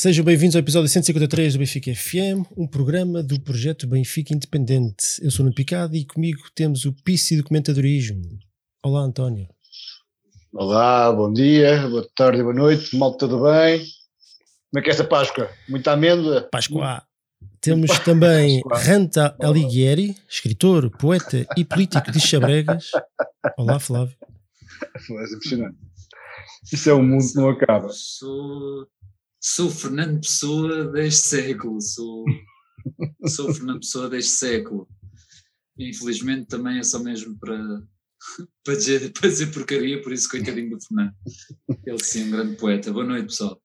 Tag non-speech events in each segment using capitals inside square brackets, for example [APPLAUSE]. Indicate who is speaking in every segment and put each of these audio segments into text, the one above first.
Speaker 1: Sejam bem-vindos ao episódio 153 do Benfica FM, um programa do projeto Benfica Independente. Eu sou o Nuno Picado e comigo temos o Pisci Documentadorismo. Olá, António.
Speaker 2: Olá, bom dia, boa tarde, boa noite, mal tudo bem? Como é que é essa Páscoa? Muita amêndoa?
Speaker 1: Páscoa. Temos também [LAUGHS] Ranta Alighieri, escritor, poeta e político de Chabregas. Olá, [LAUGHS] Flávio.
Speaker 2: É impressionante. Isso é um mundo que não acaba.
Speaker 3: Sou, sou Fernando Pessoa deste século. Sou, [LAUGHS] sou Fernando Pessoa deste século. Infelizmente também é só mesmo para, [LAUGHS] para, dizer, para dizer porcaria, por isso coitadinho do Fernando. Ele sim, um grande poeta. Boa noite, pessoal.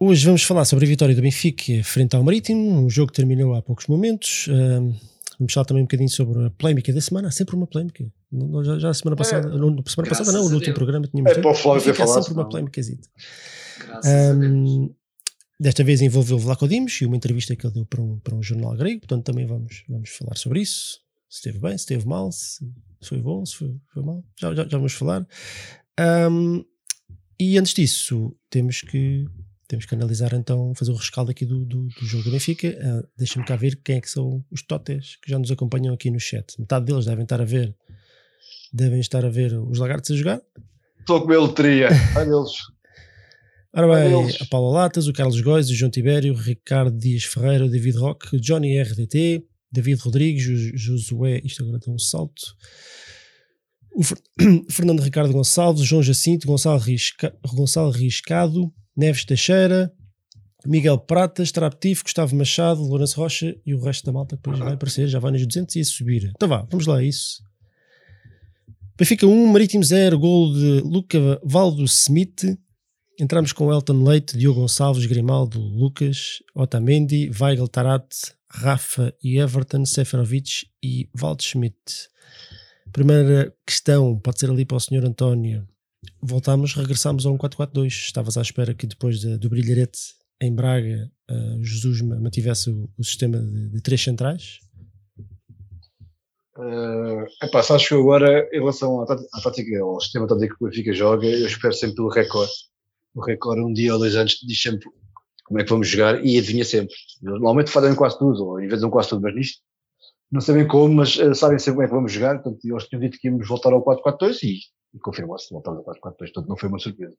Speaker 1: Hoje vamos falar sobre a vitória do Benfica frente ao Marítimo, um jogo que terminou há poucos momentos. Uh, vamos falar também um bocadinho sobre a polémica da semana. Há sempre uma polémica. Já, já a semana passada, é, não, semana passada não, no último programa tínhamos.
Speaker 2: É para o Flávio
Speaker 1: falar. sempre uma polémica. Um, desta vez envolveu Vlaco Dimos e uma entrevista que ele deu para um, para um jornal grego, portanto também vamos, vamos falar sobre isso. Se esteve bem, se esteve mal, se, foi bom, se foi, foi mal. Já, já, já vamos falar. Um, e antes disso, temos que temos que analisar então, fazer o rescaldo aqui do, do, do jogo do Benfica. Uh, Deixa-me cá ver quem é que são os totes que já nos acompanham aqui no chat. Metade deles devem estar a ver, devem estar a ver os lagartos a jogar.
Speaker 2: Estou com a loteria. [LAUGHS] Olha eles.
Speaker 1: Ora bem, a Paula Latas, o Carlos Góes, o João Tibério, o Ricardo Dias Ferreira, o David Roque, o Johnny RDT, David Rodrigues, o Josué, isto agora tem um salto, o [COUGHS] Fernando Ricardo Gonçalves, o João Jacinto, Gonçalo, Risca, Gonçalo Riscado, Neves Teixeira, Miguel Pratas, Traptif, Gustavo Machado, Lourenço Rocha e o resto da malta depois vai aparecer, já vai nos 200 e a subir. Então vá, vamos lá, isso. Benfica 1, Marítimo 0, gol de Luca Valdo Smith. Entramos com Elton Leite, Diogo Gonçalves, Grimaldo, Lucas, Otamendi, Weigl Tarat, Rafa e Everton, Seferovic e Valdo Schmidt. Primeira questão, pode ser ali para o Sr. António voltámos, regressámos a um 4-4-2. Estavas à espera que depois de, do brilharete em Braga, uh, Jesus mantivesse o, o sistema de, de, três centrais?
Speaker 2: Uh, epá, sabes que agora, em relação à tática, ao sistema tático que o Benfica joga, eu espero sempre pelo recorde. O recorde, um dia ou dois anos, diz sempre como é que vamos jogar e adivinha sempre. Normalmente fazem quase tudo, ou de quase tudo, mas nisto não sabem como, mas uh, sabem sempre como é que vamos jogar. Portanto, eles tinham dito que íamos voltar ao 4-4-2 e e confirmou-se, voltamos a 4 2 portanto não foi uma surpresa.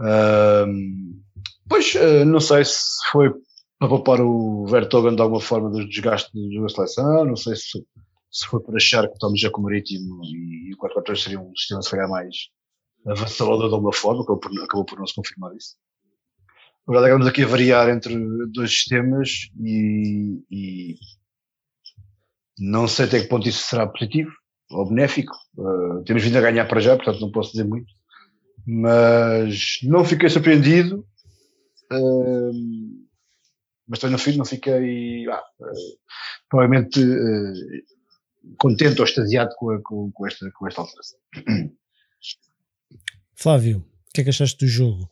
Speaker 2: Um, pois, uh, não sei se foi para poupar o Vertogen de alguma forma dos desgastes da seleção, não sei se, se foi para achar que estamos já com o Marítimo e, e o 4 2 seria um sistema se calhar mais avassalador de alguma forma, acabou por, acabou por não se confirmar isso. A verdade estamos aqui a variar entre dois sistemas e, e não sei até que ponto isso será positivo, ou benéfico. Uh, temos vindo a ganhar para já, portanto não posso dizer muito. Mas não fiquei surpreendido. Uh, mas também não, não fiquei ah, uh, provavelmente contente ou extasiado com, com, com, esta, com esta alteração.
Speaker 1: Flávio, o que é que achaste do jogo?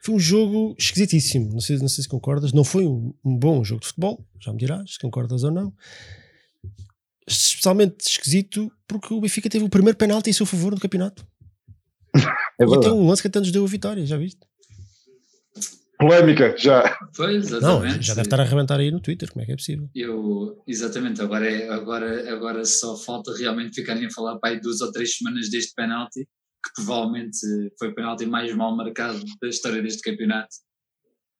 Speaker 1: Foi um jogo esquisitíssimo, não sei, não sei se concordas. Não foi um, um bom jogo de futebol, já me dirás se concordas ou não especialmente esquisito porque o Benfica teve o primeiro penalti em seu favor no campeonato. É e tem um lance que até nos deu a vitória, já viste?
Speaker 2: Polémica, já.
Speaker 3: Pois, exatamente.
Speaker 1: Não, já deve estar a arrebentar aí no Twitter, como é que é possível?
Speaker 3: Eu, exatamente, agora, é, agora, agora só falta realmente ficarem a falar para aí duas ou três semanas deste penalti, que provavelmente foi o penalti mais mal marcado da história deste campeonato,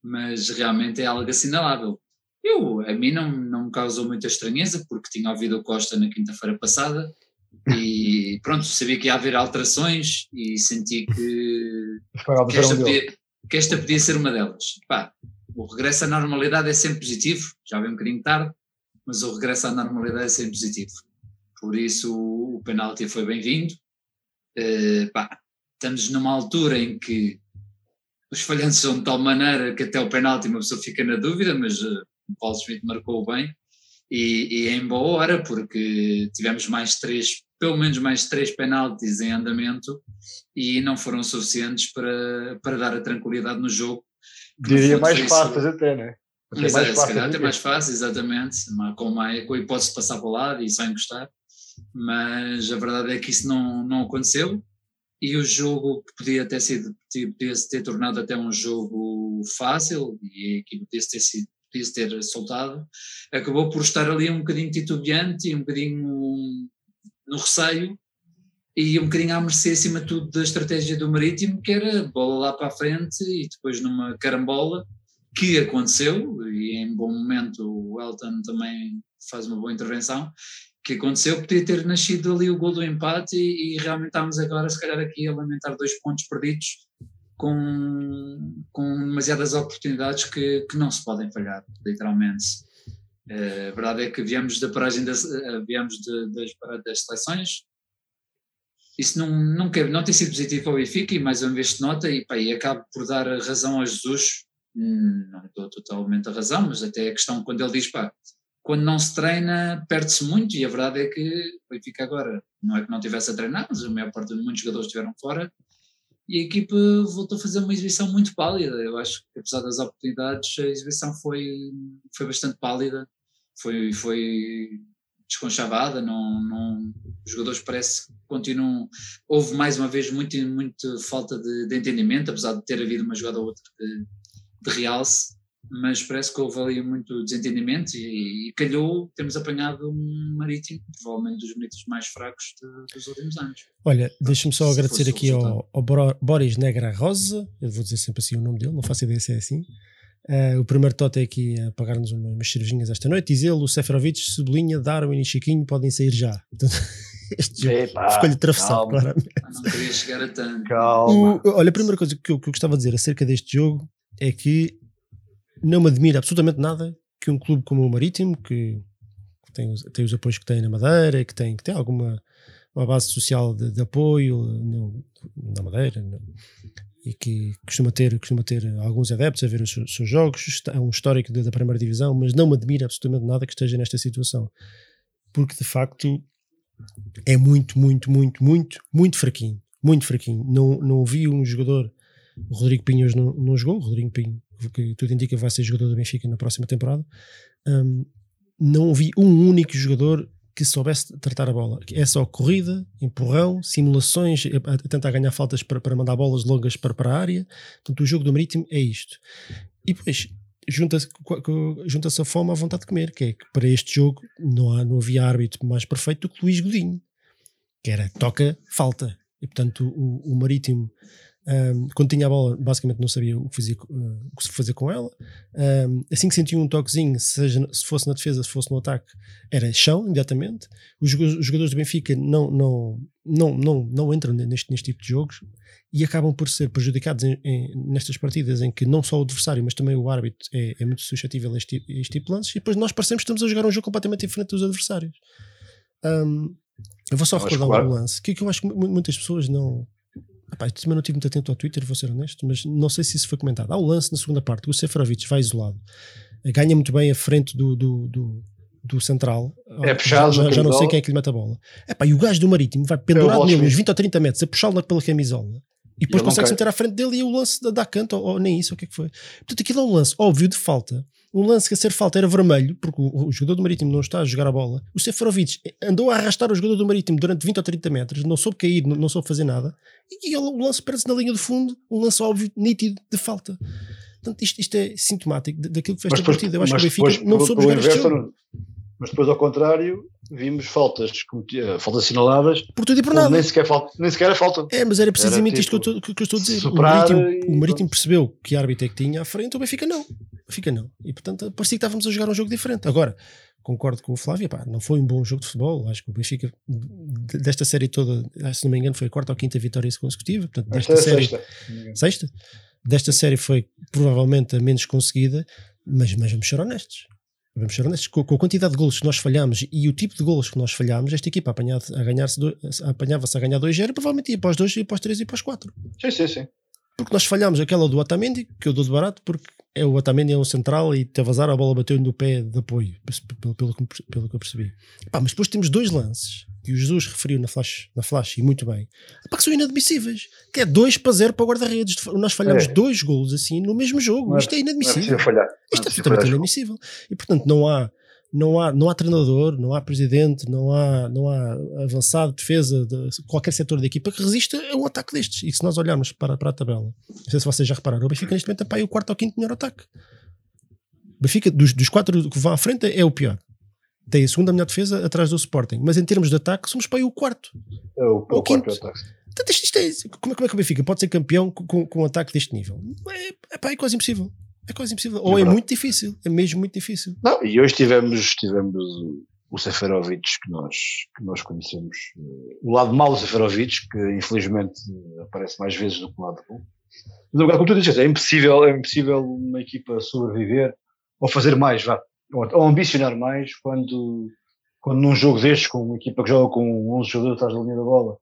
Speaker 3: mas realmente é algo assinalável. Eu, a mim não, não me causou muita estranheza, porque tinha ouvido o Costa na quinta-feira passada e pronto, sabia que ia haver alterações e senti que, que, esta, podia, que esta podia ser uma delas. Pá, o regresso à normalidade é sempre positivo, já vem um bocadinho tarde, mas o regresso à normalidade é sempre positivo. Por isso o penalti foi bem-vindo. Uh, estamos numa altura em que os falhanços são de tal maneira que até o penalti uma pessoa fica na dúvida, mas uh, o Paulo Schmidt marcou bem e, e, em boa hora, porque tivemos mais três, pelo menos mais três penaltis em andamento e não foram suficientes para, para dar a tranquilidade no jogo.
Speaker 2: Diria mais fáceis até, né?
Speaker 3: Até Exato, mais se calhar até mais fácil, exatamente, com, mais, com a hipótese de passar para o lado e só encostar, mas a verdade é que isso não, não aconteceu. E o jogo podia ter sido podia ter tornado até um jogo fácil e a equipa podia-se ter sido podia-se ter soltado, acabou por estar ali um bocadinho titubeante e um bocadinho no receio e um bocadinho à mercê acima de tudo da estratégia do Marítimo, que era bola lá para a frente e depois numa carambola, que aconteceu, e em bom momento o Elton também faz uma boa intervenção, que aconteceu, podia ter nascido ali o gol do empate e, e realmente estamos agora se calhar aqui a lamentar dois pontos perdidos com, com demasiadas oportunidades que, que não se podem falhar, literalmente. Uh, a verdade é que viemos da paragem das, uh, viemos de, das, das seleções. Isso não, não, quer, não tem sido positivo para o Benfica e mais uma vez se nota e, pá, e acabo por dar razão a Jesus, hum, não dou totalmente a razão, mas até a questão quando ele diz, pá, quando não se treina perde-se muito e a verdade é que o Benfica agora, não é que não tivesse a treinar, mas a maior parte de muitos jogadores estiveram fora, e a equipa voltou a fazer uma exibição muito pálida. Eu acho que, apesar das oportunidades, a exibição foi, foi bastante pálida, foi, foi desconchavada. Não, não, os jogadores parece que continuam. Houve mais uma vez muito, muito falta de, de entendimento, apesar de ter havido uma jogada ou outra de, de realce mas parece que houve ali muito desentendimento e, e calhou temos apanhado um marítimo, provavelmente dos bonitos mais fracos de, dos últimos anos.
Speaker 1: Olha, deixa-me só Se agradecer aqui ao, ao, Boris Negra Rosa, eu vou dizer sempre assim o nome dele, não faço ideia se é assim. Uh, o primeiro tote é aqui a pagar-nos umas cervejinhas esta noite. Diz ele, o Seferovic, Cebolinha, Darwin e Chiquinho podem sair já. Portanto, [LAUGHS] este jogo ficou-lhe atravessado, claramente.
Speaker 3: Ah, não queria chegar a tanto.
Speaker 1: Calma. O, olha, a primeira coisa que eu, que eu gostava de dizer acerca deste jogo é que não me admira absolutamente nada que um clube como o Marítimo, que tem os, tem os apoios que tem na Madeira, que tem, que tem alguma uma base social de, de apoio no, na Madeira no, e que costuma ter, costuma ter alguns adeptos a ver os seus, seus jogos, é um histórico da primeira divisão, mas não me admira absolutamente nada que esteja nesta situação, porque de facto é muito, muito, muito, muito, muito fraquinho, muito fraquinho. Não, não vi um jogador, o Rodrigo Pinhos não, não jogou, o Rodrigo Pinho que tudo indica vai ser jogador do Benfica na próxima temporada, um, não vi um único jogador que soubesse tratar a bola. É só corrida, empurrão, simulações, a, tentar ganhar faltas para, para mandar bolas longas para, para a área. Portanto, o jogo do Marítimo é isto. E depois junta-se junta a fome à vontade de comer, que é que para este jogo não, há, não havia árbitro mais perfeito do que Luís Godinho, que era toca, falta. E portanto o, o Marítimo um, quando tinha a bola, basicamente não sabia o que, fazia, uh, o que fazer com ela. Um, assim que sentia um toquezinho, seja se fosse na defesa, se fosse no ataque, era chão imediatamente. Os, jogadores do Benfica não, não, não, não, não entram neste, neste tipo de jogos e acabam por ser prejudicados em, em, nestas partidas em que não só o adversário, mas também o árbitro é, é muito suscetível a este, a este, tipo de lances. E depois nós parecemos que estamos a jogar um jogo completamente diferente dos adversários. Um, eu vou só recordar claro. um lance que, que eu acho que muitas pessoas não Epá, também não estive muito atento ao Twitter, vou ser honesto, mas não sei se isso foi comentado. Há um lance na segunda parte, o Seferovic vai isolado, ganha muito bem a frente do, do, do, do central.
Speaker 2: É puxado,
Speaker 1: já, já não sei quem é que lhe mete a bola. Epá, e o gajo do Marítimo vai pendurado nele uns 20 ou 30 metros a puxá-lo pela camisola. E depois consegue-se meter à frente dele e o lance da, da canto, ou, ou, nem isso, o que é que foi. Portanto, aquilo é um lance óbvio de falta, um lance que a ser falta era vermelho, porque o, jogador do Marítimo não está a jogar a bola. O Seferovic andou a arrastar o jogador do Marítimo durante 20 ou 30 metros, não soube cair, não, não soube fazer nada, e, e o lance perde-se na linha de fundo, um lance óbvio, nítido, de falta. Portanto, isto, isto é sintomático daquilo que fez esta partida. Eu acho que o Benfica não soube jogar este jogo.
Speaker 2: Mas depois, ao contrário, vimos faltas, eh, faltas assinaladas.
Speaker 1: Por tudo e por nada.
Speaker 2: Nem sequer, falta, nem sequer é falta.
Speaker 1: É, mas era precisamente era, tipo, isto que eu, que eu, estou a dizer. O Marítimo, o Marítimo percebeu que árbitro é que tinha à frente, o Benfica não. O Benfica não. E portanto parecia que estávamos a jogar um jogo diferente. Agora, concordo com o Flávio, pá, não foi um bom jogo de futebol. Acho que o Benfica, desta série toda, se não me engano, foi a quarta ou quinta vitória consecutiva. Portanto, desta Esta série. É sexta. sexta? Desta série foi provavelmente a menos conseguida, mas, mas vamos ser honestos vamos ser honestos, com, a quantidade de golos que nós falhamos e o tipo de golos que nós falhamos, esta equipa apanhava-se a ganhar-se apanhava a ganhar 2-0 provavelmente ia para os 2, ia para os 3 e para os 4.
Speaker 2: Sim, sim, sim.
Speaker 1: Porque nós falhámos aquela do Otamendi, que eu dou de barato, porque é o Otamendi é um central e teve azar, a bola bateu no pé de apoio, pelo, pelo, pelo que eu percebi. Pá, mas depois temos dois lances que o Jesus referiu na flash, na flash e muito bem, pá, que são inadmissíveis. Que é 2 para 0 para o guarda-redes. Nós falhamos é. dois golos assim no mesmo jogo. Isto é inadmissível.
Speaker 2: Não é falhar.
Speaker 1: Isto é absolutamente inadmissível. E portanto não há não há, não há treinador, não há presidente, não há, não há avançado, defesa, de qualquer setor da equipa que resista a um ataque destes. E se nós olharmos para, para a tabela, não sei se vocês já repararam, o Benfica neste momento é o quarto ou quinto melhor ataque. O Benfica, dos, dos quatro que vão à frente, é o pior. Tem a segunda melhor defesa atrás do Sporting. Mas em termos de ataque, somos para aí o quarto.
Speaker 2: É o, o, o quinto. ataque.
Speaker 1: Portanto, isto, isto é, como, é, como é que o Benfica pode ser campeão com, com um ataque deste nível? É, é, pá, é quase impossível. É quase impossível. Ou é, é muito difícil. É mesmo muito difícil.
Speaker 2: Não, e hoje tivemos, tivemos o Seferovic que nós, que nós conhecemos. O lado mau do Seferovic, que infelizmente aparece mais vezes do que o lado bom. Mas, como tu dizes, é impossível, é impossível uma equipa sobreviver ou fazer mais, vá, ou, ou ambicionar mais quando, quando num jogo destes, com uma equipa que joga com 11 jogadores atrás da linha da bola,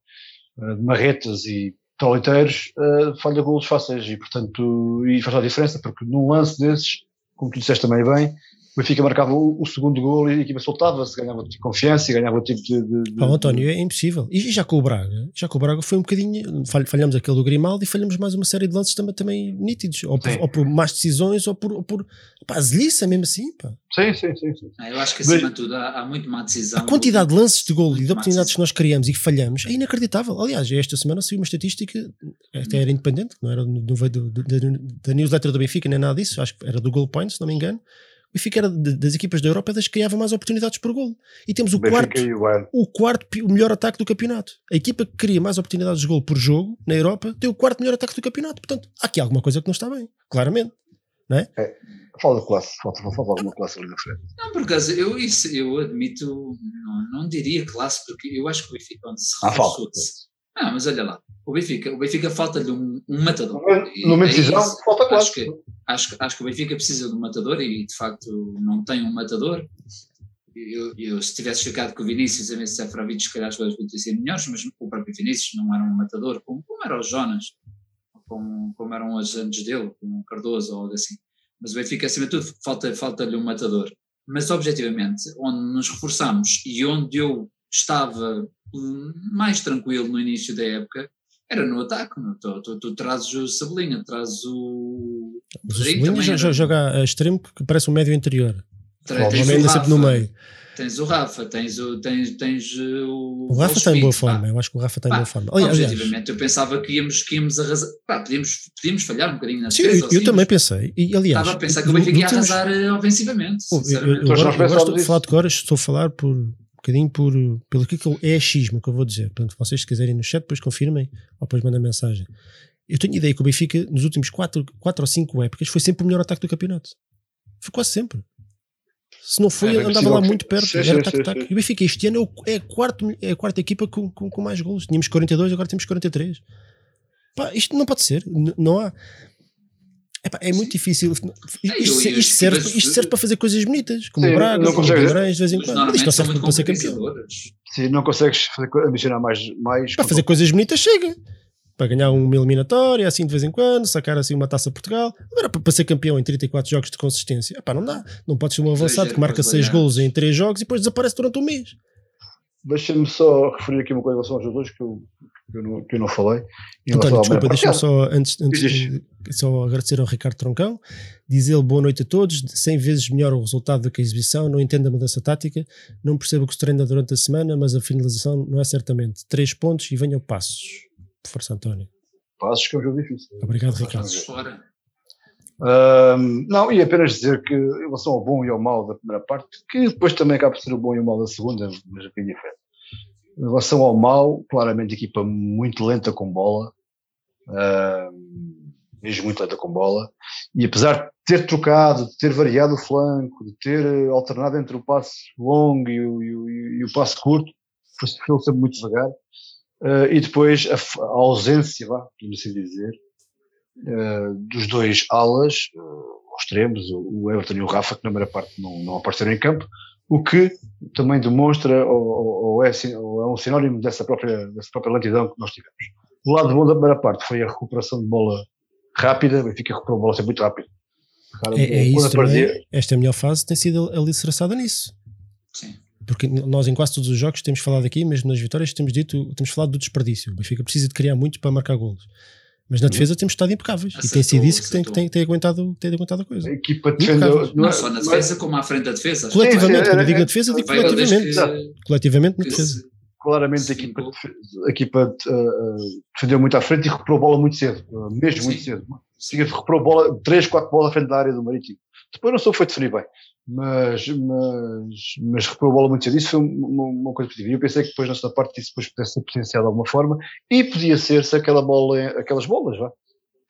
Speaker 2: eh, de marretas e toliteiros, uh, falha golos fáceis. E, portanto, e faz a diferença, porque num lance desses, como tu disseste também bem, Benfica marcava o, o, segundo gol e a equipa soltava-se, ganhava tipo de confiança e ganhava o tipo de. de, de...
Speaker 1: Oh, António, é impossível. E já com o Braga, já com o Braga foi um bocadinho. Falhamos aquele do Grimaldo e falhamos mais uma série de lances também, também nítidos, ou por, ou por más decisões, ou por. Ou por pá, zeliça mesmo assim. Pá.
Speaker 2: Sim, sim, sim. sim.
Speaker 3: Ah, eu acho que acima Mas, de tudo há, há, muito má decisão.
Speaker 1: A quantidade de lances de gol e de oportunidades que nós criamos e que falhamos é inacreditável. Aliás, esta semana saiu uma estatística, até era independente, não era do, do, do, da newsletter do Benfica nem nada disso, acho que era do Goal Point, se não me engano Benfica era das equipas da Europa das que criava mais oportunidades por gol. E temos o quarto, o quarto o melhor ataque do campeonato. A equipa que cria mais oportunidades de gol por jogo na Europa tem o quarto melhor ataque do campeonato. Portanto, há aqui alguma coisa que não está bem, claramente. Não é?
Speaker 2: é fala de classe, falta, falta alguma classe ali na frente.
Speaker 3: Não, por acaso, eu, isso, eu admito, não, não diria classe, porque eu acho que o Benfica, onde se ah. Ah, mas olha lá, o Benfica, o Benfica falta-lhe um, um, matador.
Speaker 2: Numa é decisão, é falta
Speaker 3: acho que, acho, acho que o Benfica precisa de um matador e de facto não tem um matador. Eu, eu se tivesse ficado com o Vinícius a ver se Seferovic, se calhar as coisas poderiam ser melhores, mas o próprio Vinícius não era um matador, como, como era o Jonas, como, como eram os antes dele, como o Cardoso ou algo assim. Mas o Benfica, acima de tudo, falta-lhe falta um matador. Mas objetivamente, onde nos reforçamos e onde eu estava mais tranquilo no início da época era no ataque. Tu, tu, tu trazes o Sabelinha, trazes o.
Speaker 1: o Sabelinha joga, joga a extremo que parece um médio interior. Normalmente sempre no meio.
Speaker 3: Tens o Rafa, tens o, tens, tens o.
Speaker 1: O Rafa está em boa forma, pá. eu acho que o Rafa está em boa forma.
Speaker 3: Aliás, objetivamente, eu pensava que íamos, que íamos arrasar. Pá, podíamos, podíamos falhar um bocadinho na
Speaker 1: Sim, eu, eu também pensei. E, aliás,
Speaker 3: estava a pensar que o Benfica ia arrasar eh, ofensivamente.
Speaker 1: Oh, eu, eu, eu, eu, eu gosto de falar de cor, estou a falar por bocadinho por, pelo que é achismo que eu vou dizer. Portanto, vocês se quiserem no chat, depois confirmem ou depois mandem mensagem. Eu tenho ideia que o Benfica, nos últimos 4 ou 5 épocas, foi sempre o melhor ataque do campeonato. Foi quase sempre. Se não foi, é, andava lá muito perto. Sim, era. E o Benfica este ano é a, quarto, é a quarta equipa com, com, com mais golos. Tínhamos 42, agora temos 43. Pá, isto não pode ser. Não há. Epá, é muito difícil. Isto, isto, serve, isto serve para fazer coisas bonitas, como Sim, Braga, como Guimarães, de vez em quando. Isto não serve para ser campeão.
Speaker 2: Sim, não consegues ambicionar mais. mais
Speaker 1: para fazer coisas bonitas, chega. Para ganhar uma eliminatória, assim de vez em quando, sacar assim uma taça a Portugal. Agora, para, ser campeão em 34 jogos de consistência, epá, não dá. Não pode ser um avançado que marca 6 golos em 3 jogos e depois desaparece durante um mês.
Speaker 2: Deixa-me só referir aqui uma coisa em relação aos jogadores que eu, que eu, não, que eu não falei.
Speaker 1: António, desculpa, deixa-me só, antes, antes de, só agradecer ao Ricardo Troncão, diz ele boa noite a todos, 100 vezes melhor o resultado do que a exibição, não entendo a mudança tática, não percebo o que se treina durante a semana, mas a finalização não é certamente. Três pontos e venham passos. Força, António.
Speaker 2: Passos que é um jogo difícil.
Speaker 1: Obrigado, Ricardo.
Speaker 2: Um, não, e apenas dizer que em relação ao bom e ao mau da primeira parte, que depois também acaba por ser o bom e o mau da segunda, mas é bem diferente. Em relação ao mau, claramente equipa muito lenta com bola, um, mesmo muito lenta com bola, e apesar de ter trocado, de ter variado o flanco, de ter alternado entre o passo longo e o, e o, e o passo curto, foi sempre muito devagar. Uh, e depois a, a ausência, vá, podemos assim dizer, uh, dos dois alas, uh, extremos, o, o Everton e o Rafa, que na primeira parte não, não apareceram em campo, o que também demonstra ou, ou, é, ou, é, um sinónimo dessa própria, dessa própria lentidão que nós tivemos. O lado bom da primeira parte foi a recuperação de bola rápida, o Benfica recuperou a bola sempre muito rápido.
Speaker 1: é, é isso também, esta melhor fase tem sido alicerçada nisso. Sim. Porque nós em quase todos os jogos temos falado aqui, mesmo nas vitórias, temos dito, temos falado do desperdício. O Benfica precisa de criar muito para marcar golos. Mas na defesa temos estado impecáveis. Acertou, e tem sido isso que tem, tem, tem, aguentado, tem aguentado a coisa.
Speaker 2: A equipa defendeu.
Speaker 3: Não, só na defesa, mas... como à frente da defesa.
Speaker 1: Coletivamente, quando eu digo na defesa, digo coletivamente. Que... Coletivamente na defesa.
Speaker 2: Claramente a equipa, a equipa uh, defendeu muito à frente e recuperou a bola muito cedo. Uh, mesmo Sim. muito cedo. Sim. Recuperou a bola, 3, 4 bolas à frente da área do Marítimo. Depois não soube foi definir bem. Mas, mas, mas recuperou a bola muito cedo. Isso foi uma, uma coisa positiva. E eu pensei que depois, segunda parte, isso depois pudesse ser potenciado de alguma forma. E podia ser se aquela bola, aquelas bolas, vá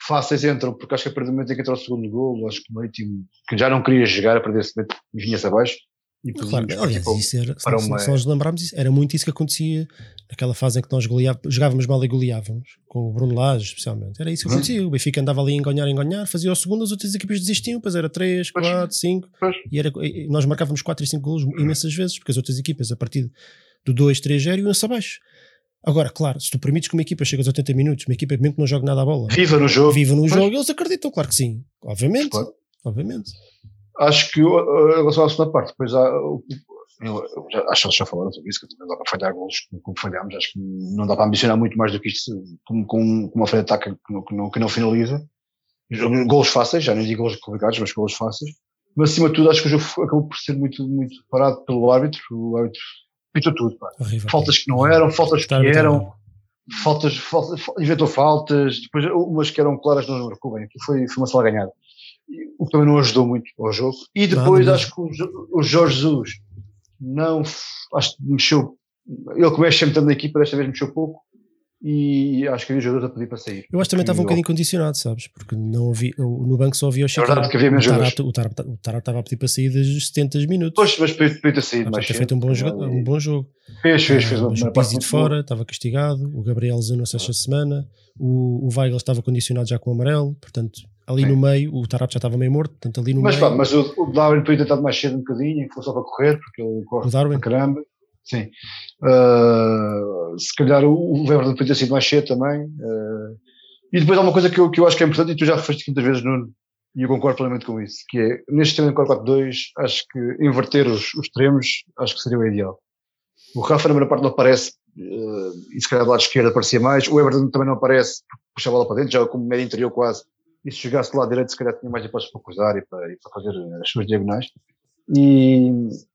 Speaker 2: fáceis entram, porque acho que a partir do momento em que entrou o segundo gol, acho que o Marítimo, que já não queria jogar a perder esse momento, vinha-se abaixo.
Speaker 1: E claro, aliás, tipo, isso era, para se, uma... se nós lembrarmos, era muito isso que acontecia naquela fase em que nós jogávamos mal e goleávamos, com o Bruno Lage especialmente. Era isso que uhum. acontecia. Uhum. O Benfica andava ali a enganhar, enganhar, fazia o segundo, as outras equipas desistiam, depois era 3, 4, 5. E era, e nós marcávamos 4 e 5 golos imensas vezes, porque as outras equipas, a partir do 2, 3, 0, iam-se abaixo. Agora, claro, se tu permites que uma equipa chegue aos 80 minutos, uma equipa mesmo que não joga nada à bola,
Speaker 2: viva no jogo,
Speaker 1: viva no pois. jogo, eles acreditam, claro que sim. Obviamente. Claro. Obviamente.
Speaker 2: Acho que em relação à segunda parte, depois há. Eu, já, acho que já falaram sobre isso, que não dá para falhar gols como falhamos. Acho que não dá para ambicionar muito mais do que isto com, com, uma frente de ataque que não, que não, que não finaliza. Gols fáceis, já nem digo gols complicados, mas gols fáceis. Mas acima de tudo, acho que o jogo acabou por ser muito, muito parado pelo árbitro. O árbitro pitou tudo. Pá. Horrível, faltas que não eram, faltas que eram, faltas, faltas, inventou faltas, depois umas que eram claras não marcou bem. Foi, foi uma sala ganhada. O que também não ajudou muito ao jogo. E depois acho que o, o Jorge Jesus não, acho que mexeu, ele que mexe sempre tanto na equipa, desta vez mexeu pouco e acho que havia jogadores a pedir para sair.
Speaker 1: Eu acho que também estava um bocadinho condicionado, sabes? Porque não havia, no banco só havia o
Speaker 2: verdade que havia menos
Speaker 1: o Tarap, o Tarap estava a pedir para sair os 70 minutos.
Speaker 2: Pois, mas podia ter saído mais
Speaker 1: feito um bom, jogo, um bom jogo.
Speaker 2: Fez, fez, fez.
Speaker 1: Uh, o Pizzi de fora, estava castigado. O Gabriel Zanou-se esta semana. O, o Weigl estava condicionado já com o amarelo. Portanto, ali Sim. no meio, o Tarap já estava meio morto. Portanto, ali no
Speaker 2: mas,
Speaker 1: meio.
Speaker 2: Pá, mas o, o Darwin podia ter estado mais cedo um bocadinho, foi só para correr, porque ele corre o Darwin. para caramba. Sim. Uh, se calhar o, o Weber podia ter sido mais cedo também. Uh, e depois há uma coisa que eu, que eu acho que é importante, e tu já referiste muitas vezes, Nuno, e eu concordo plenamente com isso, que é, neste sistema de 4-4-2, acho que inverter os, os extremos, acho que seria o ideal. O Rafa na primeira parte não aparece, uh, e se calhar do lado esquerdo aparecia mais, o Everton também não aparece, puxa a bola para dentro, já como médio interior quase, e se jogasse lado direito se calhar tinha mais hipóteses para cruzar e para, e para fazer as suas diagonais e,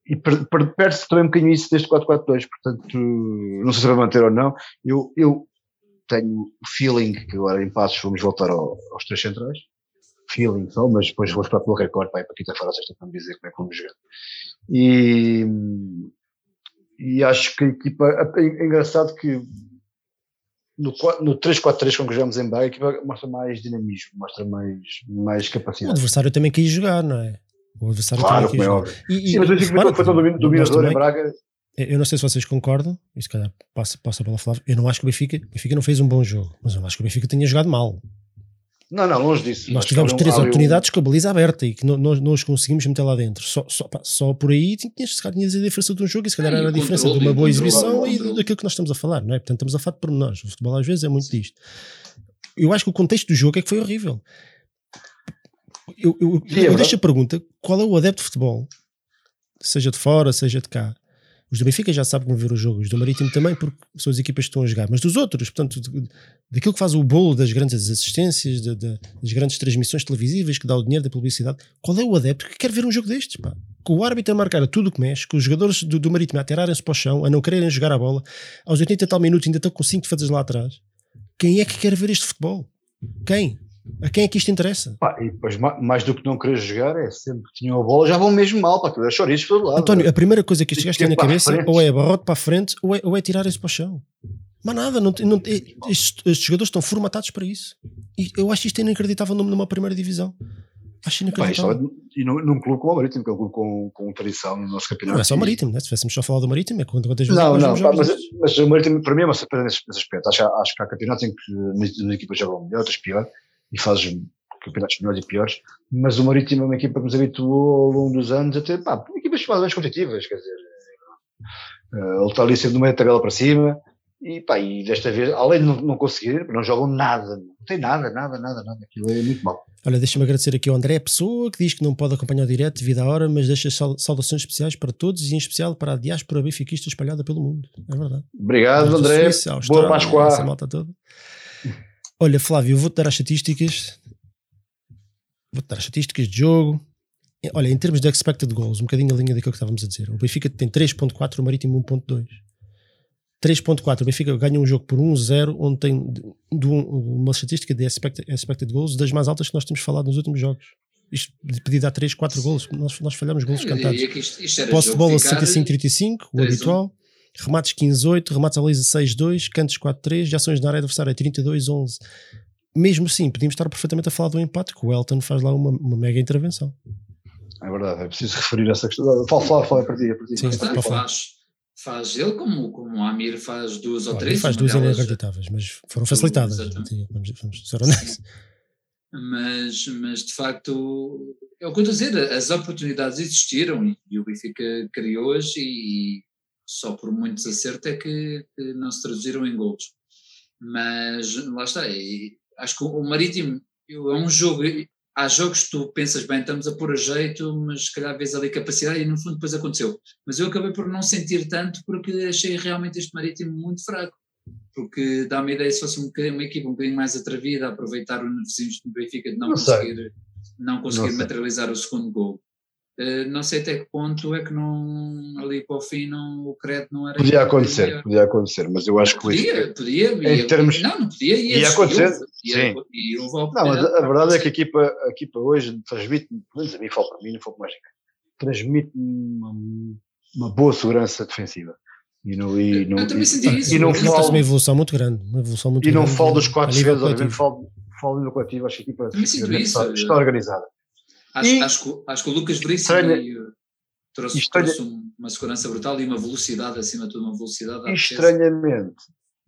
Speaker 2: e perde-se também um bocadinho isso deste 4-4-2, portanto, não sei se vai manter ou não. Eu, eu tenho o feeling que agora em passos vamos voltar ao, aos três centrais, feeling só, mas depois vou esperar pelo recorde para ir para quinta-feira, sexta, para me dizer como é que vamos jogar. E, e acho que a equipa, é, é engraçado que no, no 3-4-3 com que jogamos em Bahia, a equipa mostra mais dinamismo, mostra mais, mais capacidade.
Speaker 1: O adversário também quis jogar, não é? O adversário
Speaker 2: claro, como é óbvio. E, Sim, mas eu digo que foi tão dominador em Braga.
Speaker 1: Eu não sei se vocês concordam, isso calhar passa, passa pela Flávia. Eu não acho que o Benfica, o Benfica não fez um bom jogo, mas eu não acho que o Benfica tenha jogado mal.
Speaker 2: Não, não, longe disso.
Speaker 1: Nós tivemos três oportunidades um... com a baliza aberta e que não, nós, nós conseguimos meter lá dentro. Só, só, pá, só por aí tinhas, tinhas a diferença de um jogo e se calhar era a diferença de uma boa exibição e daquilo que nós estamos a falar, não é? Portanto, estamos a falar de pormenores. O futebol às vezes é muito disto. Eu acho que o contexto do jogo é que foi horrível eu, eu, Sim, é eu deixo a pergunta: qual é o adepto de futebol? Seja de fora, seja de cá. Os do Benfica já sabem como ver o jogo, os do Marítimo também, porque são as equipas que estão a jogar. Mas dos outros, portanto, daquilo que faz o bolo das grandes assistências, de, de, das grandes transmissões televisivas, que dá o dinheiro da publicidade, qual é o adepto que quer ver um jogo destes? Pá? Com o árbitro a marcar a tudo que mexe, com os jogadores do, do Marítimo a atirarem-se para o chão, a não quererem jogar a bola, aos 80 e tal minutos ainda estão com 5 defesas lá atrás. Quem é que quer ver este futebol? Quem? A quem é que isto interessa?
Speaker 2: Pá, e depois, mais do que não querer jogar, é sempre que tinham a bola, já vão mesmo mal, para é chouriços pelo lado.
Speaker 1: António, a primeira coisa que estes gajos têm na cabeça ou é barrote para a frente ou é, ou é para o chão. Mas nada, não, não, estes, estes, jogadores estão formatados para isso. E eu acho isto inacreditável numa primeira divisão. Acho inacreditável.
Speaker 2: Pá, e num, num clube como o Marítimo, que é um clube com, com tradição no nosso campeonato.
Speaker 1: Não é só o Marítimo, né? se estivéssemos só a falar do Marítimo, é quantas vezes
Speaker 2: Não, não, pá, mas, mas, o Marítimo para mim é uma surpresa nesse, aspecto. Acho, acho que há campeonatos em que as equipas jogam melhor, outras pior, e fazes campeonatos melhores e piores, mas o Marítimo é uma equipa que nos habituou ao longo dos anos a ter, pá, equipas mais ou menos competitivas, quer dizer, uh, ele está ali sempre no meio da tabela para cima, e pá, e desta vez, além de não, não conseguir, não jogam nada, não tem nada, nada, nada, nada, aquilo é muito mal.
Speaker 1: Olha, deixa-me agradecer aqui ao André Pessoa, que diz que não pode acompanhar o direto devido à hora, mas deixa saudações especiais para todos e em especial para a diáspora benfiquista espalhada pelo mundo. É verdade.
Speaker 2: Obrigado, André. Suíça, Boa Páscoa.
Speaker 1: Essa malta toda. Olha, Flávio, eu vou-te dar as estatísticas. Vou-te dar as estatísticas de jogo. Olha, em termos de expected goals, um bocadinho a linha daquilo que estávamos a dizer. O Benfica tem 3.4, o Marítimo 1.2. 3.4, o Benfica ganha um jogo por 1-0, onde tem de um, uma estatística de expected, expected goals das mais altas que nós temos falado nos últimos jogos. Isto de pedir dar 3, 4 golos, nós, nós falhamos golos cantados. Posse de bola 65-35, o habitual. Remates 15-8, remates à baliza 6-2, cantos 4-3, de ações na área adversária 32-11. Mesmo assim, podíamos estar perfeitamente a falar do empate, que o Elton faz lá uma, uma mega intervenção.
Speaker 2: É verdade, é preciso referir essa questão. Fala, fala, fala para ti, a partir.
Speaker 3: Sim, faz, faz ele como, como o Amir faz duas ou três.
Speaker 1: faz duas delas, inacreditáveis, mas foram facilitadas. Vamos, vamos ser honestos.
Speaker 3: Mas, mas de facto, é o que eu estou a dizer, as oportunidades existiram e o Benfica criou-as e só por muitos acertos é que, que, não se traduziram em gols. Mas lá está, acho que o Marítimo é um jogo há jogos que tu pensas, bem, estamos a pôr a jeito, mas se calhar vês ali capacidade e no fundo depois aconteceu. Mas eu acabei por não sentir tanto porque achei realmente este Marítimo muito fraco. Porque dá-me a ideia se fosse um uma equipa um bocadinho mais atrevida, a aproveitar o nervosismo do Benfica de não, não conseguir, não conseguir não materializar o segundo gol. Uh, não sei até que ponto é que não, ali para o fim não, o crédito não era.
Speaker 2: Podia acontecer, podia acontecer, mas eu acho que
Speaker 3: podia, podia,
Speaker 2: em ia, termos,
Speaker 3: não, não podia, ia,
Speaker 2: ia acontecer.
Speaker 3: Ia,
Speaker 2: sim.
Speaker 3: E
Speaker 2: não, mas a, a verdade é que a equipa, a equipa hoje transmite, pelo menos a mim, falo para mim, não foi para mais transmite uma, uma boa segurança defensiva. E não, e não,
Speaker 3: eu também senti isso.
Speaker 2: E não
Speaker 1: falo, uma evolução muito grande. Uma evolução muito
Speaker 2: e não
Speaker 1: grande,
Speaker 2: falo dos quatro defesas, obviamente, falo, falo no coletivo, acho que a equipa está, está organizada.
Speaker 3: Acho, e, acho, que, acho que o Lucas Veríssimo trouxe, trouxe uma segurança brutal e uma velocidade, acima de tudo, uma velocidade.
Speaker 2: Estranhamente,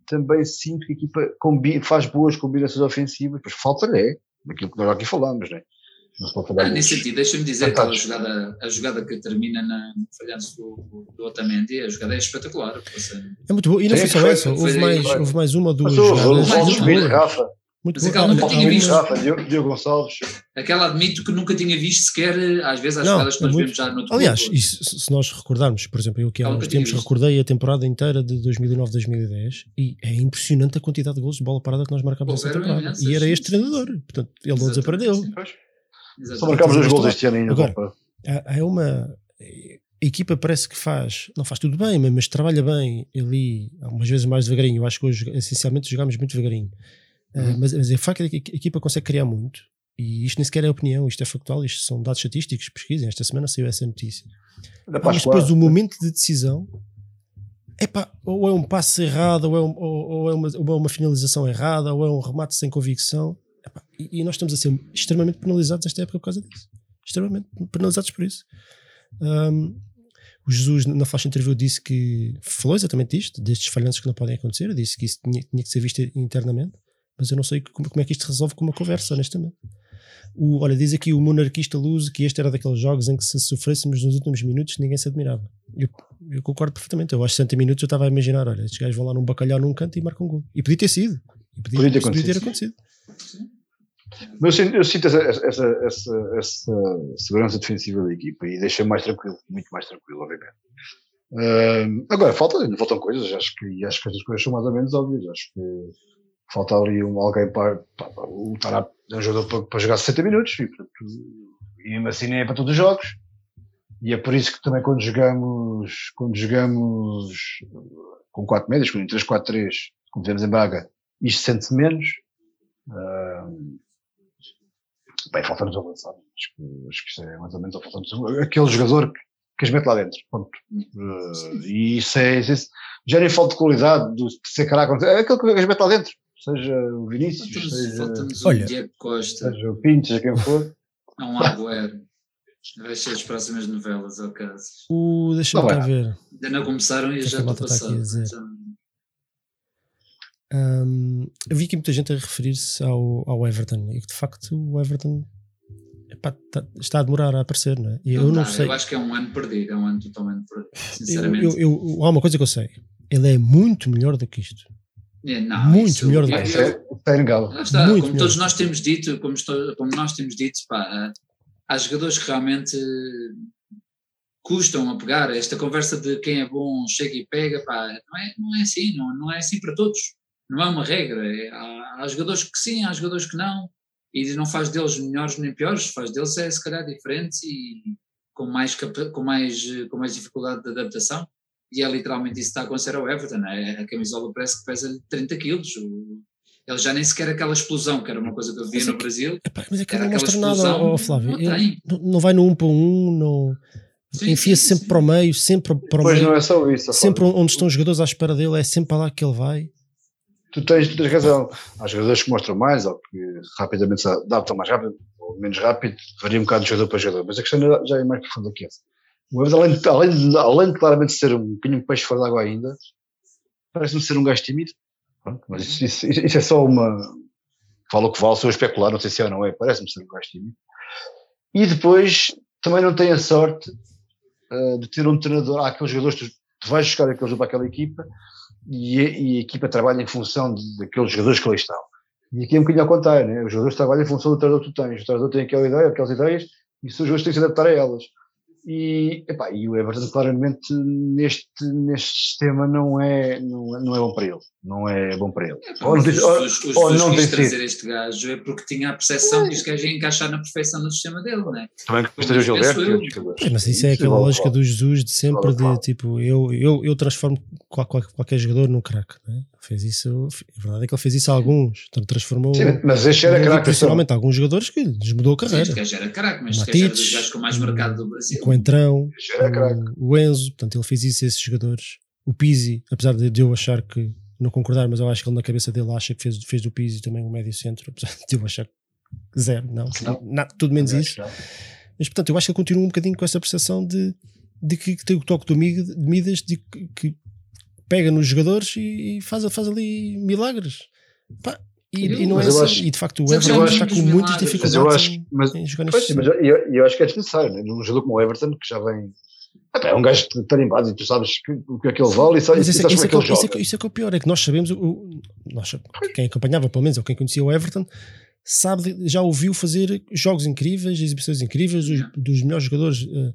Speaker 2: também sinto que a equipa combina, faz boas combinações ofensivas, mas falta-lhe é, daquilo que nós aqui falamos, não é?
Speaker 3: Ah, nesse sentido, deixa-me dizer que a jogada, a jogada que termina na, no falhanço do, do Otamendi, a jogada é espetacular.
Speaker 1: É muito boa, e não Sim, foi só essa, houve, mais, houve mais uma, duas
Speaker 2: jogadas. Houve, Rafa,
Speaker 3: muito Mas aquela nunca tinha visto.
Speaker 2: Rafa, Diogo, Gonçalves.
Speaker 3: Aquela admito que nunca tinha visto sequer, às vezes, as jogadas que nós muito... vemos já no
Speaker 1: Aliás, isso, se nós recordarmos, por exemplo, eu que há uns tempos recordei a temporada inteira de 2009-2010 e é impressionante a quantidade de gols de bola parada que nós marcámos nessa temporada. E era este treinador, portanto, ele não desapareceu.
Speaker 2: Só marcámos dois gols este ano ainda.
Speaker 1: Agora, é uma. A equipa parece que faz, não faz tudo bem, mas trabalha bem ali, algumas vezes mais devagarinho. Eu acho que hoje, essencialmente, jogámos muito devagarinho. Ah, uhum. Uh, mas, mas é facto que a equipa consegue criar muito. E isto nem sequer é opinião, isto é factual, isto são dados estatísticos, pesquisem. Esta semana saiu essa notícia. Ah, mas depois o momento de decisão epá, ou é um passo errado, ou é, um, ou, ou, é uma, ou é uma finalização errada, ou é um remate sem convicção. Epá, e, e, nós estamos a ser extremamente penalizados nesta época por causa disso. Extremamente penalizados por isso. Um, o Jesus, na faixa interview, disse que falou exatamente disto, destes falhanços que não podem acontecer, disse que isso tinha, tinha que ser visto internamente mas eu não sei como, como é que isto resolve com uma conversa, honestamente. O, olha, diz aqui o monarquista Luz que este era daqueles jogos em que se sofrêssemos nos últimos minutos ninguém se admirava. Eu, eu concordo perfeitamente. Eu aos 60 minutos eu estava a imaginar: olha, estes gajos vão lá num bacalhau num canto e marcam um gol. E podia ter sido. Podia, podia, ter, podia ter acontecido.
Speaker 2: Mas eu sinto, eu sinto essa, essa, essa, essa, segurança defensiva da equipa e deixa mais tranquilo, muito mais tranquilo, obviamente. Agora, falta, faltam coisas, acho que, acho que estas coisas são mais ou menos óbvias. Acho que falta ali um, alguém para, para, para é um jogador para, para, jogar 60 minutos e, portanto, e mesmo assim nem é para todos os jogos. E é por isso que também quando jogamos, quando jogamos com 4 médios, com 3-4-3, como tivemos em Braga, isto sente-se menos. Uh, bem, falta-nos avançar. Acho que, acho que isto é mais ou menos falta aquele jogador que, que as mete lá dentro. Ponto. Uh, e isso é, isso, já nem falta de qualidade, de ser caraca, é aquele que as mete lá dentro seja o Vinícius, seja,
Speaker 3: Olha, o Diego Costa,
Speaker 2: seja o Pinto, seja quem for. [LAUGHS]
Speaker 3: É um Agüero. Vai ser as próximas novelas, ao caso.
Speaker 1: O, deixa-me cá ver.
Speaker 3: Ainda não começaram e já estou passado. Então...
Speaker 1: Um, eu vi aqui muita gente a referir-se ao, ao Everton e que de facto o Everton epá, tá, está a demorar a aparecer, não é?
Speaker 3: E não eu não sei. Eu acho que é um ano perdido, é um ano totalmente perdido, sinceramente.
Speaker 1: Eu, eu, eu, há uma coisa que eu sei: ele é muito melhor do que isto.
Speaker 3: É, não,
Speaker 1: muito isso, melhor do que isso.
Speaker 3: Está, como melhor. todos nós temos dito, como, estou, como nós temos dito, pá, há jogadores que realmente custam a pegar. Esta conversa de quem é bom chega e pega, pá, não é, não é assim, não, não é assim para todos. não é uma regra. É, há, há, jogadores que sim, há jogadores que não, e não faz deles melhores nem piores, faz deles é se calhar diferentes e com mais, com mais, com mais dificuldade de adaptação. E é literalmente isso que está a acontecer ao Everton. Né? A camisola parece que pesa 30 quilos. Ele já nem sequer aquela explosão, que era uma coisa que eu via mas no é que, Brasil.
Speaker 1: Epá, mas é que não mostra nada, oh, Flávio. Não, tem. não vai no um para um, não enfia-se sempre sim. para o meio, sempre para o
Speaker 2: pois
Speaker 1: meio.
Speaker 2: não é só isso.
Speaker 1: Sempre onde estão os jogadores à espera dele, é sempre para lá que ele vai.
Speaker 2: Tu tens, tu tens razão. Há jogadores que mostram mais, ou que rapidamente se adaptam mais rápido, ou menos rápido, varia um bocado de jogador para jogador, mas a questão já é mais profunda que essa. O Everton, além além, além de claramente ser um de peixe fora d'água ainda, parece-me ser um gajo tímido. mas isso, isso, isso, é só uma. Falo que vale, sou a especular, não sei se é ou não é, parece-me ser um gajo tímido. E depois também não tem a sorte uh, de ter um treinador, há aqueles jogadores que tu vais buscar aqueles para aquela equipa e, e, a equipa trabalha em função daqueles jogadores que ali estão. E aqui é um bocadinho ao contrário, né? os jogadores trabalham em função do treinador que tu tens. O treinador tem aquela ideia, aquelas ideias, e os jogadores têm que se adaptar a elas. E, epá, e o Everton claramente neste, neste sistema não é, não, é, não é bom para ele. Não é bom para ele.
Speaker 3: É, ou não, os, ou, os, os, ou não tem trazer este gajo é porque tinha a percepção que este gajo ia encaixar na perfeição no sistema dele, não é?
Speaker 2: Também que esteja o Gilberto.
Speaker 1: É, mas isso é aquela lógica do Jesus de sempre de tipo, eu, eu, eu transformo qualquer, qualquer jogador num craque, não é? Fez isso, a verdade é que ele fez isso a alguns, então transformou.
Speaker 2: Sim, mas este era craque.
Speaker 1: Principalmente alguns jogadores que lhes mudou a carreira. Sim,
Speaker 3: este gajo era craque, mas este gajo era dos gajos com mais mercado do Brasil.
Speaker 1: O Coentrão, o, o Enzo, portanto ele fez isso a esses jogadores. O Pizzi, apesar de eu achar que, não concordar, mas eu acho que ele na cabeça dele acha que fez, fez do Pizzi também o médio centro, [LAUGHS] apesar de eu achar que zero, não, não. não tudo menos isso. Mas portanto eu acho que ele continua um bocadinho com essa percepção de, de que, que tem o toque do Midas de que, que pega nos jogadores e, faz, faz ali milagres. Pá, e, e, não é assim. Acho, e de facto o Everton está com muitas dificuldades eu acho,
Speaker 2: mas, em jogar pois, mas eu, eu, acho que é desnecessário, né? num jogador como o Everton, que já vem. É um gajo tarimbado e tu sabes o que é que ele vale e sabes,
Speaker 1: isso,
Speaker 2: é, isso,
Speaker 1: é, que, isso, é, isso é que é o pior, é que nós sabemos, o, nós, quem acompanhava pelo menos, ou quem conhecia o Everton, sabe, já ouviu fazer jogos incríveis, exibições incríveis dos, dos melhores jogadores uh,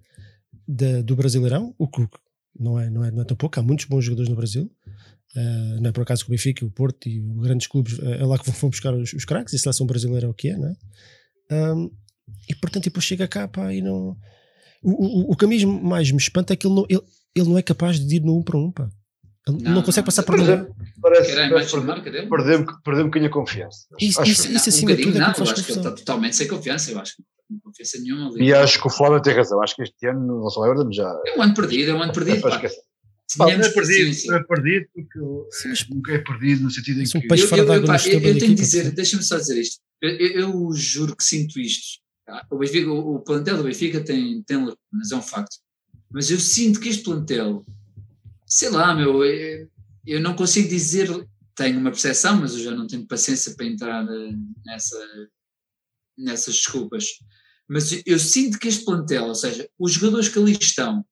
Speaker 1: da, do Brasileirão, o que não é, não, é, não é tão pouco, há muitos bons jogadores no Brasil. Uh, não é por acaso que o Benfica, o Porto e os grandes clubes é lá que vão buscar os, os craques, e a seleção brasileira é o que é, não é? Um, e portanto, depois chega cá pá, e não. O, o, o que a mim mais me espanta é que ele não, ele, ele não é capaz de ir no 1 um para 1, um, pá. Ele não, não consegue passar por
Speaker 2: ninguém. Parece, parece perdeu, perdeu um bocadinho a confiança.
Speaker 1: Isso, isso, isso acima um de tudo é
Speaker 3: que não, eu acho que ele está totalmente sem confiança. Eu acho que confiança nenhuma
Speaker 2: ali. E acho que o Flávio tem razão. Acho que este ano, não sou Everton, já.
Speaker 3: É um ano perdido, é um ano perdido. Pá.
Speaker 2: Pá, não é perdido, não é perdido porque sim, mas nunca é perdido no sentido em que. Um
Speaker 3: peixe fora eu, eu, pá, eu, eu tenho que dizer, deixa-me só dizer isto. Eu, eu, juro que sinto isto. Tá? O, Benfica, o, o plantel do Benfica tem, tem mas é um facto. Mas eu sinto que este plantel, sei lá, meu, eu, eu não consigo dizer, tenho uma percepção, mas eu já não tenho paciência para entrar eh, nessa, nessas desculpas. Mas eu sinto que este plantel, ou seja, os jogadores que ali estão,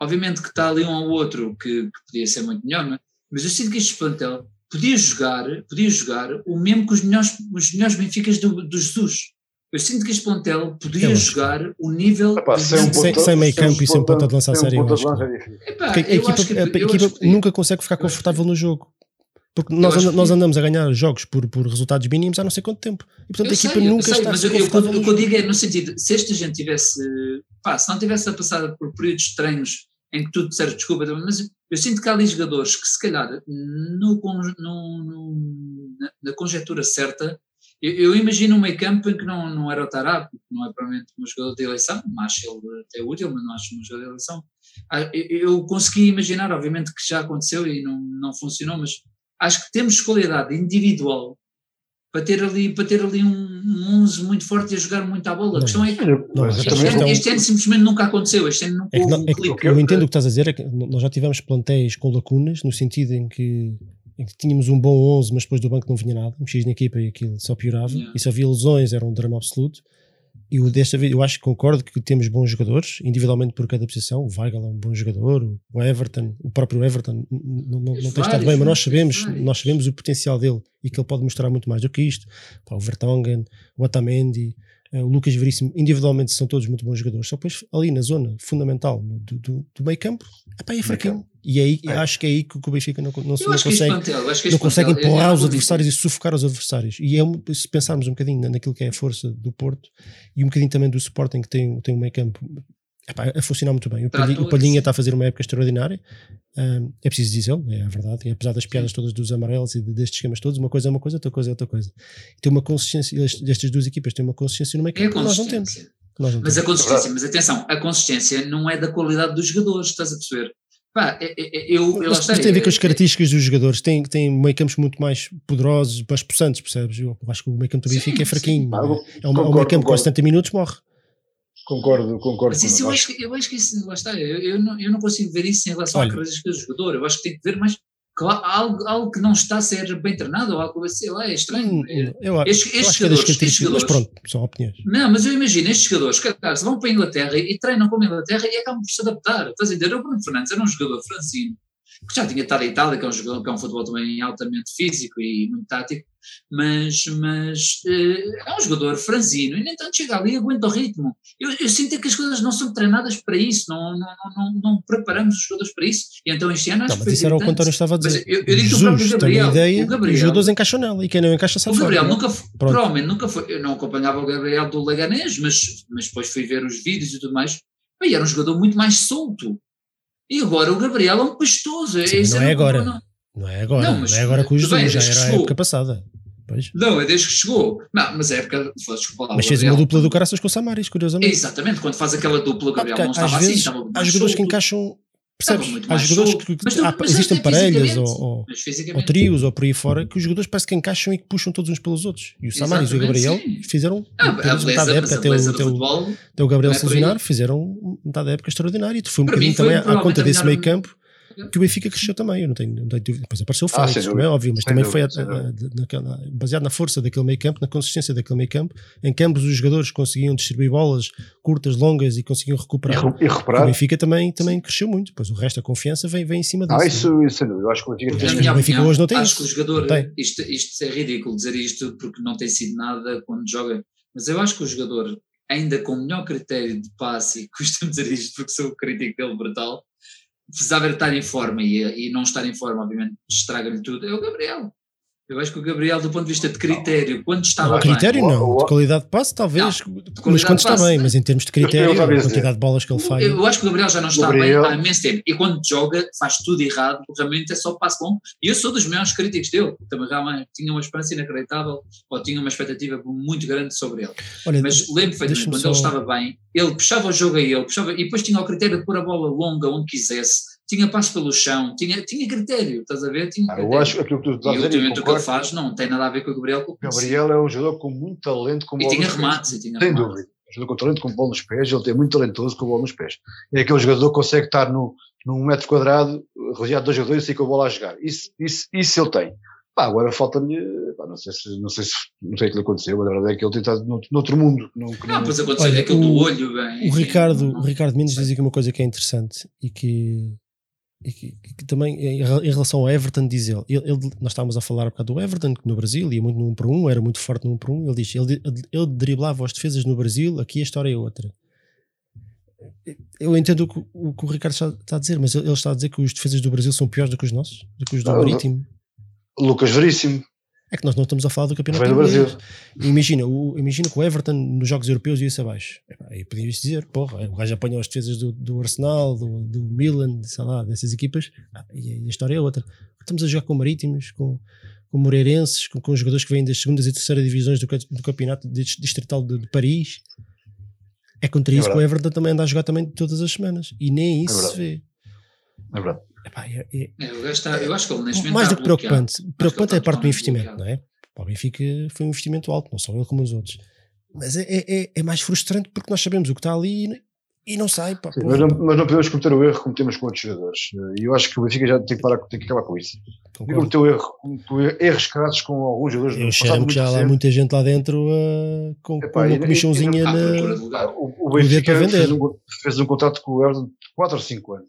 Speaker 3: obviamente que está ali um ou outro que, que podia ser muito melhor, não é? mas eu sinto que este plantel podia jogar, podia jogar o mesmo que os melhores, os melhores Benficas do, do Jesus. Eu sinto que este plantel podia jogar o nível.
Speaker 1: Epá, sem, um sem, sem meio campo e sem ponta de lança a sério. a equipa, a equipa nunca consegue ficar confortável no jogo. Porque nós, nós andamos a ganhar jogos por, por resultados mínimos há não sei quanto tempo. E portanto
Speaker 3: eu
Speaker 1: a equipa
Speaker 3: sei,
Speaker 1: nunca
Speaker 3: sei,
Speaker 1: está
Speaker 3: mas eu, eu, o que eu digo é no sentido, se esta gente tivesse, pá, se não tivesse a passar por períodos estranhos em que tudo serve desculpa, mas eu sinto que há ali jogadores que se calhar no, no, no na, na conjetura certa, eu, eu, imagino um meio campo em que não, não era o Tarab, não é provavelmente um jogador de eleição, acho ele até útil, mas não acho um jogador de eleição. Ah, eu consegui imaginar, obviamente que já aconteceu e não, não funcionou, mas acho que temos qualidade individual para ter ali, para ter ali um, um 11 muito forte e a jogar muito à bola. A questão é que não, este, ano, este, ano, simplesmente nunca aconteceu. Este ano nunca é
Speaker 1: houve não, um é clique. Eu entendo o que estás a dizer, é que nós já tivemos plantéis com lacunas, no sentido em que, em que tínhamos um bom 11, mas depois do banco não vinha nada, mexias na equipa e aquilo só piorava, yeah. e se havia lesões era um drama absoluto. E o desta vez, eu acho que concordo que temos bons jogadores, individualmente por cada posição. O Weigl é um bom jogador, o Everton, o próprio Everton não, não, não tem estado bem, mas nós sabemos, nós sabemos o potencial dele e que ele pode mostrar muito mais do que isto. Pá, o Vertonghen, o Otamendi, o Lucas Veríssimo, individualmente, são todos muito bons jogadores. Só depois, ali na zona fundamental do, do, do meio campo, epá, é fraquinho. E aí, é. acho que é aí que o Benfica não, não, não consegue, não consegue empurrar os adversários e sufocar os adversários. E é, se pensarmos um bocadinho naquilo que é a força do Porto e um bocadinho também do Sporting que tem, tem um meio campo epá, a funcionar muito bem. O, Palhinha, o Palhinha está a fazer uma época extraordinária, um, é preciso dizê-lo, é a verdade. E apesar das piadas todas dos amarelos e destes esquemas todos, uma coisa é uma coisa, outra coisa é outra coisa. Tem uma consistência, destas duas equipas têm uma consistência no meio campo é que nós não temos. Nós não
Speaker 3: mas
Speaker 1: temos.
Speaker 3: a consistência, mas atenção, a consistência não é da qualidade dos jogadores, estás a perceber? Pá, é, é, eu, eu
Speaker 1: mas, mas tem a ver com as características dos jogadores, tem, tem meio campos muito mais poderosos, mais possantes, percebes? Eu acho que o meio campo do Benfica é fraquinho. Sim, é? um, meio campo com 70 minutos morre.
Speaker 2: Concordo, concordo.
Speaker 3: Mas isso, eu, acho que, eu acho que isso, lá está, eu, eu, não, eu não consigo ver isso em relação Olha, à característica do jogador. Eu acho que tem que ver mais algo, algo que não está a ser bem treinado, ou algo sei lá, é estranho. Hum,
Speaker 1: eu, estes, estes jogadores, estes jogadores, mas pronto, são opiniões.
Speaker 3: Não, mas eu imagino, estes jogadores, cara, se vão para a Inglaterra e treinam como a Inglaterra e acabam por se adaptar. Estás a entender? O Bruno Fernandes era um jogador francino que já tinha estado em Itália, que é um, jogador, que é um futebol também altamente físico e muito tático, mas, mas uh, é um jogador franzino e nem tanto chega ali e aguenta o ritmo. Eu, eu, sinto que as coisas não são treinadas para isso, não, não, não, não preparamos os jogadores para isso. E então este ano acho
Speaker 1: não, mas isso era o que o António estava a dizer. eu, eu digo Jesus Gabriel, tem a ideia Gabriel, os jogadores encaixam nela e quem não encaixa sabe
Speaker 3: O Gabriel fora, nunca, foi, provavelmente nunca foi, eu não acompanhava o Gabriel do Leganés, mas, mas depois fui ver os vídeos e tudo mais. E era um jogador muito mais solto. E agora o Gabriel é um pastoso.
Speaker 1: Sim, não é agora. Não, não é agora. Não, não é agora com o Jesus, já era a época passada. Pois.
Speaker 3: Não, é desde que chegou. Não, mas é época. Desculpa,
Speaker 1: mas fez uma dupla do caraças com o Samaris, curiosamente.
Speaker 3: Exatamente, quando faz aquela dupla, o Gabriel ah, não estava
Speaker 1: vezes,
Speaker 3: assim.
Speaker 1: Há jogadores que encaixam Percebes? Há jogadores que, que mas, há, mas existem parelhas ou, ou, ou, trios ou por aí fora que os jogadores parece que encaixam e que puxam todos uns pelos outros. E o Samaris e o Gabriel sim. fizeram ah, metade da época até o, até, o, até o Gabriel é Solucionar, fizeram metade da época extraordinária. Tu foi um bocadinho também à conta desse meio campo que o Benfica cresceu também, eu não tenho, não tenho dúvida. Depois apareceu o Félix, ah, como é óbvio, mas também dúvida, foi a, a, naquela, baseado na força daquele meio campo, na consistência daquele meio campo, em que ambos os jogadores conseguiam distribuir bolas curtas, longas e conseguiam recuperar.
Speaker 2: E, e recuperar.
Speaker 1: O Benfica também, também cresceu muito, pois o resto, a confiança vem, vem em cima disso.
Speaker 2: Ah, isso, isso eu acho que o Benfica,
Speaker 3: tem. o Benfica hoje não tem acho isso. que o jogador, isto, isto é ridículo dizer isto porque não tem sido nada quando joga, mas eu acho que o jogador ainda com melhor critério de passe, e custa-me dizer isto porque sou crítico dele brutal, precisava estar em forma e, e não estar em forma, obviamente, estraga-lhe tudo, é o Gabriel. Eu acho que o Gabriel, do ponto de vista de critério, quando estava
Speaker 1: não, critério bem, não, de qualidade de passe talvez, não, mas quando está bem, mas em termos de critério, a quantidade de bolas que ele faz.
Speaker 3: Eu acho que o Gabriel já não está Gabriel. bem há imenso tempo, e quando joga faz tudo errado, realmente é só passe bom, e eu sou dos maiores críticos dele, também realmente tinha uma esperança inacreditável, ou tinha uma expectativa muito grande sobre ele. Olha, mas lembro perfeitamente, quando só... ele estava bem, ele puxava o jogo a ele, puxava, e depois tinha o critério de pôr a bola longa onde quisesse, tinha passo pelo chão, tinha, tinha critério, estás a ver? Tinha
Speaker 2: ah, eu acho que aquilo que tu estás
Speaker 3: a dizer. E ultimamente o que ele faz não tem nada a ver com o Gabriel.
Speaker 2: O Gabriel é um jogador com muito talento. Com
Speaker 3: e tinha remates. E tinha
Speaker 2: Sem dúvida. Um jogador com talento, com bola nos pés, ele tem muito talentoso com bola nos pés. É aquele jogador que consegue estar no, num metro quadrado, rodeado de dois jogadores e sair com a bola a jogar. Isso, isso, isso ele tem. Pá, agora falta-me, não sei se, não sei se, não sei o que lhe aconteceu, a verdade é que ele tem estado noutro, mundo.
Speaker 3: Não, não, não pois aconteceu Olha, aquele o, do olho, bem.
Speaker 1: O Ricardo, o Ricardo Mendes diz aqui uma coisa que é interessante e que e que, que, também em, relação ao Everton diz ele, ele, ele, nós estávamos a falar um bocado do Everton que no Brasil ia muito no 1 para 1, era muito forte no 1 para 1 ele diz, ele, ele driblava as defesas no Brasil aqui a história é outra. Eu entendo o que o, que o Ricardo está a dizer mas ele está a dizer que os defesas do Brasil são piores do que os nossos do que os do Marítimo.
Speaker 2: Lucas Veríssimo
Speaker 1: é que nós não estamos a falar do campeonato
Speaker 2: do Brasil.
Speaker 1: Imagina, o, imagina que o Everton nos jogos europeus ia-se abaixo. Aí podias dizer, porra, o gajo apanhou as defesas do, do Arsenal, do, do Milan, sei lá, dessas equipas, ah, e, a história é outra. Estamos a jogar com marítimos, com, com moreirenses, com, com jogadores que vêm das segundas e terceiras divisões do, do campeonato distrital de, de Paris. É contra é isso que o Everton também anda a jogar também todas as semanas. E nem isso é se vê.
Speaker 2: É verdade.
Speaker 1: Epá, é, é,
Speaker 3: eu, está, eu acho que ele neste momento
Speaker 1: Mais do que preocupante. Preocupante é a parte do investimento, não é? Para o Benfica foi um investimento alto, não só ele como os outros. Mas é, é, é mais frustrante porque nós sabemos o que está ali e não sai. Pá,
Speaker 2: Sim, mas, não, mas, não, podemos cometer o erro que cometemos com outros jogadores. E eu acho que o Benfica já tem que, parar, tem que acabar com isso. Cometeu erro, erros crados com alguns jogadores.
Speaker 1: Eu cheiro que já há muita gente lá dentro uh, com, Epá, com uma comichãozinha na.
Speaker 2: O, o Benfica fez um, fez um contrato com o Everton de 4 ou 5 anos.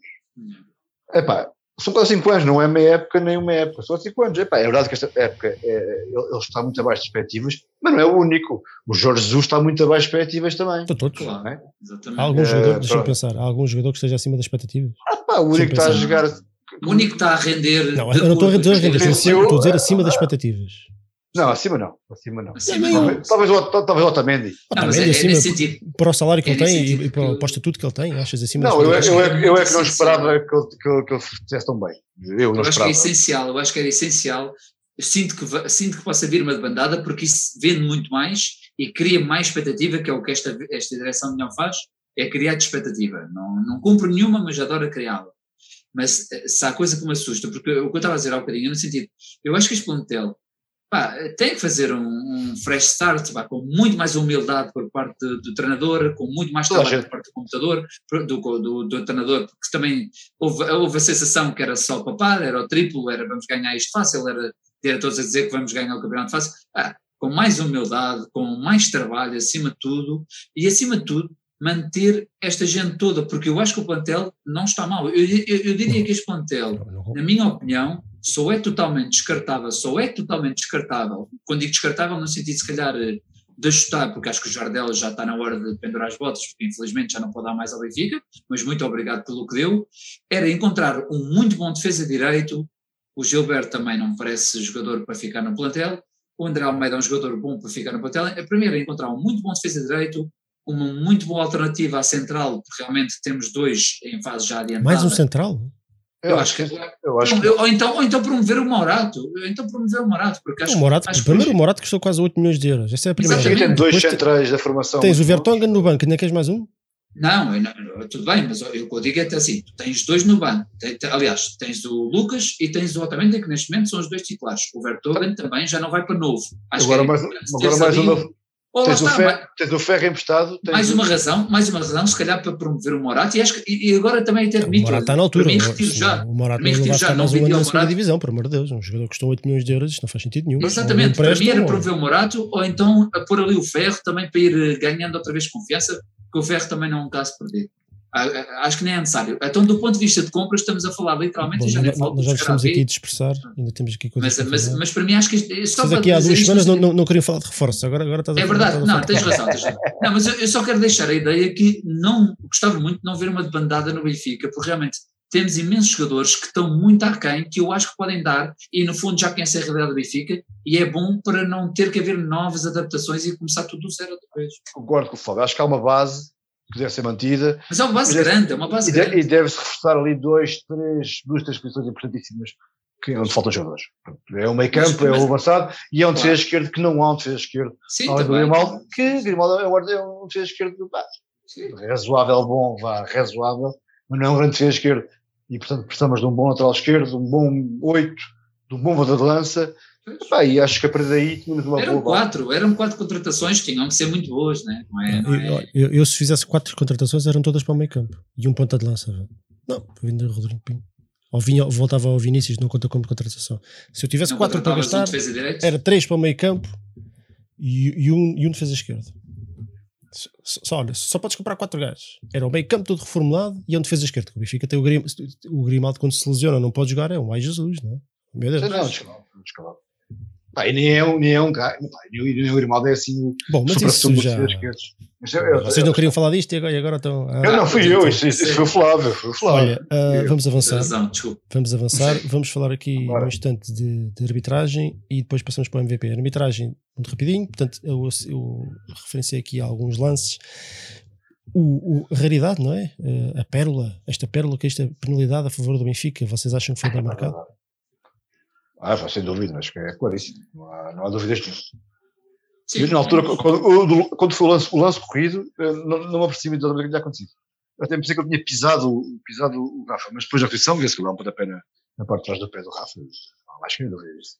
Speaker 2: Epá, são quase 5 anos, não é meia época nem uma época, são 5 anos. Epá, é verdade que esta época é, ele está muito abaixo de expectativas, mas não é o único. O Jorge Jesus está muito abaixo de expectativas também.
Speaker 1: Estão todos.
Speaker 3: Claro,
Speaker 2: é?
Speaker 1: Há algum jogador,
Speaker 2: Eh,
Speaker 1: deixa-me pensar, há algum jogador que esteja acima das expectativas?
Speaker 2: Ah, pá, o único que está a jogar.
Speaker 3: O único que está a render.
Speaker 1: Não, eu não estou a dizer,
Speaker 2: Venceu.
Speaker 1: estou a dizer acima das expectativas.
Speaker 2: Não, acima não. Acima não.
Speaker 3: Acima.
Speaker 2: Talvez, talvez, o- talvez o Otamendi.
Speaker 3: Não, mas
Speaker 1: Também
Speaker 3: é, é
Speaker 1: acima,
Speaker 3: nesse sentido.
Speaker 1: para o salário que
Speaker 3: é
Speaker 1: ele tem e,
Speaker 3: sentido
Speaker 1: e para, o estatuto que ele tem, achas acima
Speaker 2: Não, eu,
Speaker 1: das
Speaker 2: eu, é- eu é que não esperava que ele, que que ele fizesse tão bem. Eu não
Speaker 3: Eu acho que é
Speaker 2: esperava.
Speaker 3: essencial, eu acho que era essencial. Eu sinto que, sinto que possa vir uma debandada porque isso vende muito mais e cria mais expectativa, que é o que esta, esta direção melhor faz, é criar expectativa. Não, não cumpre nenhuma, mas adora criá-la. Mas eh, se há coisa que me assusta, porque o que eu estava a dizer há um bocadinho, no sentido, eu acho que este plantel pá, tem que fazer um, um fresh start, pá, com muito mais humildade por parte do, do treinador, com muito mais trabalho por parte do computador, do, do, do treinador, porque também houve, houve a sensação que era só papar, era o triplo, era vamos ganhar isto fácil, era ter todos a dizer que vamos ganhar o campeonato fácil. Ah, com mais humildade, com mais trabalho, acima de tudo, e acima de tudo, manter esta gente toda, porque eu acho que o plantel não está mal. Eu, eu, eu diria que este plantel, na minha opinião, só é totalmente descartável, só é totalmente descartável, quando digo descartável no sentido se calhar eh, de ajustar, porque acho que o Jardel já está na hora de pendurar as botas, porque infelizmente já não pode dar mais ao Benfica, mas muito obrigado pelo que deu, era encontrar um muito bom defesa direito, o Gilberto também não parece jogador para ficar no plantel, o André Almeida é um jogador bom para ficar no plantel, a primeira é encontrar um muito bom defesa direito, uma muito boa alternativa à central, porque realmente temos dois em fase já adiantada.
Speaker 1: Mais um central?
Speaker 2: Eu, acho que. Eu acho que.
Speaker 3: Ou então, ou então promover o Morato, ou então promover o Morato, porque acho
Speaker 1: O Morato,
Speaker 3: acho que
Speaker 1: primeiro
Speaker 3: hoje-
Speaker 1: o Morato custou quase 8 milhões de euros. Essa é a primeira.
Speaker 2: Tem dois
Speaker 1: Depois te-
Speaker 2: centrais da formação.
Speaker 1: Tens o Vertonghen no banco, ainda queres mais um?
Speaker 3: Não, eu não- tudo bem, mas eu, o que eu digo é até assim: tu tens dois no banco. Te- te- aliás, tens o Lucas e tens o Otamendi, que neste momento são os dois titulares. O Vertogen também já não vai para novo. Acho
Speaker 2: Agora
Speaker 3: que é
Speaker 2: mais, agora
Speaker 3: ter-se
Speaker 2: mais
Speaker 3: ali
Speaker 2: uma.
Speaker 3: Ou
Speaker 2: Tens o,
Speaker 3: está,
Speaker 2: ferro, tens o ferro emprestado. Tens
Speaker 3: mais
Speaker 2: o-
Speaker 3: uma razão, mais uma razão, se calhar para promover o Morato, e, acho que, e agora também até
Speaker 1: O
Speaker 3: admito.
Speaker 1: Morato está na altura.
Speaker 3: Mim,
Speaker 1: O-
Speaker 3: retiro já.
Speaker 1: O Morato não vai
Speaker 3: já, não
Speaker 1: mais um ano na segunda divisão, por amor de Deus. Um jogador que custou 8 milhões de euros, isto não faz sentido nenhum.
Speaker 3: Exatamente,
Speaker 1: Um
Speaker 3: para mim era promover o Morato, ou então a pôr ali o Ferro também para ir eh, ganhando outra vez confiança, porque o Ferro também não é um caso perdido. Ah, ah, Acho que nem é necessário. Então, do ponto de vista de compras, estamos a falar literalmente,
Speaker 1: Bom,
Speaker 3: e já
Speaker 1: nós,
Speaker 3: falo
Speaker 1: nós já estamos aqui a
Speaker 3: Scarabei,
Speaker 1: dispersar, ainda temos aqui coisas
Speaker 3: mas,
Speaker 1: para
Speaker 3: mas, mas para mim acho que isto, só
Speaker 1: Vocês
Speaker 3: para
Speaker 1: aqui há duas
Speaker 3: isto-
Speaker 1: semanas não, não, não queriam falar de reforços, agora, agora estás a
Speaker 3: É verdade,
Speaker 1: a
Speaker 3: não, tens razão, tens razão. [LAUGHS] Não, mas eu, eu só quero deixar a ideia que não gostava muito de não ver uma debandada no Benfica, porque realmente temos imensos jogadores que estão muito aquém, que eu acho que podem dar, e no fundo já conhecem a realidade do Benfica, e é bom para não ter que haver novas adaptações e começar tudo do zero outra vez.
Speaker 2: Concordo com o Fábio. Acho que há uma base que deve ser mantida
Speaker 3: Mas é uma base
Speaker 2: é-
Speaker 3: grande, é uma base
Speaker 2: e, de-
Speaker 3: grande.
Speaker 2: e deve-se reforçar ali dois, três, duas, três posições importantíssimas que, onde faltam jogadores. É o meio campo, é
Speaker 3: Mas-
Speaker 2: o avançado e é um
Speaker 3: Claro.
Speaker 2: defesa esquerdo que não há um defesa esquerdo.
Speaker 3: Sim,
Speaker 2: Há o
Speaker 3: também.
Speaker 2: Grimaldo, que Grimaldo é um é um defesa esquerdo
Speaker 3: Sim.
Speaker 2: razoável, bom, vá, razoável, mas não é um grande defesa esquerdo. E portanto precisamos de um bom lateral esquerdo, de um bom oito, de um bom valor de lança. Pá, e acho que a partir daí tínhamos uma
Speaker 3: Eram
Speaker 2: boa base.
Speaker 3: quatro, eram quatro contratações que tinham que ser muito boas, né? não é? Não
Speaker 1: Eu,
Speaker 3: é?
Speaker 1: eu- eu, se fizesse quatro contratações, eram todas para o meio campo e um ponta de lança. Não, vindo do Rodrigo Pinho. Ou vinha, voltava ao Vinícius, não conta como contratação. Se eu tivesse
Speaker 3: Não
Speaker 1: quatro para
Speaker 3: um
Speaker 1: gastar,
Speaker 3: defesa direito?
Speaker 1: era três para o meio campo e, e um, e um defesa esquerdo. Só, só, olha, só podes comprar quatro gajos. Era o meio campo todo reformulado e um defesa esquerdo. O Benfica tem o, Grim, o Grimaldo quando se lesiona, não pode jogar, é um ai Jesus, não é? Meu Deus.
Speaker 2: Não, descalado. Pá, e nem é um, nem é um cara, pá, nem, o- nem o Grimaldo é assim o
Speaker 1: Bom, mas isso já.
Speaker 2: Mas eu- eu-
Speaker 1: Vocês não queriam falar disto e agora, agora estão. ah,
Speaker 2: Eu não fui eu, isso, isso foi o Flávio, foi o Flávio.
Speaker 1: Olha, ah, vamos avançar.
Speaker 3: Razão.
Speaker 1: Vamos avançar, [LAUGHS] vamos falar aqui
Speaker 2: Bora.
Speaker 1: um instante de, de arbitragem e depois passamos para o MVP. A arbitragem, muito rapidinho, portanto, eu, eu referenciei aqui alguns lances. O, o- a raridade, não é? Eh, a pérola, esta pérola, que esta penalidade a favor do Benfica, vocês acham que foi bem marcado?
Speaker 2: Ah, sem dúvida, acho que é claríssimo. Não há, não há dúvidas disso.
Speaker 3: Sim,
Speaker 2: Eu, na altura, quando, quando foi o lance, o lance corrido, eh, não, não me apercebi exatamente o que tinha acontecido. Até pensei que eu tinha pisado, o- pisado o Rafa, mas depois da repetição, vê-se que ele dá um pontapé na, na parte de trás do pé do Rafa. Não, acho que não dúvida disso.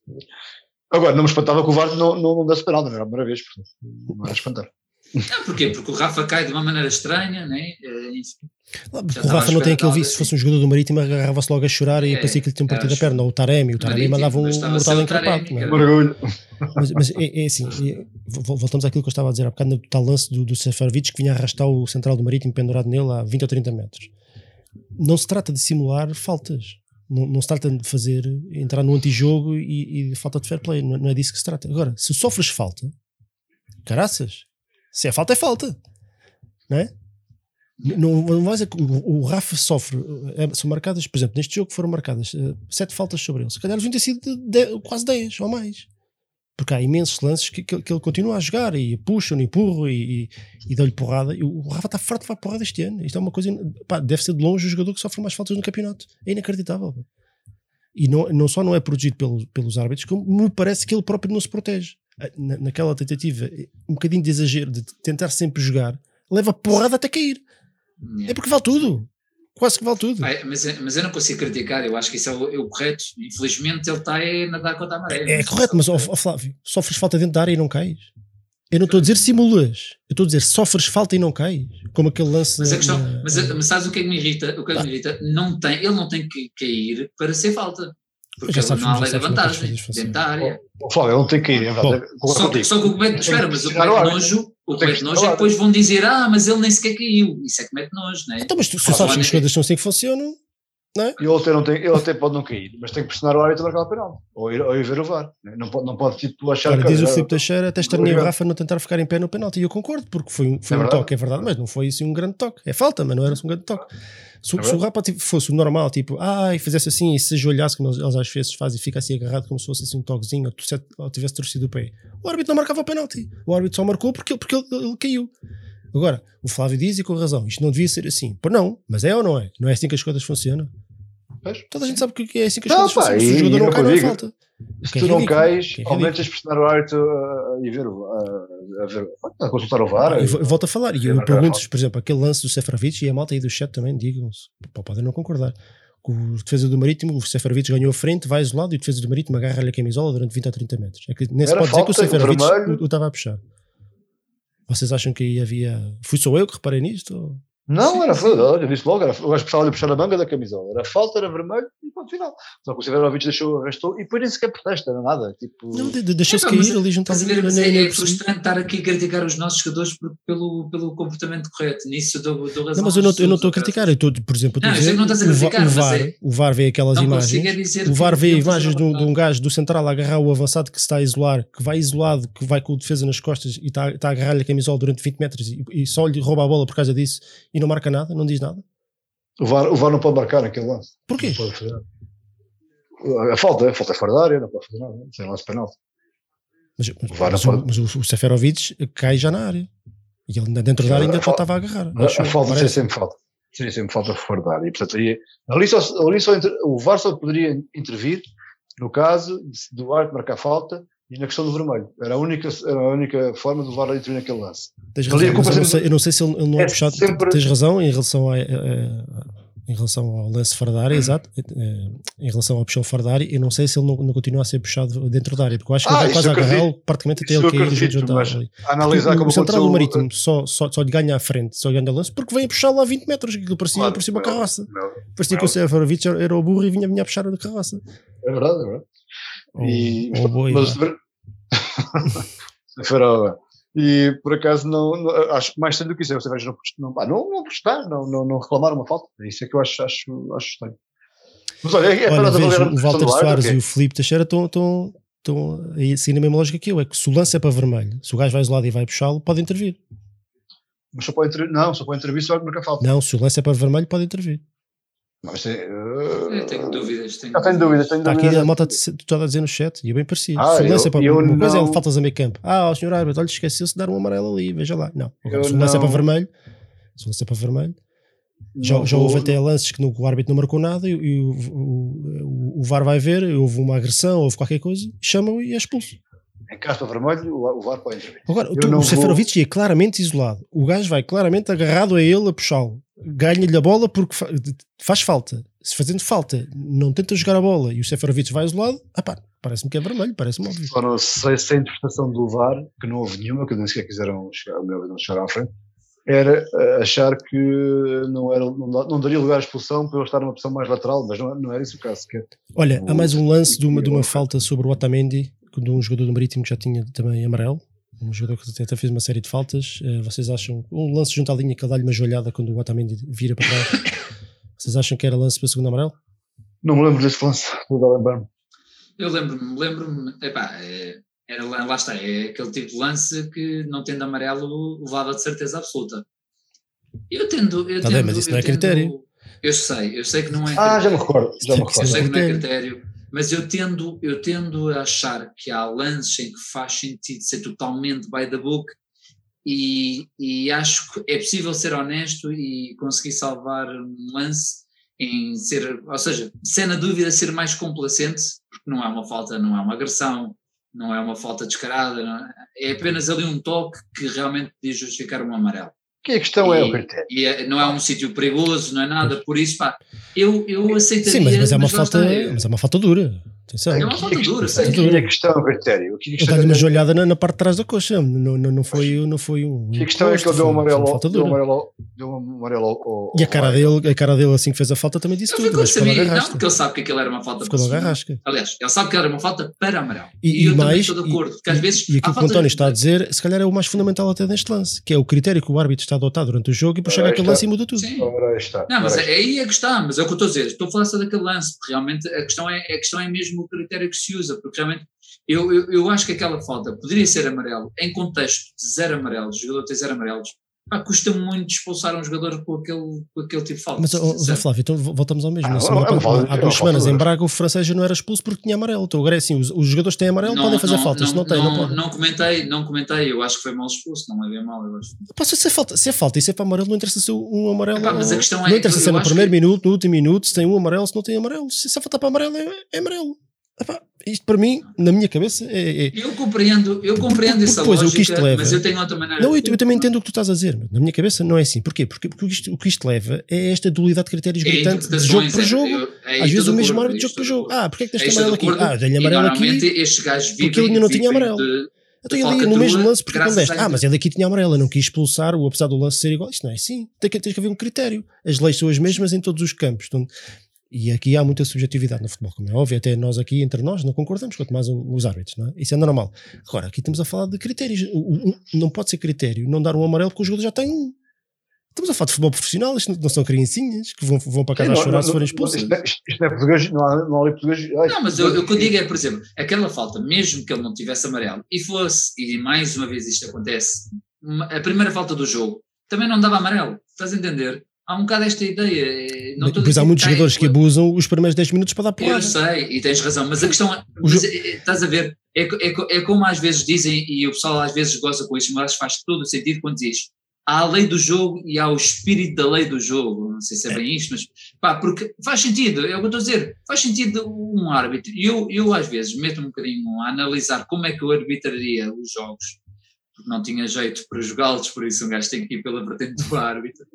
Speaker 2: Agora, não me espantava que o VAR não, não, não desse penal, não era a primeira vez, portanto, não era espantar.
Speaker 3: Não, porquê? Porque o Rafa cai de uma maneira estranha, né? Eh, enfim.
Speaker 1: Não, o Rafa não tem aquele vício. Se fosse um jogador do Marítimo, agarrava-se logo a chorar e
Speaker 3: É,
Speaker 1: parecia que lhe tinham partido a perna. Ou o Taremi, o Taremi mandava um mortal encrapado. É?
Speaker 2: Mergulho.
Speaker 1: Mas, mas é, é assim, é- vo- voltamos àquilo que eu estava a dizer há bocado no tal lance do, do Seferovic que vinha arrastar o central do Marítimo pendurado nele a 20 ou 30 metros. Não se trata de simular faltas. Não, não se trata de fazer, entrar no antijogo e, e falta de fair play. Não, não é disso que se trata. Agora, se sofres falta, caraças, se é falta, é falta. Não é? Não, vai que o, Rafa sofre, é, são marcadas, por exemplo, neste jogo foram marcadas uh, sete faltas sobre ele. Se calhar deviam ter sido de, quase 10 ou mais. Porque há imensos lances que, que, que ele continua a jogar e puxa, e empurra e, e, e dá-lhe porrada. E o Rafa está farto de porrada este ano. Isto é uma coisa. Pá, deve ser de longe o jogador que sofre mais faltas no campeonato. É inacreditável. E não, não só não é protegido pelo, pelos árbitros, como me parece que ele próprio não se protege. Na, naquela tentativa, um bocadinho de exagero de tentar sempre jogar, leva porrada até cair. É porque vale tudo. Quase que vale tudo.
Speaker 3: Ai, mas, mas eu não consigo criticar, eu acho que isso é o, é o correto. Infelizmente ele está a nadar contra a maré.
Speaker 1: É, é correto, mas oh, oh, Flávio, sofres falta dentro da área e não cais. Eu não estou a dizer simulas, eu estou a dizer sofres falta e não cais, como aquele lance.
Speaker 3: Mas, a questão, na, mas, mas sabes o que é que me irrita? O que, é que me irrita? Não tem, ele não tem que cair para ser falta. Porque sabes, não há lei da vantagem dentro da área.
Speaker 2: Flávio, não tem que ir, é verdade.
Speaker 3: Só, só que o que mete, espera, mas o que mete nojo, o que mete nojo é que depois vão dizer, ah, mas ele nem sequer caiu. Isso é que mete nojo, não é?
Speaker 1: Então, mas tu, se sabes que as coisas são assim que funcionam, não é?
Speaker 2: E ele até, não tem, ele até pode não cair, mas tem que pressionar o árbitro a marcar o penal. Ou ir, ou ir ver o VAR. Não pode, não pode tipo, achar
Speaker 1: Olha, que. Diz o Filipe Teixeira, até estaria o Rafa não tentar ficar em pé no penalti. E eu concordo, porque foi, foi é um toque, é verdade, mas não foi assim um grande toque. É falta, mas não era assim um grande toque. Se, é se o Rafa tipo, fosse o normal, tipo, ah, e fizesse assim e se ajoelhasse, como eles às vezes fazem, e fica assim agarrado como se fosse assim um toquezinho, ou, ou tivesse torcido o pé, o árbitro não marcava o penalti. O árbitro só marcou porque, porque ele, ele, ele caiu. Agora, o Flávio diz e com razão, isto não devia ser assim. Por não, mas é ou não é? Não é assim que as coisas funcionam? Toda a gente sabe que é assim que as
Speaker 2: não,
Speaker 1: coisas funcionam. Se o jogador não cai, não falta.
Speaker 2: Se tu não cais, ao menos tens pressionar o árbitro e ver, a, ver, a consultar o VAR.
Speaker 1: Ah, eu volto a falar, e eu pergunto por exemplo, aquele lance do Seferovic e a malta aí do chat também, digam-se, podem não concordar. O defesa do Marítimo, o Seferovic ganhou a frente, vai isolado e o defesa do Marítimo agarra-lhe a camisola durante 20 a 30 metros. É que nem se pode dizer que o Seferovic o estava a puxar. Vocês acham que aí havia. Fui só eu que reparei nisto? Ou...
Speaker 2: Não, Sim. era falta, eu disse logo, era, o gajo precisava de puxar a manga da camisola. Era falta, era vermelho e ponto final. Só que o Severovic deixou, arrastou e depois nem sequer protesta, era nada. Tipo...
Speaker 1: Não, deixou-se é, cair ali junto
Speaker 3: à linha. É, frustrante estar aqui a criticar os nossos jogadores por, pelo, pelo comportamento correto. Nisso eu dou, dou razão.
Speaker 1: Não, mas eu não, eu não estou a criticar, eu estou, por exemplo,
Speaker 3: não,
Speaker 1: dizer,
Speaker 3: não estás a criticar,
Speaker 1: o, VAR, é, o VAR vê aquelas imagens, o VAR vê imagens de um, de um gajo do central a agarrar o avançado que se está a isolar, que vai isolado, que vai com o defesa nas costas e está, está a agarrar-lhe a camisola durante 20 metros e, e só lhe rouba a bola por causa disso e não marca nada, não diz nada.
Speaker 2: O VAR, o VAR não pode marcar aquele lance.
Speaker 1: Porquê?
Speaker 2: A falta, a falta é fora da área, não pode fazer nada, sem lance penal.
Speaker 1: Mas, mas, o, VAR mas, pode... mas o, o Seferovic cai já na área. E ele dentro da área ainda faltava a agarrar.
Speaker 2: A, a falta seria sempre falta. Seria sempre falta fora da área. E, portanto, aí, ali só, ali só, o VAR só poderia intervir no caso do árbitro marcar falta e na questão do vermelho. Era a única, era a única forma do VAR intervir naquele lance.
Speaker 1: Tens razão, eu, não sei, eu, não sei, se ele, ele não é, é puxado. Sempre... Tens razão em relação a, a, a em relação ao lance fora da área, exato, eh, em relação ao puxão fora da área, eu não sei se ele não, não continua a ser puxado dentro da área, porque eu acho que ah, ele vai quase agarrá-lo praticamente até ele cair junto ali.
Speaker 2: Analisar como
Speaker 1: o central do Marítimo só, só, só lhe ganha à frente, só lhe ganha lance, porque vem a puxá-lo a 20 metros, aquilo parecia claro, por cima da carroça. Não, parecia não. que o Seferovic era o burro e vinha, vinha a puxar a carroça.
Speaker 2: É verdade, é verdade.
Speaker 1: Ou, e, ou boi,
Speaker 2: mas, [LAUGHS] e por acaso não, não, acho que mais sendo do que isso, você vai não, não, não, não prestar, não, não, não reclamar uma falta. É isso é que eu acho, acho, acho estranho.
Speaker 1: Mas olha, é, é olha, vejo, o Walter Soares e o Felipe Teixeira estão, estão, estão a seguir a mesma lógica que eu, é que se o lance é para vermelho, se o gajo vai isolado e vai puxá-lo, pode intervir.
Speaker 2: Mas só pode intervir, não, só pode intervir se vai marcar falta.
Speaker 1: Não, se o lance é para vermelho, pode intervir.
Speaker 3: Mas, uh, eu tenho dúvidas. Tenho,
Speaker 2: eu tenho dúvidas. Tenho
Speaker 1: Está aqui a malta toda a dizer no chat e é bem parecido. Ah, se o lance é para eu uma coisa é faltas a meio campo. Ah, o senhor árbitro, olha, esqueceu-se de dar um amarelo ali, veja lá. Não, se o lance é para vermelho, se o lance é para vermelho, já, já houve até lances que no, o árbitro não marcou nada e, e o, o, o, VAR vai ver, houve uma agressão, houve qualquer coisa, chamam e é expulso.
Speaker 2: Em caspa vermelho, o, VAR pode intervir.
Speaker 1: Agora, tu, o Seferovic vou... é claramente isolado. O gajo vai claramente agarrado a ele a puxá-lo. Ganha-lhe a bola porque faz falta se fazendo falta não tenta jogar a bola e o Seferovic vai isolado, ah pá, parece-me que é vermelho, parece-me óbvio.
Speaker 2: Agora, se, a interpretação do VAR, que não houve nenhuma, que nem sequer quiseram chegar, não à frente, era uh, achar que não, era, não, não, daria lugar à expulsão para eu estar numa posição mais lateral, mas não, não era isso o caso sequer.
Speaker 1: Olha, há mais um lance de uma, de uma falta sobre o Otamendi, de um jogador do Marítimo que já tinha também amarelo, um jogador que até fez uma série de faltas. Uh, vocês acham um lance junto à linha que ele dá-lhe uma joelhada quando o Otamendi vira para trás? [COUGHS] Vocês acham que era lance para o segundo amarelo?
Speaker 2: Não me lembro desse lance, vou lembrar-me.
Speaker 3: Eu lembro-me, lembro-me, epá, é, era, lá está, é aquele tipo de lance que não tendo amarelo levava de certeza absoluta. Eu tendo. Eu
Speaker 1: Tá
Speaker 3: tendo
Speaker 1: bem, mas isso não é
Speaker 3: tendo-
Speaker 1: critério.
Speaker 3: Eu sei, eu sei que não é
Speaker 2: Ah, já me
Speaker 3: critério.
Speaker 2: recordo, já me
Speaker 1: Eu
Speaker 3: Eu
Speaker 2: recordo.
Speaker 3: sei que não é
Speaker 1: critério.
Speaker 3: Mas eu tendo, eu tendo a achar que há lances em que faz sentido ser totalmente by the book e, e acho que é possível ser honesto e conseguir salvar um lance em ser, ou seja, se é na dúvida ser mais complacente, porque não é uma falta, não é uma agressão, não é uma falta descarada, é, é apenas ali um toque que realmente podia justificar um amarelo.
Speaker 2: Que a questão é
Speaker 3: E-
Speaker 2: o critério.
Speaker 3: E é- não é um sítio perigoso, não é nada, por isso, pá, eu, eu aceitaria.
Speaker 1: Sim, mas, mas é uma
Speaker 3: lá
Speaker 1: falta, mas é uma falta dura. Atenção.
Speaker 3: É uma falta dura, sei.
Speaker 2: E
Speaker 1: dura.
Speaker 2: a questão é o critério. Aqui a
Speaker 1: Eu
Speaker 2: questão
Speaker 1: dei-lhe uma
Speaker 2: é-
Speaker 1: joelhada na, na parte de trás da coxa. Não, não, não, foi, não foi um.
Speaker 2: E a questão é que ele deu um amarelo, deu um
Speaker 1: dura.
Speaker 2: amarelo, deu um amarelo ao,
Speaker 1: E a cara dele, a cara dele assim que fez a falta também disse
Speaker 3: Ele
Speaker 1: tudo.
Speaker 3: ficou a
Speaker 1: Mas ficou logo
Speaker 3: saber,
Speaker 1: a
Speaker 3: não, porque ele sabe que aquilo era uma falta
Speaker 1: Ficou logo a
Speaker 3: para cima.
Speaker 1: rasca.
Speaker 3: Aliás, ele sabe que era uma falta para amarelo.
Speaker 1: E,
Speaker 3: eu
Speaker 1: e
Speaker 3: também
Speaker 1: mais,
Speaker 3: estou de
Speaker 1: e-
Speaker 3: acordo, porque às vezes
Speaker 1: e aquilo que o António está a dizer, se calhar é o mais fundamental até neste lance, que é o critério que o árbitro está a adotar durante o jogo e depois chega aquele lance e muda tudo.
Speaker 3: Sim. Não, mas é aí é que está, mas é o que eu estou a dizer, estou a falar só daquele lance, porque realmente a questão é, a questão é mesmo o critério que se usa, porque realmente eu, eu, eu acho que aquela falta poderia ser amarelo, em contexto de zero amarelos, o jogador tem zero amarelos, pá, custa muito expulsar um jogador com aquele, com aquele tipo de falta.
Speaker 1: Mas, Zé
Speaker 3: sincero.
Speaker 1: Flávio, então vo- voltamos ao mesmo.
Speaker 2: Ah,
Speaker 1: Na semana
Speaker 2: é falta-
Speaker 1: há
Speaker 2: é
Speaker 1: duas
Speaker 2: falta
Speaker 1: semanas em. Braga o francês já não era expulso porque tinha amarelo. Então agora é assim, os, os jogadores têm amarelo, podem fazer faltas, se não têm, não,
Speaker 3: não,
Speaker 1: podem.
Speaker 3: não comentei, não comentei, eu acho que foi mal expulso, não é bem mal, eu acho.
Speaker 1: Pá, se, é falta, se é falta e se é para amarelo, não interessa ser um amarelo.
Speaker 3: Epá, mas a
Speaker 1: ou-
Speaker 3: questão
Speaker 1: não
Speaker 3: é-
Speaker 1: interessa
Speaker 3: eu
Speaker 1: ser no
Speaker 3: acho
Speaker 1: primeiro
Speaker 3: que-
Speaker 1: minuto, no último minuto, se tem um amarelo, se não tem amarelo. Se, se é falta para amarelo, é, é amarelo. Isto para mim, na minha cabeça, é. é-
Speaker 3: Eu compreendo, eu compreendo
Speaker 1: Porque
Speaker 3: essa
Speaker 1: depois o que
Speaker 3: lógica,
Speaker 1: isto leva-
Speaker 3: mas eu tenho outra maneira.
Speaker 1: Não, eu, eu também entendo o que tu estás a dizer, mas na minha cabeça não é assim. Porquê? Porque, porque o, que isto, o que isto leva é esta dualidade de critérios
Speaker 3: É
Speaker 1: gritante de jogo por
Speaker 3: é-
Speaker 1: jogo.
Speaker 3: eu- é
Speaker 1: Às vezes o mesmo árbitro de jogo
Speaker 3: de
Speaker 1: jogo. Ah, porque é que deste amarelo aqui? Ah, dei-lhe amarelo aqui.
Speaker 3: normalmente estes gajos vivem,
Speaker 1: Porque ele ainda não tinha amarelo.
Speaker 3: de-
Speaker 1: Então ele ia no mesmo lance porque não deste. Ah, mas ele aqui tinha amarelo, eu não quis expulsar, o apesar do lance ser igual. Isto não é assim. Tem que, tens que haver um critério. As leis são as mesmas em todos os campos. Então, e aqui há muita subjetividade no futebol, como é óbvio, até nós aqui, entre nós, não concordamos, quanto mais os árbitros, não é? Isso é normal. Agora, aqui estamos a falar de critérios. Não pode ser critério não dar um amarelo porque o jogador já tem um. Estamos a falar de futebol profissional, isto não- são criancinhas que vão, vão para casa a
Speaker 2: Não,
Speaker 1: chorar
Speaker 2: não,
Speaker 1: se forem
Speaker 2: não,
Speaker 1: expulsas.
Speaker 2: Isto é- isto é português, não há, não há português. ai,
Speaker 3: Não, mas eu- eu- o que eu digo é, por exemplo, aquela falta, mesmo que ele não tivesse amarelo, e fosse, e mais uma vez isto acontece, a primeira falta do jogo, também não dava amarelo. Estás a entender? Há um bocado esta ideia. eh, Não
Speaker 1: Depois há muitos jogadores que abusam os primeiros 10 minutos para dar
Speaker 3: Eu
Speaker 1: porrada.
Speaker 3: sei, e tens razão, mas a questão é, mas, é, é, estás a ver, é, é, é como às vezes dizem, e o pessoal às vezes goza com isso, mas faz todo o sentido quando diz há a lei do jogo e há o espírito da lei do jogo, não sei se é bem isto, mas pá, porque faz sentido, é o que eu estou a dizer, faz sentido um árbitro, e eu, eu às vezes meto-me um bocadinho a analisar como é que eu arbitraria os jogos, não tinha jeito para jogá-los, por isso um gajo tem que ir pela vertente do árbitro,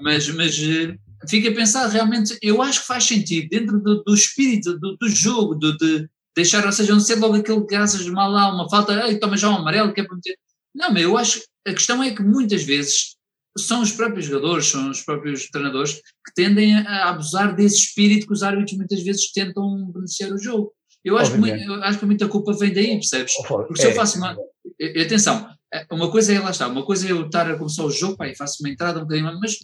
Speaker 3: mas, mas eh, fico a pensar realmente, eu acho que faz sentido dentro do, do espírito do, do jogo, do, de deixar, ou seja, não ser logo aquele graças de mal lá, uma falta, ei, toma já um amarelo, que é para meter. Não, mas eu acho, a questão é que muitas vezes são os próprios jogadores, são os próprios treinadores que tendem a, abusar desse espírito que os árbitros muitas vezes tentam beneficiar o jogo. Eu acho, que, eu acho que muita culpa vem daí, percebes? Porque se eu
Speaker 2: é,
Speaker 3: faço uma. Atenção, uma coisa é lá está, uma coisa é eu estar a começar o jogo, pá, e faço uma entrada um bocadinho, mas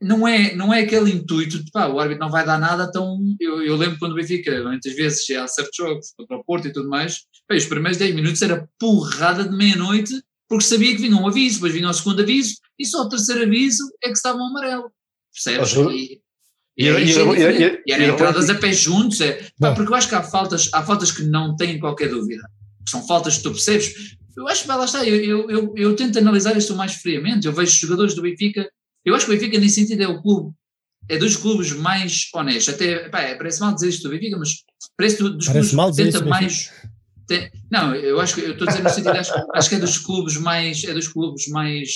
Speaker 3: não é, não é aquele intuito de pá, o árbitro não vai dar nada, então eu, eu lembro quando o Benfica, muitas vezes há certos jogos contra o Porto e tudo mais, pá, os primeiros 10 minutos era porrada de meia-noite, porque sabia que vinha um aviso, depois vinha o segundo aviso, e só o terceiro aviso é que estava um amarelo. Percebes? E,
Speaker 2: e-
Speaker 3: e,
Speaker 2: e-
Speaker 3: é eram entradas a pé juntos, é, pá, porque eu acho que há faltas, há faltas que não têm qualquer dúvida. São faltas que tu percebes. Eu acho que lá está, eu, eu, eu, tento analisar isto mais friamente. Eu vejo jogadores do Benfica, eu acho que o Benfica, nesse sentido, é o clube, é dos clubes mais honestos. Até, pá, é, parece mal dizer isto do Benfica, mas parece do- dos
Speaker 1: Parece
Speaker 3: clubes
Speaker 1: mal
Speaker 3: que
Speaker 1: dizer
Speaker 3: tenta
Speaker 1: isso do
Speaker 3: mais. tem- não, eu acho que eu estou a dizer no sentido, acho, acho que é dos clubes mais, é dos clubes mais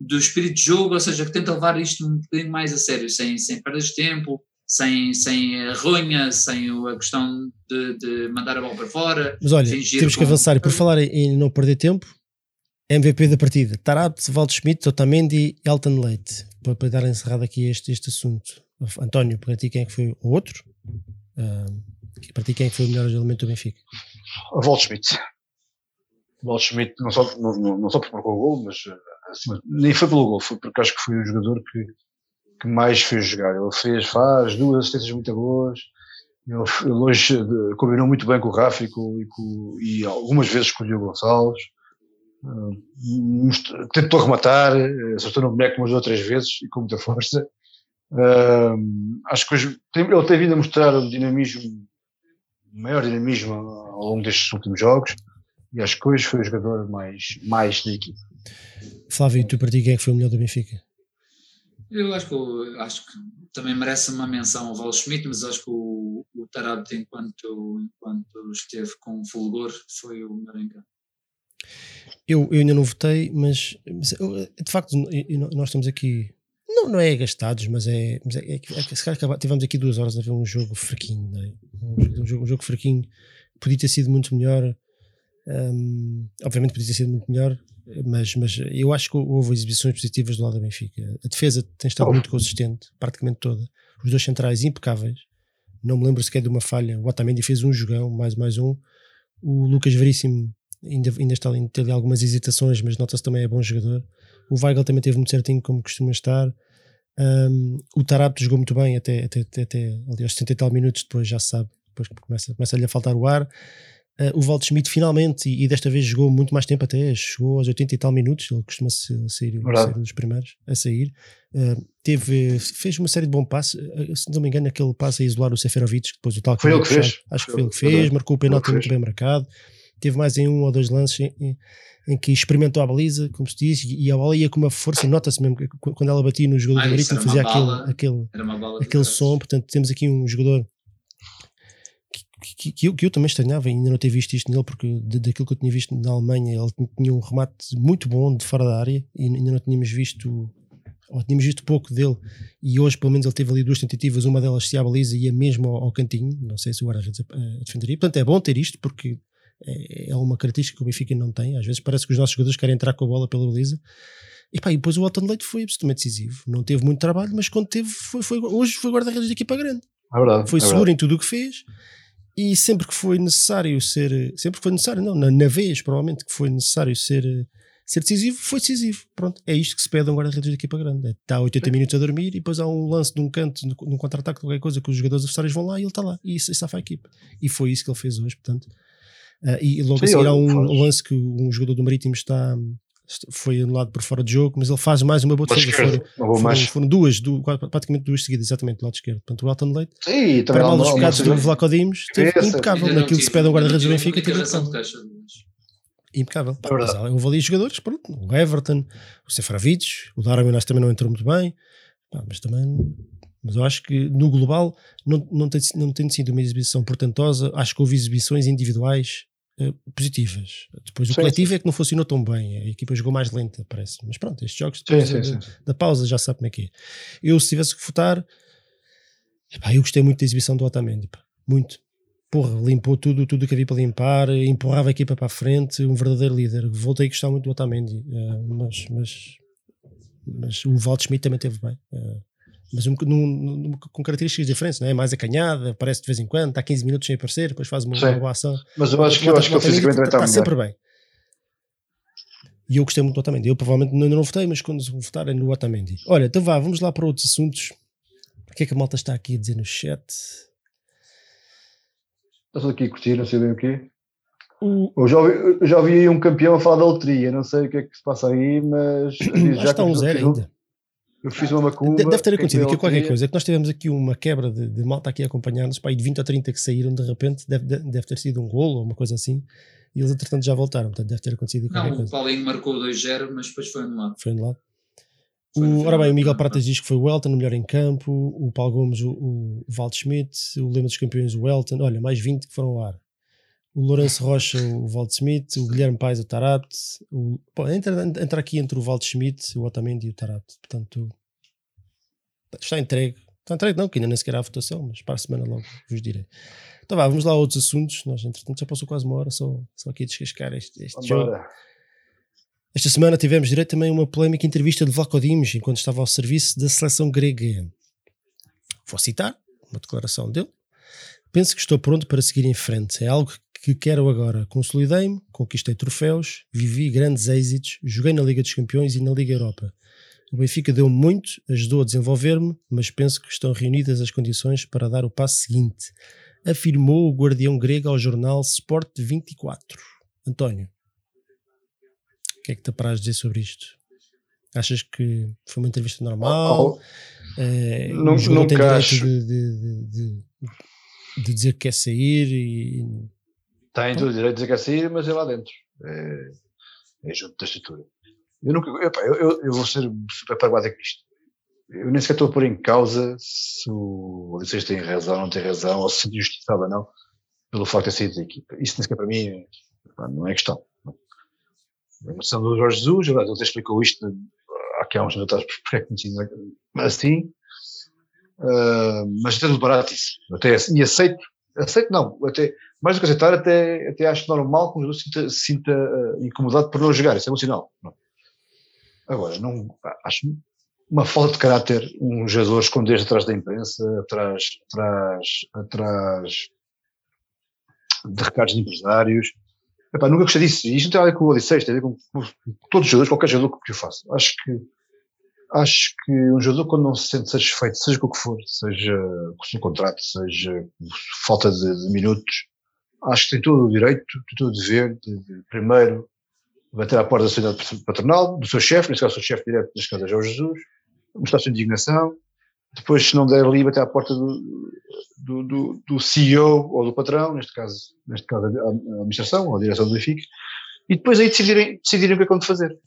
Speaker 3: do espírito de jogo, ou seja, que tenta levar isto um bocadinho mais a sério, sem, sem perdas de tempo, sem, sem a ronha, sem a questão de, de mandar a bola para fora.
Speaker 1: Mas olha, temos que avançar. E por falar em, não perder tempo, MVP da partida: Tarab, Valdo Schmidt, Otamendi e Alton Leite. Para, para dar encerrado aqui este, este assunto. António, para ti quem é que foi o outro? Ah, para ti quem é que foi o melhor elemento do Benfica?
Speaker 2: Walt Schmidt. Walt Schmidt, não só, não, não, só porque marcou o gol, mas eh, acima- nem foi pelo gol, foi porque acho que foi o jogador que, que mais fez jogar. Ele fez, faz duas assistências muito boas, Ele, ele hoje combinou muito bem com o Rafa e, com, e, com, e algumas vezes com o Diogo Gonçalves. Uh, tentou rematar, acertou no boneco umas outras vezes e com muita força. Uh, acho que hoje ele tem vindo a mostrar um dinamismo, um maior dinamismo ao longo destes últimos jogos e acho que hoje foi o jogador mais, mais da equipe.
Speaker 1: Flávio, tu para ti quem é que foi o melhor do Benfica?
Speaker 3: Eu acho que, acho que também merece uma menção ao Val Schmidt, mas acho que o, o enquanto, enquanto esteve com o Fulgor, foi o melhor campo.
Speaker 1: Eu, eu ainda não votei, mas, mas de facto nós estamos aqui não, não é gastados, mas é, mas é, é, é se calhar tivemos aqui duas horas a ver um jogo fraquinho, é? um, jogo, um jogo fraquinho, podia ter sido muito melhor, um, obviamente podia ter sido muito melhor, mas, mas eu acho que houve exibições positivas do lado da Benfica. A defesa tem estado muito consistente, praticamente toda. Os dois centrais impecáveis. Não me lembro sequer de uma falha. O Otamendi fez um jogão, mais mais um. O Lucas Veríssimo ainda, ainda está ali, ali algumas hesitações, mas nota-se também é bom jogador. O Weigl também teve muito certinho, como costuma estar. Um, o Tarapto jogou muito bem até, até, até, até ali aos 70 e tal minutos, depois já se sabe, depois começa, começa-lhe a faltar o ar. Uh, o Walt Schmidt finalmente, e, e, desta vez jogou muito mais tempo até, chegou aos 80 e tal minutos, ele costuma sair, sair dos primeiros a sair. Uh, teve, fez uma série de bons passos, uh, se não me engano, aquele passo a isolar o Seferovic, que depois o tal
Speaker 2: foi ele que fez.
Speaker 1: Acho que foi ele que fez, marcou o penalti muito bem marcado. Teve mais em um ou dois lances em, em que experimentou a baliza, como se diz, e a bola ia com uma força, nota-se mesmo quando ela batia no jogador ah, do Marítimo, fazia aquele, aquele, aquele som. Portanto, temos aqui um jogador que, que, eu, que, eu, também estranhava ainda não ter visto isto nele, porque daquilo que eu tinha visto na Alemanha, ele tinha um remate muito bom de fora da área e ainda não tínhamos visto, ou tínhamos visto pouco dele. E hoje, pelo menos, ele teve ali duas tentativas, uma delas se a baliza e ia mesmo ao, ao cantinho. Não sei se o guarda-redes defenderia. Portanto, é bom ter isto, porque é, é uma característica que o Benfica não tem. Às vezes parece que os nossos jogadores querem entrar com a bola pela baliza. E, pá, e depois o Alton Leite foi absolutamente decisivo. Não teve muito trabalho, mas quando teve, foi, foi hoje foi guarda-redes da equipa grande.
Speaker 2: É verdade,
Speaker 1: foi
Speaker 2: é
Speaker 1: seguro
Speaker 2: verdade.
Speaker 1: em tudo o que fez e sempre que foi necessário ser, sempre que foi necessário, não, na, na vez provavelmente que foi necessário ser, ser decisivo, foi decisivo. Pronto, é isto que se pede a um guarda-redes da equipa grande. É, está 80 minutos a dormir e depois há um lance de um canto, num contra-ataque, qualquer coisa, que os jogadores adversários vão lá e ele está lá. E isso, isso a equipa. E foi isso que ele fez hoje, portanto. Uh, e logo Sim, a seguir há um, um, lance que um jogador do Marítimo está foi anulado por fora de jogo, mas ele faz mais uma boa defesa. Foram, foram, foram, duas, duas, praticamente duas seguidas, exatamente, do lado esquerdo. Portanto, o Elton Leite,
Speaker 2: Sim,
Speaker 1: para mal dos pecados do Vlaco Dimos, teve impecável naquilo que se pede a um guarda-redes do Benfica. Teve impecável. Pá, mas houve ali jogadores, pronto, o Everton, o Seferovic, o Darwin acho também não entrou muito bem, pá, mas também mas eu acho que no global não, não, tem, não tem sido uma exibição portentosa. Acho que houve exibições individuais positivas. Depois o sim, coletivo sim. é que não funcionou tão bem, a equipa jogou mais lenta, parece. Mas pronto, estes jogos depois sim, da, da, pausa já sabe como é que é. Eu, se tivesse que votar, epá, eu gostei muito da exibição do Otamendi, pá, muito. Porra, limpou tudo, tudo que havia para limpar, empurrava a equipa para a frente, um verdadeiro líder. Voltei a gostar muito do Otamendi, uh, mas, mas, mas o Walt Schmidt também teve bem. Uh, mas um, num, num, com características diferentes, não é? Mais acanhada, aparece de vez em quando, está 15 minutos sem aparecer, depois faz uma, uma boa ação.
Speaker 2: Mas eu acho que, eu acho que ele fisicamente está, está
Speaker 1: sempre bem. E eu gostei muito do Otamendi. Eu provavelmente ainda não votei, mas quando votar é no Otamendi. Olha, então vá, vamos lá para outros assuntos. O que é que a malta está aqui a dizer no chat?
Speaker 2: Estás aqui a curtir, não sei bem o quê. O... Eu, já ouvi, eu já ouvi um campeão a falar da loteria, não sei o que é que se passa aí, mas. [CLEARS THROAT]
Speaker 1: já está um zero ainda.
Speaker 2: Eu fiz uma macumba.
Speaker 1: Deve ter acontecido aqui qualquer coisa. É que nós tivemos aqui uma quebra de, de malta aqui acompanhando-nos, de 20 ou 30 que saíram de repente, deve, deve ter sido um golo ou uma coisa assim, e eles entretanto já voltaram. Portanto, deve ter acontecido
Speaker 3: aqui qualquer Não, o Paulinho marcou 2-0, mas depois foi anulado.
Speaker 1: Foi anulado. O, ora bem, o Miguel Pratas diz que foi o Elton, o melhor em campo, o Paulo Gomes, o, o Walt Schmidt, o Lema dos Campeões, o Elton, olha, mais 20 que foram ao ar o Lourenço Rocha, o Walt Smith, o Guilherme Paes, o Tarat, o, pô, entra, entra aqui entre o Walt Schmidt, o Otamendi e o Tarat. Portanto, está entregue. Está entregue, não, que ainda nem sequer há votação, mas para a semana logo vos direi. Então vá, vamos lá a outros assuntos. Nós, entretanto, já passou quase uma hora só, só aqui a descascar este, este jogo. Esta semana tivemos direito também uma polémica entrevista de Vlaco Dimos enquanto estava ao serviço da seleção grega. Vou citar uma declaração dele. Penso que estou pronto para seguir em frente. É algo que quero agora. Consolidei-me, conquistei troféus, vivi grandes êxitos, joguei na Liga dos Campeões e na Liga Europa. O Benfica deu muito, ajudou a desenvolver-me, mas penso que estão reunidas as condições para dar o passo seguinte. afirmou o guardião grego ao jornal Sport 24. António, o que é que te apraz dizer sobre isto? Achas que foi uma entrevista normal? Oh, oh. É, não, o não tem direito de, de, de, de, dizer que quer sair e...
Speaker 2: Tem todo o direito de dizer que quer sair, mas é lá dentro. É, é junto da estrutura. Eu, nunca, eu, eu, eu, vou ser super pragmático nisto. Eu nem sequer estou a pôr em causa se o Odisseus tem razão ou não tem razão, ou se é ou não, pelo facto de ter saído da equipa. Isso nem sequer para mim não é questão. A emoção do Jorge Jesus, ele até explicou isto aqui há uns anos atrás, porque é que assim, uh, mas até tudo barato isso. Até, e aceito, aceito não, até, mais do que aceitar, até, até acho normal que o jogador se sinta, sinta uh, incomodado por não jogar, isso é um sinal. Não. Agora, não, acho uma falta de caráter um jogador esconder-se atrás da imprensa, atrás, atrás, atrás de recados de empresários. Epá, nunca gostei disso. Isto não tem a ver com o Odisseus, tem a ver com, com todos os jogadores, qualquer jogador que eu faço. Acho que, acho que um jogador, quando não se sente satisfeito, seja com o que for, seja com o seu contrato, seja falta de, de, minutos, acho que tem todo o direito, tem todo o dever de, de primeiro bater à porta da sociedade patronal, do seu chefe, neste caso o chefe direto, neste caso é Jorge Jesus, mostrar sua indignação, depois, se não der ali, bater à porta do, do, do, do, CEO ou do patrão, neste caso, neste caso a administração ou a direção do Benfica, e depois aí decidirem, decidirem o que é quando fazer.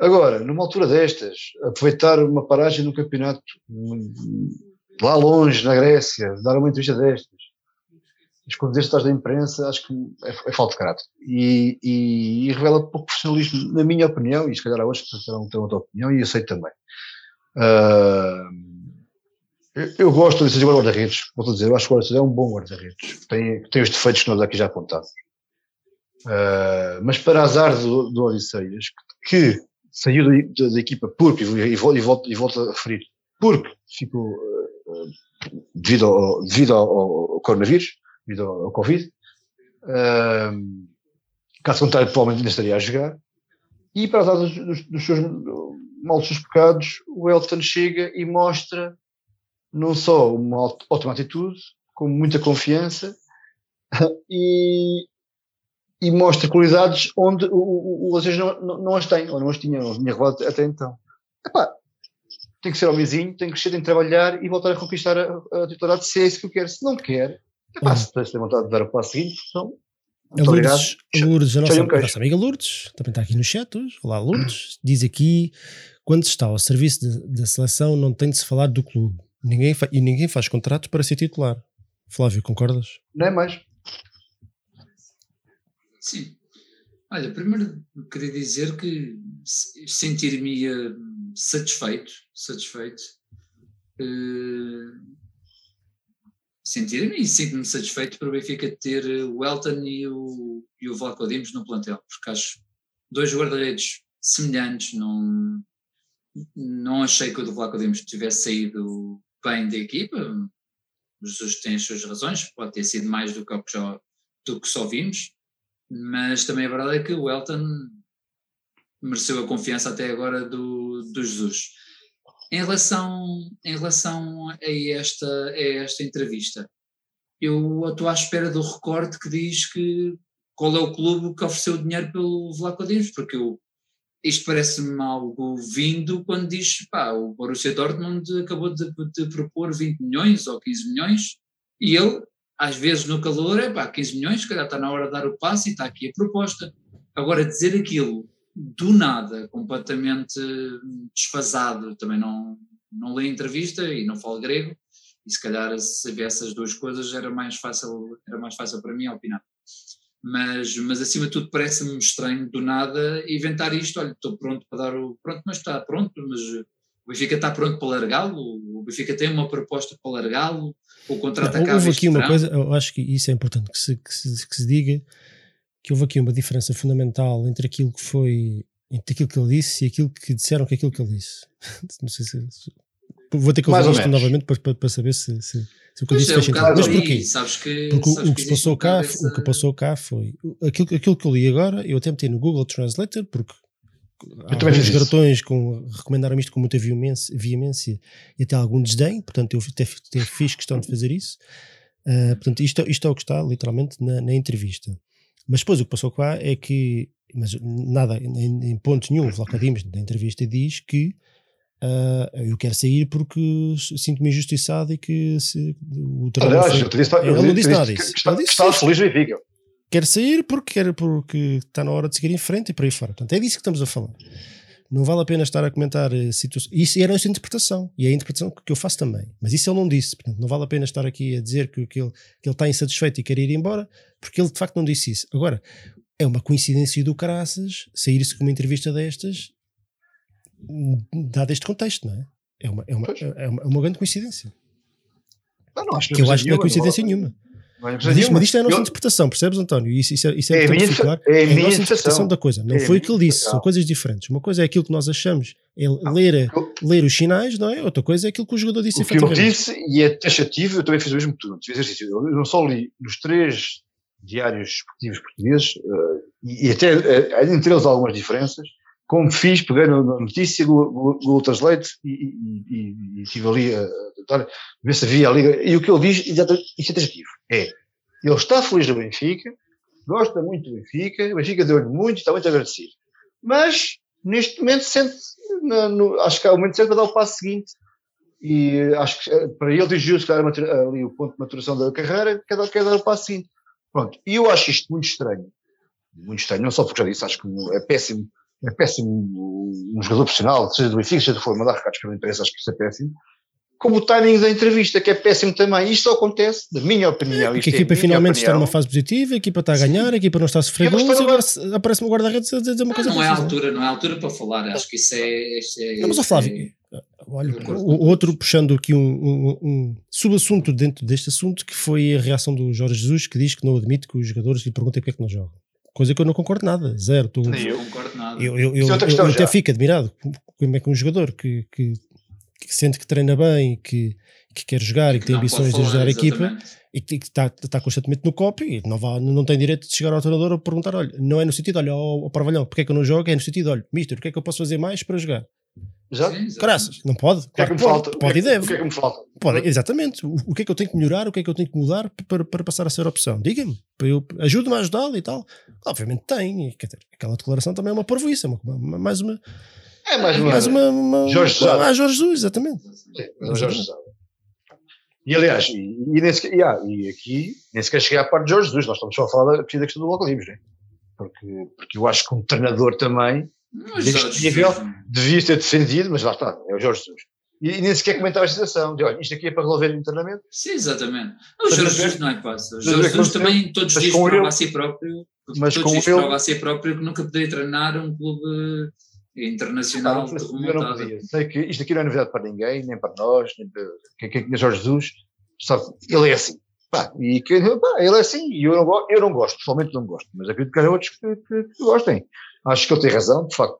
Speaker 2: Agora, numa altura destas, aproveitar uma paragem no campeonato lá longe, na Grécia, dar uma entrevista destas, esconder-se atrás da imprensa, acho que é, é falta de caráter. E, e, e, revela pouco profissionalismo, na minha opinião, e se calhar que terão, terão outra opinião, e aceito também. Uh, eu gosto de ser guarda-redes, vou dizer, eu acho que o guarda-redes é um bom guarda-redes, tem, tem os defeitos que nós aqui já apontamos. Uh, mas para azar do, do Odisseias, que saiu da, da equipa porque, e, e, volto, e volto a referir, porque ficou uh, devido, ao, devido ao, ao, coronavírus, devido ao, ao Covid, caso contrário, provavelmente ainda estaria a jogar, e para azar dos, dos, dos seus maus pecados, o Elton chega e mostra não só uma ótima atitude, com muita confiança [LAUGHS] e, e mostra qualidades onde o, o, não, não, não, as têm, ou não as tinham, não tinha revelado até então. Epá, tem que ser homenzinho, tem que crescer, tem que trabalhar e voltar a conquistar a, a titularidade se é isso que eu quero. Se não quer, epá, uhum. se tem vontade de dar o passo seguinte, então,
Speaker 1: a Lourdes, a Lourdes, a nossa, a nossa amiga Lourdes, também está aqui no chat hoje. Olá, Lourdes. Diz aqui: quando se está ao serviço da seleção, não tem de se falar do clube. Ninguém e ninguém faz contratos para ser titular. Flávio, concordas?
Speaker 2: Não é mais.
Speaker 3: Sim. Olha, primeiro queria dizer que sentir-me satisfeito, satisfeito, uh, sentir-me e sinto-me satisfeito por o Benfica ter o Elton e o, e o Vlaco Dimos no plantel, porque acho dois guarda-redes semelhantes, não, não achei que o do Vlaco Dimos tivesse saído bem da equipa. Jesus tem as suas razões, pode ter sido mais do que, já, do que só vimos, mas também a verdade é que o Elton mereceu a confiança até agora do, do Jesus. Em relação, em relação a, esta, a esta entrevista, eu estou à espera do recorte que diz que qual é o clube que ofereceu dinheiro pelo Vlaco Dimos, porque eu isto parece-me algo vindo quando diz, pá, o Borussia Dortmund acabou de, de, propor 20 milhões ou 15 milhões e ele, às vezes no calor, é pá, 15 milhões, se calhar está na hora de dar o passo e está aqui a proposta. Agora, dizer aquilo do nada, completamente desfasado, também não, não leio entrevista e não falo grego, e se calhar se havia essas duas coisas era mais fácil, era mais fácil para mim opinar. Mas, mas acima de tudo parece-me estranho do nada inventar isto, olha, estou pronto para dar o, pronto, mas está pronto, mas o Benfica está pronto para largá-lo, o Benfica tem uma proposta para largá-lo, o contrato acaba
Speaker 1: Houve aqui uma coisa, eu acho que isso é importante que se, que se, que se diga, que houve aqui uma diferença fundamental entre aquilo que foi, entre aquilo que ele disse e aquilo que disseram que aquilo que ele disse. [LAUGHS] Não sei se, vou ter que ouvir isto novamente para, para, saber se, se se o que eu disse é, fez sentido. Mas porquê?
Speaker 3: Sabes que,
Speaker 1: Porque
Speaker 3: sabes
Speaker 1: o, que, se passou cá, o que passou cá foi aquilo, aquilo que eu li agora, eu até meti no Google Translator, porque há alguns garotões com, recomendaram isto com muita veemência, veemência e até algum desdém, portanto eu até, até fiz questão de fazer isso. Uh, portanto, isto, isto é o que está literalmente na, na entrevista. Mas depois o que passou cá é que, mas nada, em, em ponto nenhum, o Vlaco Dimas, na entrevista, diz que uh, eu quero sair porque sinto-me injustiçado e que se, o
Speaker 2: treinador. Aliás, eu disse,
Speaker 1: ele não disse nada disso.
Speaker 2: Está, está feliz e fica.
Speaker 1: Quer sair porque, quer, porque está na hora de seguir em frente e por aí fora. Portanto, é disso que estamos a falar. Não vale a pena estar a comentar uh, situações. Isso era a sua interpretação e é a interpretação que eu faço também. Mas isso ele não disse. Portanto, não vale a pena estar aqui a dizer que, que, ele, que ele está insatisfeito e quer ir embora, porque ele de facto não disse isso. Agora, é uma coincidência do caraças sair-se com uma entrevista destas, dado este contexto, não é? É uma, é uma, é uma, é uma grande coincidência.
Speaker 2: Não, não, acho
Speaker 1: que, que eu acho que não é coincidência nenhuma. Mas isto, mas isto é a nossa eu, interpretação, percebes, António? Isso, isso é, isso é, é, a minha, ficar, é, a, é a nossa interpretação da coisa. Não é foi o que ele disse, são coisas diferentes. Uma coisa é aquilo que nós achamos, é ler, ler os sinais, não é? Outra coisa é aquilo que o jogador disse.
Speaker 2: O que eu disse, e é taxativo, eu também fiz o mesmo que tu. Eu não só li nos três diários esportivos portugueses, uh, e, e, até uh, entre eles algumas diferenças, como fiz, peguei na notícia do Google Translate e, e, e, estive ali a tentar ver se havia ali. E o que ele diz, isto é taxativo, é ele está feliz do Benfica, gosta muito do Benfica, o Benfica deu-lhe muito, está muito agradecido. Mas, neste momento, sente, no, no, acho que é o momento certo para dar o passo seguinte. E acho que eh, para ele atingiu-se ali o ponto de maturação da carreira, quer dar, quer dar o passo seguinte. Pronto. E eu acho isto muito estranho. Muito estranho, não só porque já disse, acho que é péssimo, é péssimo um jogador profissional, seja do Benfica, seja do for mandar recados pela imprensa, acho que isso é péssimo como o timing da entrevista, que é péssimo também. Isto só acontece, da minha opinião.
Speaker 1: porque a equipa é finalmente opinião. está numa fase positiva, a equipa está a ganhar, a equipa não está a sofrer gols, e agora aparece-me o guarda-redes a dizer uma coisa
Speaker 3: Não é a altura, não é a altura para falar, acho que isso é. Isso é
Speaker 1: não, mas, Flávio, é, olha, o, outro puxando aqui um, um, um subassunto dentro deste assunto, que foi a reação do Jorge Jesus, que diz que não admite que os jogadores lhe perguntem porque é que não jogam. Coisa que eu não concordo nada, zero.
Speaker 3: Tô, Sim, eu concordo nada.
Speaker 1: Eu, eu, eu, eu até fico admirado como é que um jogador que, que, que sente que treina bem, que que quer jogar e que, tem ambições de ajudar a equipa e que está, está constantemente no copy e não, não tem direito de chegar ao treinador a perguntar: olha, não é no sentido, olha, ao, ao Parvalhão, porque é que eu não jogo? É no sentido, olha, mister, o que é que eu posso fazer mais para jogar?
Speaker 2: Exato.
Speaker 1: Graças, não pode.
Speaker 2: O que é que me falta?
Speaker 1: Pode
Speaker 2: e
Speaker 1: deve.
Speaker 2: O que é que me falta?
Speaker 1: Pode, exatamente. O, o que é que eu tenho que melhorar? O que é que eu tenho que mudar para, para passar a ser opção? Diga-me. Ajude-me a ajudá-lo e tal. Obviamente tem. Aquela declaração também é uma parvoíça, é uma, uma, mais uma.
Speaker 2: É mais uma.
Speaker 1: Mais uma, uma
Speaker 2: Jorge Jesus.
Speaker 1: Ah, Jorge Jesus, exatamente.
Speaker 2: Sim, Jorge Jesus. E aliás, e, e, nesse, e, ah, e aqui nem sequer cheguei à parte de Jorge Jesus, nós estamos só a falar da, da questão do Bloco Livres, né? porque, porque eu acho que um treinador também, neste nível, devia ter defendido, mas lá está, é o Jorge Jesus. E, nem sequer comentava a situação, de olha, isto aqui é para resolver internamente.
Speaker 3: Sim, exatamente. O Jorge Jesus não é fácil. O Jorge Jesus também todos os dias prova a si próprio, mas todos os dias prova a si próprio que nunca poderia treinar um clube internacional
Speaker 2: de Sei que isto aqui não é novidade para ninguém, nem para nós, nem para quem, conhece Jorge Jesus, sabe, ele é assim. Pá, e que, pá, ele é assim, e eu não, eu não gosto, pessoalmente não gosto, mas acredito que há outros que, que, que, gostem. Acho que ele tem razão, de facto,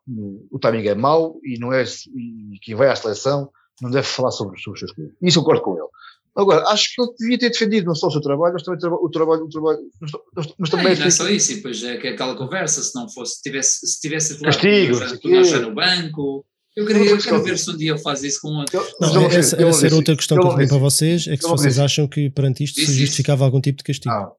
Speaker 2: o timing é mau e não é, e quem vai à seleção não deve falar sobre, sobre os seus clubes. Isso eu concordo com ele. Agora, acho que ele devia ter defendido não só o seu trabalho, mas também o trabalho, o trabalho, mas também...
Speaker 3: Não, não é só isso, e depois é que aquela conversa, se não fosse, se tivesse, se tivesse
Speaker 2: Castigo,
Speaker 3: já no banco, eu queria, eu quero ver se um dia faz isso com outro.
Speaker 1: Não, não, essa, essa era outra questão que eu tenho para vocês, é que se vocês acham que perante isto se justificava algum tipo de castigo. Ah.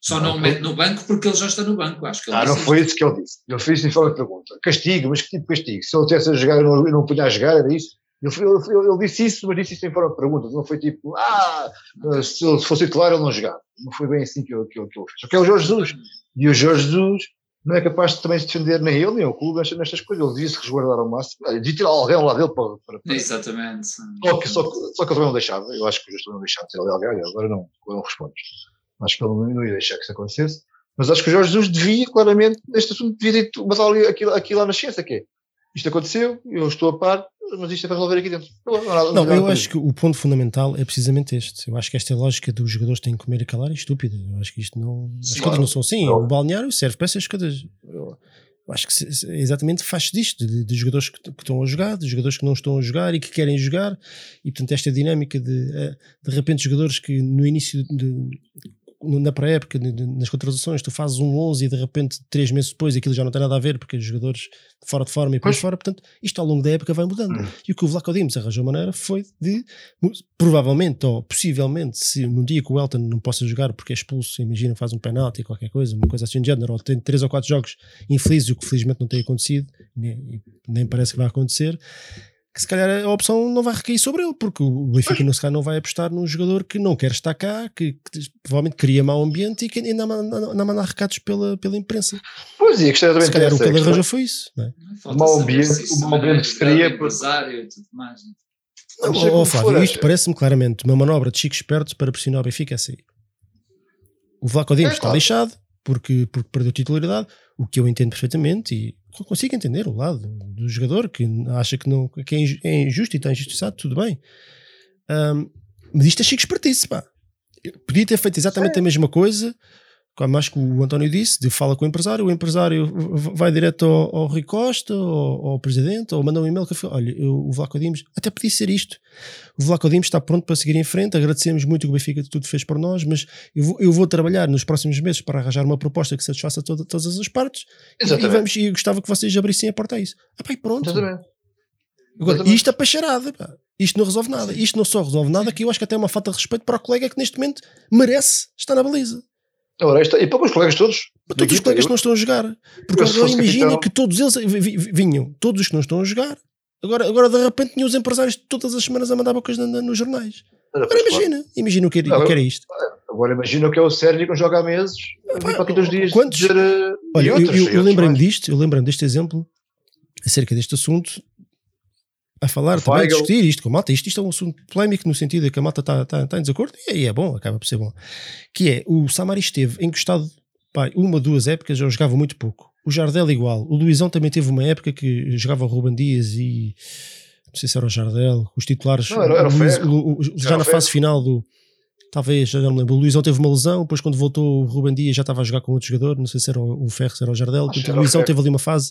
Speaker 3: Só não o mete no banco porque ele já está no banco, acho que
Speaker 2: Ah, não foi isso que ele disse. Ele fez isso em forma de pergunta. Castigo, mas que tipo de castigo? Se ele tivesse a jogar e não, não punha a jogar, era isso? Ele, ele, ele, disse isso, mas disse isso em forma de pergunta. Não foi tipo, ah, se, se fosse titular ele não jogava. Não foi bem assim que eu, que eu, que eu fiz. Só que é o Jorge Jesus. E o Jorge Jesus não é capaz de também se defender nem ele, nem o clube nestas coisas. Ele devia se resguardar ao máximo. Devia tirar alguém lá dele para. para, para...
Speaker 3: Exatamente.
Speaker 2: Só que, só, só que ele também não deixava. Eu acho que o também não deixava ali alguém. Agora não, não responde. Acho que ele não ia deixar que isso acontecesse. Mas acho que o Jorge Jesus devia, claramente, neste assunto, devia ter mas ali aquilo, aquilo lá na ciência, que é isto aconteceu, eu estou a par, mas isto é para resolver aqui dentro.
Speaker 1: Não, não, não, eu acho que o ponto fundamental é precisamente este. Eu acho que esta lógica dos jogadores têm que comer e calar é estúpida. Eu acho que isto não. Sim, as coisas não são assim. O balneário serve para essas coisas. Eu acho que exatamente faz disto, de, de jogadores que, que, estão a jogar, de jogadores que não estão a jogar e que querem jogar, e portanto esta dinâmica de eh, de repente jogadores que no início de, na pré-época, nas contratações, tu fazes um 11 e de repente, três meses depois, aquilo já não tem nada a ver porque os jogadores fora de forma e por fora, portanto, isto ao longo da época vai mudando. Hum. E o que o Vlaco Dimos arranjou maneira foi de, provavelmente ou possivelmente, se num dia que o Elton não possa jogar porque é expulso, imagina, faz um penalti, qualquer coisa, uma coisa assim de género, ou tem três ou quatro jogos infelizes, o que felizmente não tem acontecido, nem, nem parece que vai acontecer que se calhar a opção não vai recair sobre ele, porque o Benfica no não vai apostar num jogador que não quer estar cá, que, que provavelmente cria mau ambiente e que ainda manda, manda recados pela, pela imprensa.
Speaker 2: Pois, e a questão
Speaker 1: é Se calhar o que ele arranjou foi isso. Não é?
Speaker 2: O mau ambiente, o mau ambiente seria.
Speaker 3: Empresário e tudo mais.
Speaker 1: Não, não, oh, Flávio, isto parece-me claramente uma manobra de Chico Esperto para pressionar o Benfica a sair. O Vlaco Dimos é, está claro. lixado porque, porque perdeu titularidade, o que eu entendo perfeitamente e consigo entender o lado do jogador que acha que, não, que é, é injusto e está injustiçado, tudo bem. Um, mas isto é chique espertice, pá. podia ter feito exatamente Sim. a mesma coisa como acho que o António disse, de fala com o empresário, o empresário vai direto ao, ao Rui Costa, ao, ao, presidente, ou manda um e-mail que olha, eu, o Vlaco Dimos, até podia ser isto, o Vlaco Dimos está pronto para seguir em frente, agradecemos muito o que o Benfica tudo fez por nós, mas eu vou, eu vou trabalhar nos próximos meses para arranjar uma proposta que satisfaça toda, todas as partes, Exatamente. e, vamos, e gostava que vocês abrissem a porta a isso. Ah, pá, e pronto. Exatamente. Agora, Exatamente. isto é para charada, pá. Isto não resolve nada. Isto não só resolve nada, que eu acho que até é uma falta de respeito para o colega que neste momento merece estar na baliza.
Speaker 2: Ora, esta, e para os colegas todos.
Speaker 1: Para todos os colegas que não estão a jogar. Porque agora imagina que todos eles vinham, todos os que não estão a jogar. Agora, agora de repente tinham os empresários todas as semanas a mandar bocas nos jornais. Agora imagina, imagina o que, era, não, o que era isto.
Speaker 2: Agora imagina o que é o Sérgio que joga há meses, para aqui dois dias.
Speaker 1: Quantos? Dizer, eh, Olha, eu, eu, eu lembrei-me disto, eu lembrei-me deste exemplo acerca deste assunto a falar, também a discutir isto com a malta. Isto, isto é um assunto polémico no sentido de que a malta está tá, tá em desacordo e aí é bom, acaba por ser bom. Que é, o Samari esteve encostado pá, uma, duas épocas, eu jogava muito pouco. O Jardel igual. O Luizão também teve uma época que jogava o Ruben Dias e não sei se era o Jardel, os titulares.
Speaker 2: Não, era, era o Luiz,
Speaker 1: o, o, já na fase final do talvez, já não me lembro. O Luizão teve uma lesão, depois quando voltou o Ruben Dias já estava a jogar com outro jogador, não sei se era o Ferro, se era o Jardel. o Luizão teve ali uma fase,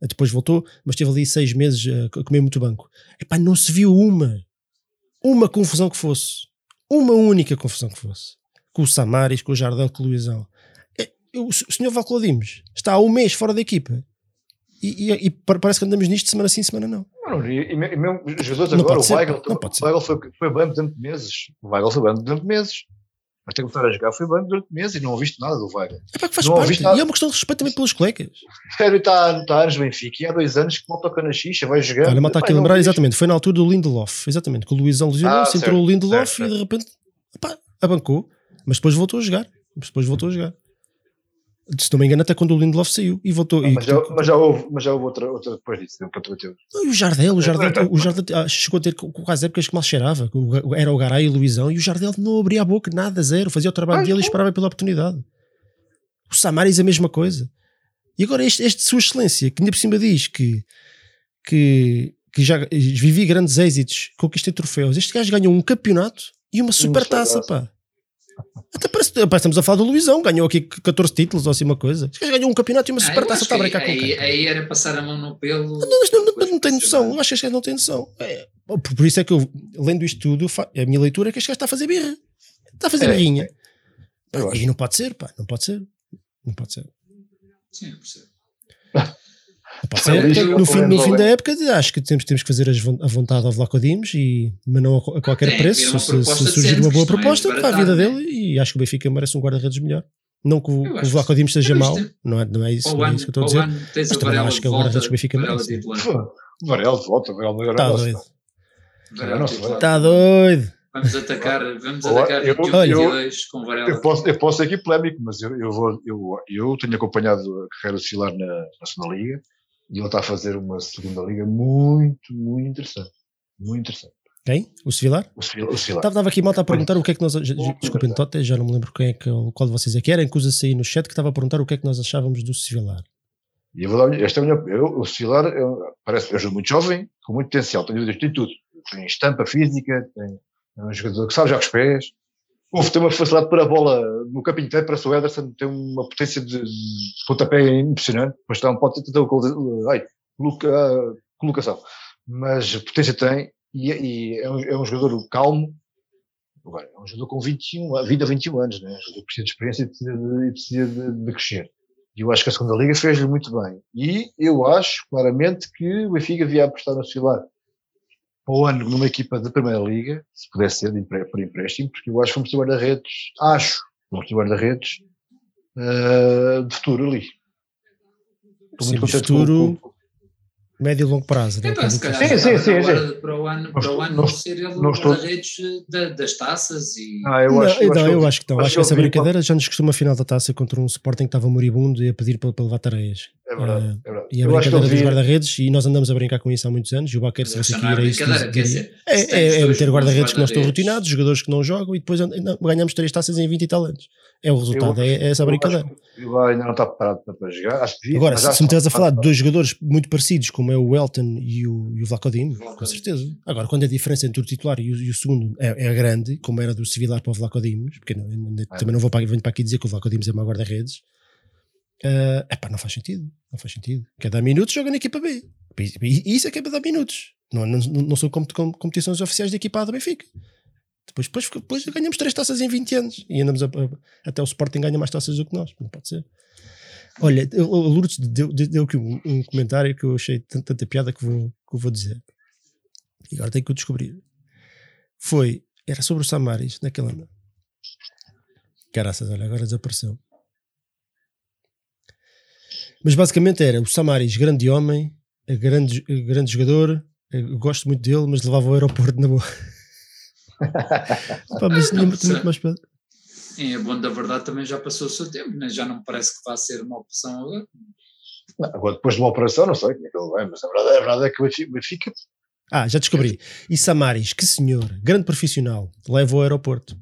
Speaker 1: eh, depois voltou, mas teve ali seis meses a comer muito banco. Epá, não se viu uma, uma confusão que fosse, uma única confusão que fosse, com o Samaris, com o Jardel, com o Luizão. É, o senhor Valclodimos está há um mês fora da equipa e, e, e, parece que andamos nisto semana sim, semana não.
Speaker 2: não e, e mesmo os jogadores agora, o Weigl, o Weigl foi, foi bem durante meses. O Weigl foi bem durante meses. Mas tem que estar a jogar, foi bem durante meses e não ouviste nada do Weigl.
Speaker 1: É para que faz não parte. E é uma questão de respeito também pelos colegas.
Speaker 2: Sério, está, está anos Benfica e há dois anos que mal toca na xixa, vai jogar.
Speaker 1: Olha, mal está aqui a lembrar, exatamente, foi na altura do Lindelof, exatamente, que o Luizão lesionou-se, ah, entrou o Lindelof certo, e de repente, pá, abancou. Mas depois voltou a jogar. Mas depois voltou a jogar se não me engano, até quando o Lindelof saiu e voltou.
Speaker 2: Ah, mas, já, mas, já, houve, mas já houve outra, outra depois disso,
Speaker 1: não, o Jardel, o Jardel, o Jardel ah, chegou a ter quase épocas que mal cheirava. Era o Garay e o Luizão e o Jardel não abria a boca, nada, zero. Fazia o trabalho dele e esperava pela oportunidade. O Samaris a mesma coisa. E agora este, este Sua Excelência, que ainda por cima diz que, que, que já vivi grandes êxitos, conquistei troféus. Este gajo ganhou um campeonato e uma super taça, pá. Até parece, estamos a falar do Luizão, ganhou aqui 14 títulos ou assim uma coisa. Ganhou um campeonato e uma ah, super taça está a brincar
Speaker 3: aí, com aí, aí era passar a mão no pelo. Não,
Speaker 1: não, não, não tem noção, acho que este gajo não tem noção. É, por, por, isso é que eu, lendo isto tudo, a minha leitura é que este gajo está a fazer birra. Está a fazer é, birrinha. É. E não pode ser, pá, não pode ser. Não pode ser.
Speaker 3: Sim, eu percebo.
Speaker 1: Ser, no, fim, no fim da época, acho que temos, temos que fazer a vontade ao Vlaco Dimos, e, mas não a, qualquer é, preço. Se, se, surgir uma boa proposta, para a vida dele, e acho que o Benfica merece um guarda-redes melhor. Não que o, o Vlaco Dimos esteja mal, não é, não é isso, não é isso que eu estou a dizer. Mas também acho que é o guarda-redes que o Benfica merece.
Speaker 2: Varela de volta, Varela Está
Speaker 1: doido. Está doido.
Speaker 3: Vamos atacar, vamos atacar eu, 22 com Varela.
Speaker 2: Eu posso, eu posso ser aqui polémico, mas eu, eu, vou, eu, eu tenho acompanhado a carreira oscilar na, na Segunda Liga e ele está a fazer uma segunda liga muito, muito interessante. Muito interessante.
Speaker 1: Quem? O Civilar?
Speaker 2: O Civilar.
Speaker 1: Estava aqui malta a perguntar o que é que nós. Desculpem, Tote, já não me lembro quem é que, qual de vocês é que era, encusa-se aí no chat que estava a perguntar o que é que nós achávamos do Civilar.
Speaker 2: E eu vou dar, esta é a minha, eu, o Civilar é, parece um muito jovem, com muito potencial, tem, tudo. Tem estampa física, tem, é um jogador que sabe jogar com os pés, Houve, tem uma facilidade para a bola no campo inteiro, parece o Ederson, tem uma potência de, de pontapé impressionante, mas um pode ter coloca, colocação, mas potência tem e, e é, um, é, um, jogador calmo, é um jogador com 21, 20 a 21 anos, né? que precisa de experiência e precisa de, precisa de, de crescer. E eu acho que a segunda liga fez-lhe muito bem. E eu acho claramente que o Benfica devia apostar no Cilar para o ano numa equipa da Primeira Liga, se pudesse ser por empréstimo, porque eu acho que vamos ter guarda-redes, acho, vamos ter guarda-redes uh, de futuro ali.
Speaker 1: Estou muito contente futuro, com, médio e longo prazo.
Speaker 3: Né? Então, se calhar, sim, sim, sim, sim. Para o ano, para o ano não, ser ele não estou... redes das taças e...
Speaker 1: Ah, eu acho, não, eu, não, eu acho que não. Acho, acho que essa brincadeira já nos costuma a final da taça contra um Sporting que estava moribundo e a pedir para, para levar tareias.
Speaker 2: É verdade, uh, é verdade.
Speaker 1: E a brincadeira dos guarda-redes, e nós andamos a brincar com isso há muitos anos, e o Baquer se você queira isso. É, é, é meter guarda-redes que não estão rotinados, jogadores que não jogam, e depois não, ganhamos três taças em 20 e tal anos. É o resultado, eu, é, é, essa brincadeira.
Speaker 2: O ainda não está preparado para jogar. Acho que
Speaker 1: Agora, se, se me estás a falar de dois jogadores muito parecidos, como é o Elton e o, e o Vlacodimo, com certeza. Agora, quando a diferença entre o titular e o, e o segundo é, é, grande, como era do Civilar para o Vlacodimos, porque não, é. também não vou para, venho para aqui dizer que o Vlacodimos é uma guarda-redes, uh, epá, não faz sentido. Não faz sentido. Cada minuto joga na equipa B. E isso é que é para dar minutos. Não, não, não são competições oficiais da equipa A do Benfica. Depois, depois, depois ganhamos três taças em 20 anos e andamos a, a, até o Sporting ganha mais taças do que nós. Não pode ser. Olha, o Lourdes deu, deu aqui um, um, comentário que eu achei tanta, tanta piada que vou, que vou dizer. E agora tenho que o descobrir. Foi, era sobre o Samaris naquele ano. Caraças, olha, agora desapareceu. Mas basicamente era o Samaris, grande homem, grande, grande jogador, gosto muito dele, mas levava ao aeroporto na boa. [LAUGHS] Pá, mas tinha muito, muito mais para.
Speaker 3: Em a bom da verdade também já passou o seu tempo, né? já não me parece que vá ser uma opção agora.
Speaker 2: agora depois de uma operação, não sei como é que ele vai, mas a verdade, a verdade é que o Benfica.
Speaker 1: Ah, já descobri. E Samaris, que senhor, grande profissional, leva ao aeroporto.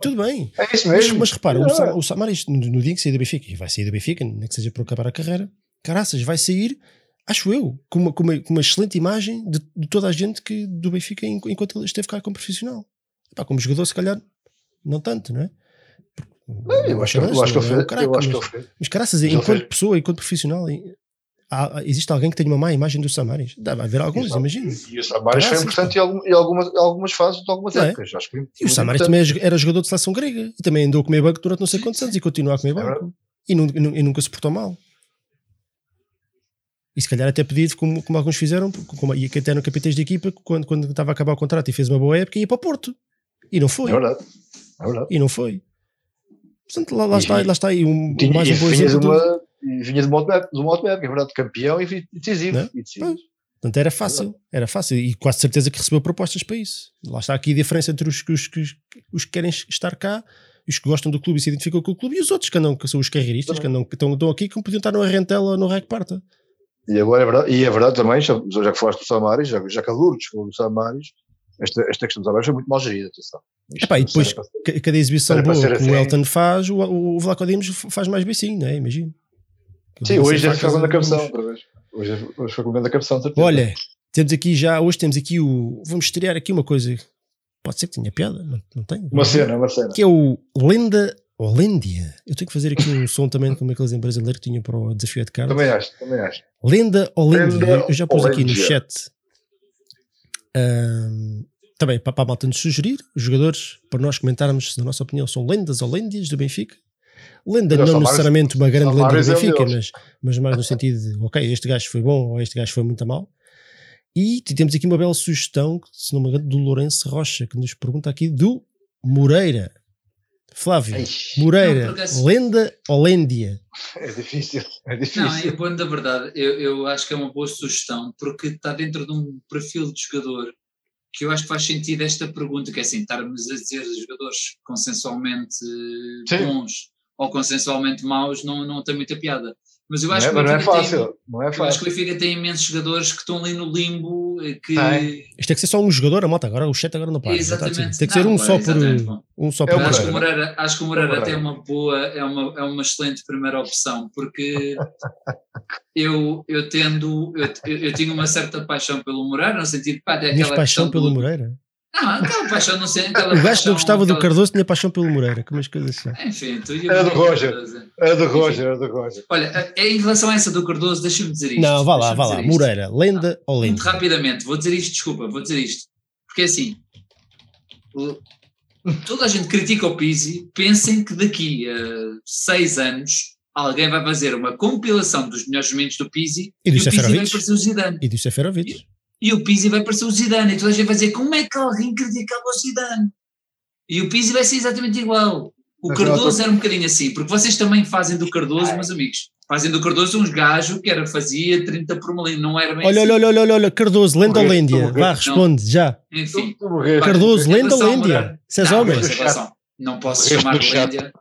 Speaker 1: Tudo bem.
Speaker 2: É isso mesmo.
Speaker 1: Mas, mas repara, o, o Samaris, no, no dia que sair do Benfica, e vai sair do Benfica, nem que seja para acabar a carreira, caraças, vai sair acho eu, com uma, com uma, com uma excelente imagem de, de, toda a gente que, do Benfica enquanto ele esteve cá como profissional. Epá, como jogador, se calhar, não tanto, não é?
Speaker 2: Não, eu, acho, eu acho que ele fez. Eu acho que ele fez.
Speaker 1: Mas, caraças, enquanto pessoa, enquanto profissional, há, existe alguém que tenha uma má imagem do Samaris? Deve haver alguns, imagino.
Speaker 2: E o Samaris foi importante em, algumas, algumas fases de algumas é? épocas. Acho que
Speaker 1: e o Samaris também era jogador de seleção grega e também andou a comer banco durante não sei quantos anos e continua a comer é banco. E, nunca, e nunca se portou mal. E se calhar até pedido, como, como alguns fizeram, como, e que até eram capitães de equipa, quando, quando estava a acabar o contrato e fez uma boa época, ia para o Porto. E não foi.
Speaker 2: É verdade. É verdade.
Speaker 1: E não foi. Portanto, lá, lá está, lá está aí um,
Speaker 2: tinha, mais um bom exemplo. De uma, vinha de uma outra época, é verdade, campeão e decisivo. É? E decisivo.
Speaker 1: Portanto, era fácil, era fácil e quase certeza que recebeu propostas para isso. Lá está aqui a diferença entre os, os, os, os que querem estar cá, os que gostam do clube e se identificam com o clube, e os outros que andam, que são os carreiristas, que, andam, que estão, estão aqui, que podiam estar no Rentela ou no Rec Parta.
Speaker 2: E agora é verdade, e é verdade também, já, já que falaste do Samaris, já, já que a Lourdes falou do Samaris, esta, esta questão do Samaris foi muito mal gerida, atenção.
Speaker 1: Epá, e depois, cada exibição boa que assim. o Elton faz, o, o Vlaco Dimos faz mais beicinho, não é? Imagino.
Speaker 2: Sim, hoje é a capção, outra vez. Hoje, hoje foi a capção,
Speaker 1: Olha, temos aqui já, hoje temos aqui o, vamos estrear aqui uma coisa, pode ser que tenha piada, não, não tem?
Speaker 2: Uma cena, uma cena.
Speaker 1: Que é o Lenda Holândia. Eu tenho que fazer aqui um som também como aqueles em brasileiro que tinha para o desafio de cartas.
Speaker 2: Também acho, também acho.
Speaker 1: Lenda Holândia. Eu já pus aqui no chat. Um, também para, para a malta nos sugerir, os jogadores, para nós comentarmos se na nossa opinião são lendas holândias do Benfica. Lenda não necessariamente uma grande lenda do é Benfica, mas, mas mais no sentido de, ok, este gajo foi bom ou este gajo foi muito mal. E temos aqui uma bela sugestão, se não me engano, do Lourenço Rocha, que nos pergunta aqui do Moreira. Flávio, Eish. Moreira, não, lenda ou lêndia?
Speaker 2: É difícil, é difícil.
Speaker 3: Não, é bom da verdade, eu, eu acho que é uma boa sugestão, porque está dentro de um perfil de jogador que eu acho que faz sentido esta pergunta, que é assim, estarmos a dizer jogadores consensualmente Sim. bons ou consensualmente maus não, não tem muita piada. Mas eu acho
Speaker 2: não é,
Speaker 3: que
Speaker 2: não é fácil. Tem, não é fácil.
Speaker 3: Eu acho que o Benfica tem imensos jogadores que estão ali no limbo. Que...
Speaker 1: Isto tem que ser só um jogador, a moto agora, o chat agora não para. Exatamente. Tem que ser um, só por, um só por.
Speaker 3: É acho que o Moreira, acho que o Moreira é uma boa, é uma, é uma excelente primeira opção, porque eu, eu tendo, eu, eu, eu tinha uma certa paixão pelo Moreira, no sentido, pá, é
Speaker 1: aquela paixão pelo do, Moreira?
Speaker 3: Não, aquela paixão não sei.
Speaker 1: Aquela o gajo não gostava aquela... do Cardoso, tinha paixão pelo Moreira, como as coisas assim.
Speaker 3: Enfim, tu
Speaker 2: Era do Roger. Era do Roger, era do Roger.
Speaker 3: Olha, em relação a essa do Cardoso, deixa-me dizer isto.
Speaker 1: Não, vá lá, vá lá. Moreira, lenda ou lenda?
Speaker 3: Muito rapidamente, vou dizer isto, desculpa, vou dizer isto. Porque assim, toda a gente critica o Pizzi, pensem que daqui a seis anos alguém vai fazer uma compilação dos melhores momentos do Pizzi
Speaker 1: E do
Speaker 3: o Pizzi vai
Speaker 1: Seferovic.
Speaker 3: parecer o Zidane.
Speaker 1: E do Seferovic.
Speaker 3: E o Pizzi vai parecer o Zidane. E toda a gente vai dizer como é que alguém criticava o Zidane? E o Pizzi vai ser exatamente igual. O
Speaker 2: Mas
Speaker 3: Cardoso era um bocadinho assim, porque vocês também fazem do Cardoso, meus amigos, fazem do Cardoso uns gajo que era, fazia 30 por uma linha, não era bem
Speaker 1: Olha,
Speaker 3: assim.
Speaker 1: olha, olha, olha, olha, Cardoso, lenda ou Lêndia? Vá, responde, já.
Speaker 3: Enfim.
Speaker 1: Cardoso, lenda ou Lêndia? Se és
Speaker 3: Não,
Speaker 1: homem.
Speaker 3: Não posso chamar. Lêndia.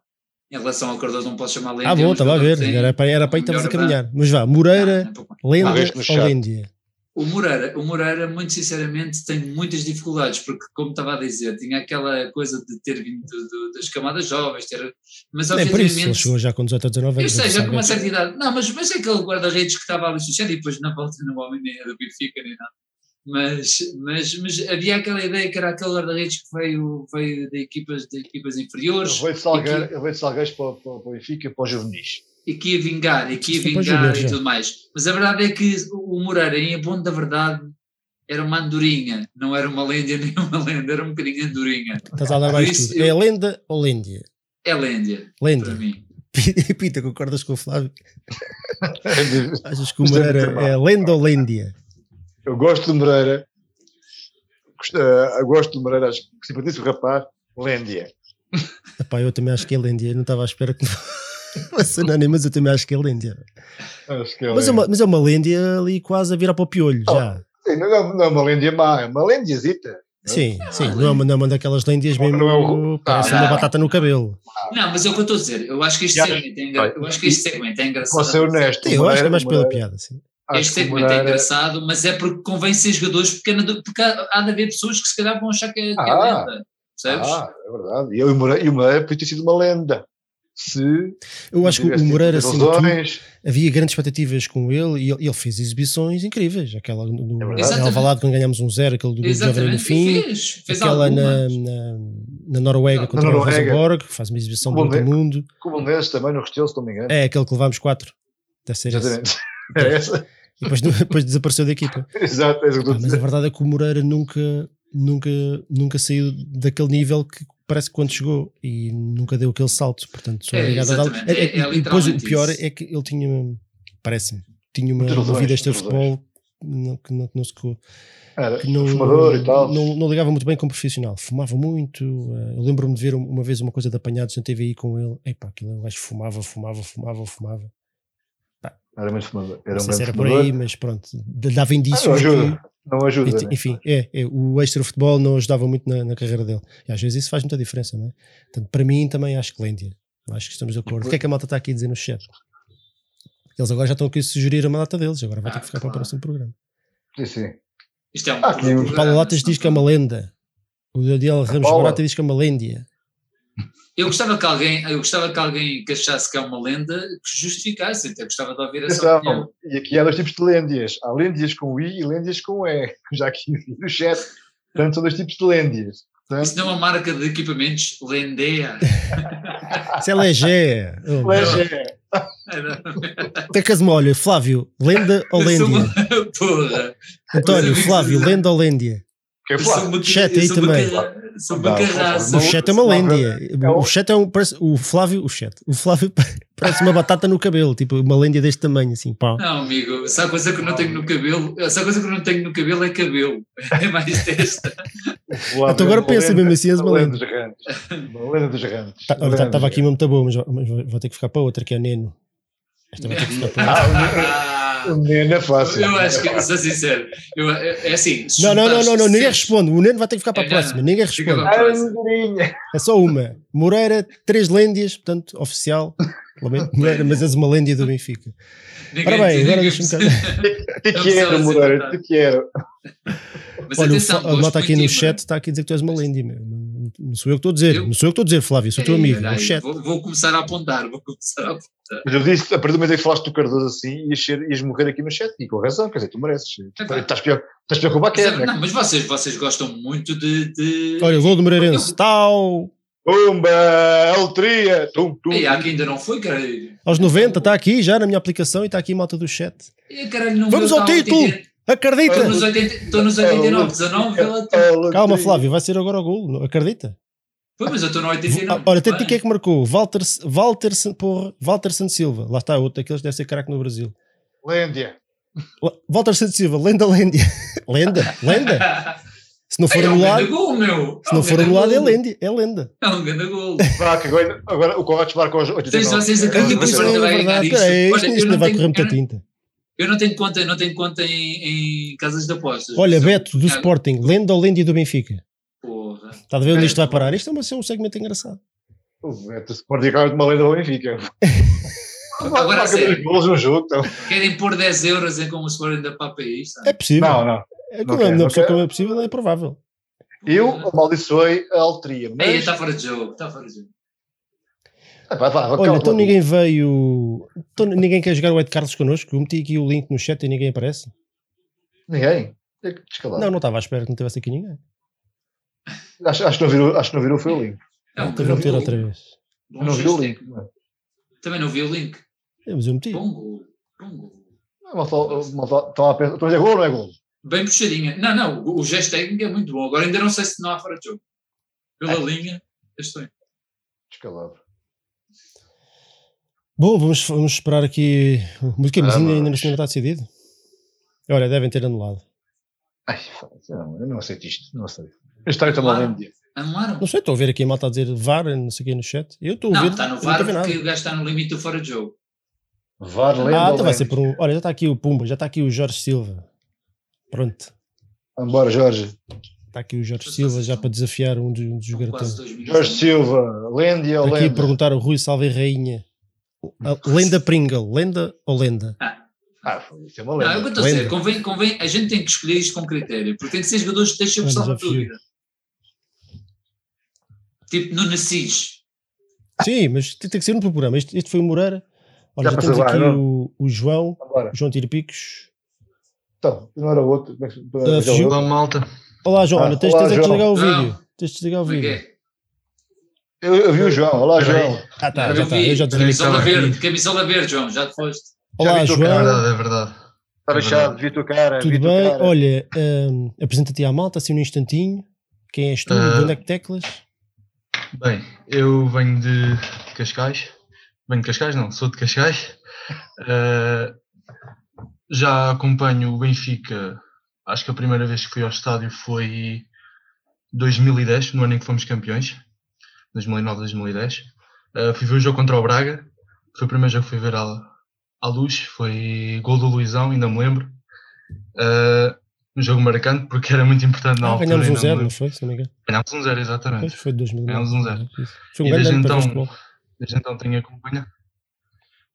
Speaker 3: Em relação ao Cardoso não posso chamar Lêndia.
Speaker 1: Ah,
Speaker 3: é
Speaker 1: bom,
Speaker 3: um
Speaker 1: estava a ver. Era para, era para aí que estavas a caminhar. Mas vá, Moreira,
Speaker 3: Não, não, não.
Speaker 1: lenda ou. Lêndia?
Speaker 3: O Moreira, o Moreira, muito sinceramente, tem muitas dificuldades, porque, como estava a dizer, tinha aquela coisa de ter vindo do- do- das camadas jovens, ter, mas
Speaker 1: Nem por isso, ele chegou já com 18 ou 19
Speaker 3: Eu
Speaker 1: anos.
Speaker 3: sei,
Speaker 1: não
Speaker 3: já com uma certa idade. Não, mas, mas é aquele guarda-redes que estava ali associado e depois na volta não homem nem é do Benfica nem nada. Mas, mas, mas havia aquela ideia que era aquele guarda-redes que veio, veio de, equipas, de equipas inferiores
Speaker 2: Ele veio de Salgueiros, ele veio de Salgueiros para, para, para o Benfica e para os juvenis.
Speaker 3: E que ia vingar, e que ia
Speaker 1: para
Speaker 3: vingar e
Speaker 1: já.
Speaker 3: tudo mais. Mas a verdade é que o Moreira, em bom da verdade, era uma andorinha, não era uma lenda [LAUGHS] nem uma lenda, era um bocadinho andorinha.
Speaker 1: Estás a dar mais
Speaker 3: isso
Speaker 1: tudo.
Speaker 3: eu-
Speaker 1: É lenda ou Lêndia?
Speaker 3: É lêndia, para
Speaker 1: Lêndia.
Speaker 3: mim. [LAUGHS]
Speaker 1: Pita, concordas com o Flávio?
Speaker 2: Eu [LAUGHS]
Speaker 1: Achas que o
Speaker 2: é
Speaker 1: Moreira
Speaker 2: muito
Speaker 1: é lenda ou Lêndia?
Speaker 2: gosto do Moreira. Gosto, eh, eu gosto do Moreira, acho que simpatizo o rapaz. Lêndia.
Speaker 1: Epá, eu também acho que é Lêndia. Eu não estava à espera que [LAUGHS] fosse unânime, mas eu também acho que é Lêndia.
Speaker 2: Acho que é
Speaker 1: Mas é, uma, mas é uma Lêndia ali quase a virar para o piolho, já.
Speaker 2: Sim, não, é- não é uma Lêndia má, é uma Lêndiazita.
Speaker 1: Sim, sim. Não é uma, não é uma daquelas Lêndias
Speaker 2: Não,
Speaker 1: mesmo.
Speaker 2: não é o-
Speaker 1: Parece
Speaker 3: Ah,
Speaker 1: uma
Speaker 3: não.
Speaker 1: batata no cabelo.
Speaker 3: Não, mas é o que eu estou a dizer. Eu acho que este segmento é, engra... eu acho que este segmento é engraçado.
Speaker 2: Posso ser honesto.
Speaker 1: Sim, eu acho que é mais pela piada, sim.
Speaker 2: acho
Speaker 3: Este segmento é engraçado, mas é porque convém ser jogadores, porque, há- porque há, há de haver pessoas que se calhar vão achar que é, que é
Speaker 2: Ah.
Speaker 3: lenda. Percebes?
Speaker 2: Ah, é verdade. E o Moreira, e o Moreira podia ter sido uma lenda. Se
Speaker 1: Eu acho que o Moreira, assim, havia grandes expectativas com ele e ele, ele fez exibições incríveis. Aquela no,
Speaker 2: É
Speaker 3: Exatamente.
Speaker 1: Alvalade quando ganhámos um zero, aquele do Jovem no
Speaker 3: Exatamente.
Speaker 1: fim.
Speaker 3: Fez. Fez
Speaker 1: aquela na, na, na Noruega
Speaker 3: Na
Speaker 1: contra o
Speaker 2: Noruega.
Speaker 1: Rosenborg, que faz uma exibição do outro
Speaker 2: é?
Speaker 1: mundo.
Speaker 2: como um desses também no Restelo, se não me engano.
Speaker 1: É aquele que levámos 4. Deve ser esse.
Speaker 2: Exatamente. É essa.
Speaker 1: E depois, depois desapareceu da equipa. [LAUGHS]
Speaker 2: Exato, é isso que eu estou
Speaker 1: Ah, mas a verdade é que o Moreira nunca, nunca, nunca saiu daquele nível que parece que quando chegou e nunca deu aquele salto. Portanto, sou
Speaker 3: É,
Speaker 1: obrigado a dar.
Speaker 3: exatamente. É- é
Speaker 1: e depois o pior
Speaker 3: isso.
Speaker 1: é que ele tinha, parece-me, tinha uma, vida
Speaker 2: razões,
Speaker 1: extra
Speaker 2: muitas
Speaker 1: futebol não, que não, que não se
Speaker 2: Era
Speaker 1: que não,
Speaker 2: fumador e tal.
Speaker 1: não, não ligava muito bem como profissional. Fumava muito. eh, Eu lembro-me de ver uma vez uma coisa de apanhados na TVI com ele. Epá, aquilo o gajo fumava, fumava, fumava, fumava.
Speaker 2: Era muito fumador. Era
Speaker 1: Não
Speaker 2: um
Speaker 1: sei se
Speaker 2: grande
Speaker 1: era por
Speaker 2: fumador.
Speaker 1: aí, mas pronto. Dava
Speaker 2: Ah,
Speaker 1: indícios.
Speaker 2: ajuda. Não ajuda.
Speaker 1: e-
Speaker 2: né?
Speaker 1: enfim, é, é, o extra futebol não ajudava muito na, na carreira dele. E às vezes isso faz muita diferença, não é? Portanto, para mim também acho que Lêndia. Acho que estamos de acordo. O que é que a malta está aqui a dizer no chat? Eles agora já estão aqui a sugerir a malta deles, agora vai ter
Speaker 3: Ah,
Speaker 1: que ficar para o
Speaker 3: claro.
Speaker 1: próximo programa.
Speaker 2: Sim, sim.
Speaker 3: Isto é um
Speaker 2: Ah,
Speaker 1: Paulo Latas diz que é uma lenda. O Daniel Ramos
Speaker 2: Paula.
Speaker 1: Barata diz que é uma lêndia.
Speaker 3: Eu gostava que alguém, eu gostava que alguém que achasse que é uma lenda que justificasse, até gostava de ouvir essa opinião.
Speaker 2: E aqui há dois tipos de lêndias. Há lêndias com I e lêndias com E. [LAUGHS] Já aqui vi no chat. Portanto, são dois tipos de lêndias. Portanto,
Speaker 3: Isso não é uma marca de equipamentos Lendea. [LAUGHS]
Speaker 1: Isso é legé. Oh,
Speaker 2: Légé.
Speaker 1: Tem que olha, Flávio, lenda ou
Speaker 3: Eu
Speaker 1: lêndia? [LAUGHS]
Speaker 3: Porra.
Speaker 1: António,
Speaker 3: Mas-
Speaker 1: Flávio, lenda ou lêndia?
Speaker 2: É Flávio.
Speaker 3: uma-
Speaker 1: Chat aí
Speaker 3: uma
Speaker 1: também.
Speaker 3: uma
Speaker 2: não,
Speaker 3: carraça.
Speaker 1: O chat é uma lêndia.
Speaker 2: é
Speaker 1: O
Speaker 2: o-
Speaker 1: chat é um. Parece, o Flávio, o chat. O Flávio [LAUGHS] parece uma batata no cabelo, tipo uma lêndia deste tamanho, assim, pá.
Speaker 3: Não, amigo, se há coisa que eu não tenho no cabelo, se há coisa que eu não tenho no cabelo é cabelo. É mais testa.
Speaker 2: Flávio
Speaker 1: Então agora
Speaker 2: é
Speaker 1: pensa mesmo assim, és uma lenda.
Speaker 2: lenda dos rantes. Uma lenda dos rantes.
Speaker 1: Tá- Estava
Speaker 2: dos
Speaker 1: aqui uma muito boa, mas, vou ter que ficar para outra, que é Neno. Esta vai ter que ficar para [LAUGHS] outra.
Speaker 2: O Neno é fácil.
Speaker 3: eu acho que, sou sincero, eu, é é assim.
Speaker 1: Não, não, não, não, não, ninguém responde. O Neno vai ter que ficar para a próxima. Ninguém responde. É só uma. Moreira, três lêndias, portanto, oficial. Lamento, Moreira, mas és uma lêndia do Benfica. Ora bem, agora deixa-me [LAUGHS]
Speaker 2: Te quero, Moreira. Te quero.
Speaker 3: Mas
Speaker 1: Olha, o
Speaker 3: atenção,
Speaker 1: a nota aqui no chat está aqui a dizer que tu és uma lêndia. meu. Não, sou eu que estou a dizer.
Speaker 3: Eu?
Speaker 1: Não sou eu que estou a dizer, Flávio. Sou teu amigo.
Speaker 3: Vou, vou começar a apontar, vou começar a apontar.
Speaker 2: Mas eu disse, a partir do momento em que falaste do Cardoso assim, ias, ser, ias morrer aqui no chat. E com razão, quer dizer, tu mereces. Estás pior, estás pior que o
Speaker 3: é-
Speaker 2: Baquer, né?
Speaker 3: não, mas vocês, vocês gostam muito de. de...
Speaker 1: Olha, o gol do Moreirense. Tal.
Speaker 2: Pumba! A loteria! Tum, tum.
Speaker 3: Há quem ainda não foi, caralho.
Speaker 1: Aos 90, está aqui já na minha aplicação e está aqui a malta do chat.
Speaker 3: Ei, caralho, não
Speaker 1: Vamos ao título!
Speaker 3: 80
Speaker 1: Acredita!
Speaker 3: Estou nos 80 estou nos 89, 19, vê lá tu.
Speaker 2: A loteria.
Speaker 1: Calma, Flávio, vai ser agora o gol. Acredita?
Speaker 3: Foi, mas eu estou no 89.
Speaker 1: Olha, até quem é que marcou? Walter, Walter, porra, Walter Santos Silva. Lá está outro daqueles deve ser craque no Brasil.
Speaker 2: Lêndia.
Speaker 1: Walter Santos Silva, lenda, lenda. [LAUGHS] lenda, lenda. Se não for
Speaker 3: é
Speaker 1: anulado,
Speaker 3: um meu.
Speaker 1: se não for anulado é lenda, é lenda.
Speaker 3: É um grande gol.
Speaker 2: agora, agora o Coates marca aos 89.
Speaker 3: Vocês acreditam que o Sporting vai ganhar isto?
Speaker 1: Isto, isto não vai correr muita tinta.
Speaker 3: Eu não tenho conta, não tenho conta em, em casas de apostas.
Speaker 1: Olha, Beto, do Sporting, lenda ou lenda do Benfica? Está a ver onde isto vai parar? Isto é um, um segmento engraçado.
Speaker 2: O Sporting é uma lenda do Benfica. [LAUGHS]
Speaker 3: Agora, sério,
Speaker 2: gols no jogo, então.
Speaker 3: querem pôr 10 euros em como se for ainda para isto?
Speaker 1: É possível.
Speaker 2: Não, não.
Speaker 1: É como, não, não, não como é possível, é provável.
Speaker 2: Eu amaldiçoei a alteria.
Speaker 3: Mas... Ei, está fora de jogo, está fora de jogo.
Speaker 2: Ah, vai, vai,
Speaker 1: Olha, então ninguém veio. Então ninguém quer jogar o Ed Carlos connosco? Eu meti aqui o link no chat e ninguém aparece.
Speaker 2: Ninguém?
Speaker 1: Descalado. Não, não estava à espera que não tivesse aqui ninguém.
Speaker 2: Acho, acho, que, não virou, acho que não virou foi o link.
Speaker 1: Não, então vou meter outra vez.
Speaker 2: Bom não vi o link.
Speaker 3: Também não vi o link.
Speaker 1: É, mas eu meti.
Speaker 3: Bom gol. Bom gol.
Speaker 2: Estão a pensar. é gol ou não é gol?
Speaker 3: Bem puxadinha. Não, não, o, o gesto técnico é muito bom. Agora ainda não sei se não há fora de jogo. Pela é. linha, estou.
Speaker 2: Descalado.
Speaker 1: Bom, vamos, vamos esperar aqui. Mas, que, mas ah, ainda, ainda não está decidido? Olha, devem ter anulado.
Speaker 2: Ai, eu não aceito isto. Não aceito. A história está mal mesmo dia.
Speaker 3: Anularam?
Speaker 1: Não sei, estou a ver aqui a malta a dizer VAR, não sei o que no chat. Eu estou a
Speaker 3: não,
Speaker 1: ver.
Speaker 3: Não, está no VAR porque o gajo está no limite do fora de jogo.
Speaker 2: VAR, lembra?
Speaker 1: Ah, então vai ser por um. Olha, já está aqui o Pumba, já está aqui o Jorge Silva. Pronto.
Speaker 2: Vambora, Jorge.
Speaker 1: Está aqui o Jorge Silva já para desafiar um dos, um dos garotões.
Speaker 2: Jorge Silva, Lenda ou
Speaker 1: Lenda?
Speaker 2: Aqui
Speaker 1: a perguntar o Rui Salve Rainha. A lenda Pringle, lenda ou lenda?
Speaker 2: Ah. Ah, isso é uma lenda.
Speaker 3: Não, eu estou a dizer, convém, convém, a gente tem que escolher isto com critério, porque tem que ser jogadores que deixem o salvo dúvida. Tipo no Nassis.
Speaker 1: Sim, mas tem que ser um programa. Este, este foi o Moreira. Olha, já, já temos aqui o, o, João, o João Tirpicos.
Speaker 2: Então, não era outro.
Speaker 1: Uh,
Speaker 4: Olá, malta.
Speaker 1: Olá, João. Ah, olha, tens, olá, tens João. desligar o vídeo. Tens de desligar o vídeo.
Speaker 2: Eu, eu, vi o João. Olá, João.
Speaker 1: Ah, tá, já está. Eu já
Speaker 3: desliguei. Camisola verde, camisola verde, João. Já te foste.
Speaker 1: Olá, João.
Speaker 4: É verdade, é verdade.
Speaker 2: Está deixado, vi tua cara.
Speaker 1: Tudo bem? Cara. Olha, um, apresenta-te à malta assim num instantinho. Quem és tu? Uh, de onde é que teclas?
Speaker 4: Bem, eu venho de Cascais. Venho de Cascais, não, sou de Cascais. Uh, já acompanho o Benfica. Acho que a primeira vez que fui ao estádio foi 2010, no ano em que fomos campeões. 2009, 2010. Uh, fui ver o jogo contra o Braga. Foi o primeiro jogo que fui ver à, à luz. Foi gol do Luizão, ainda me lembro. Uh, um jogo marcante porque era muito importante na
Speaker 1: ah,
Speaker 4: altura.
Speaker 1: Ganhámos um zero, não foi? Se não me engano.
Speaker 4: Ganhámos um zero, exatamente.
Speaker 1: Pois foi 2009.
Speaker 4: Ganhámos um zero.
Speaker 1: Foi um
Speaker 4: e desde então, desde então tenho acompanhado.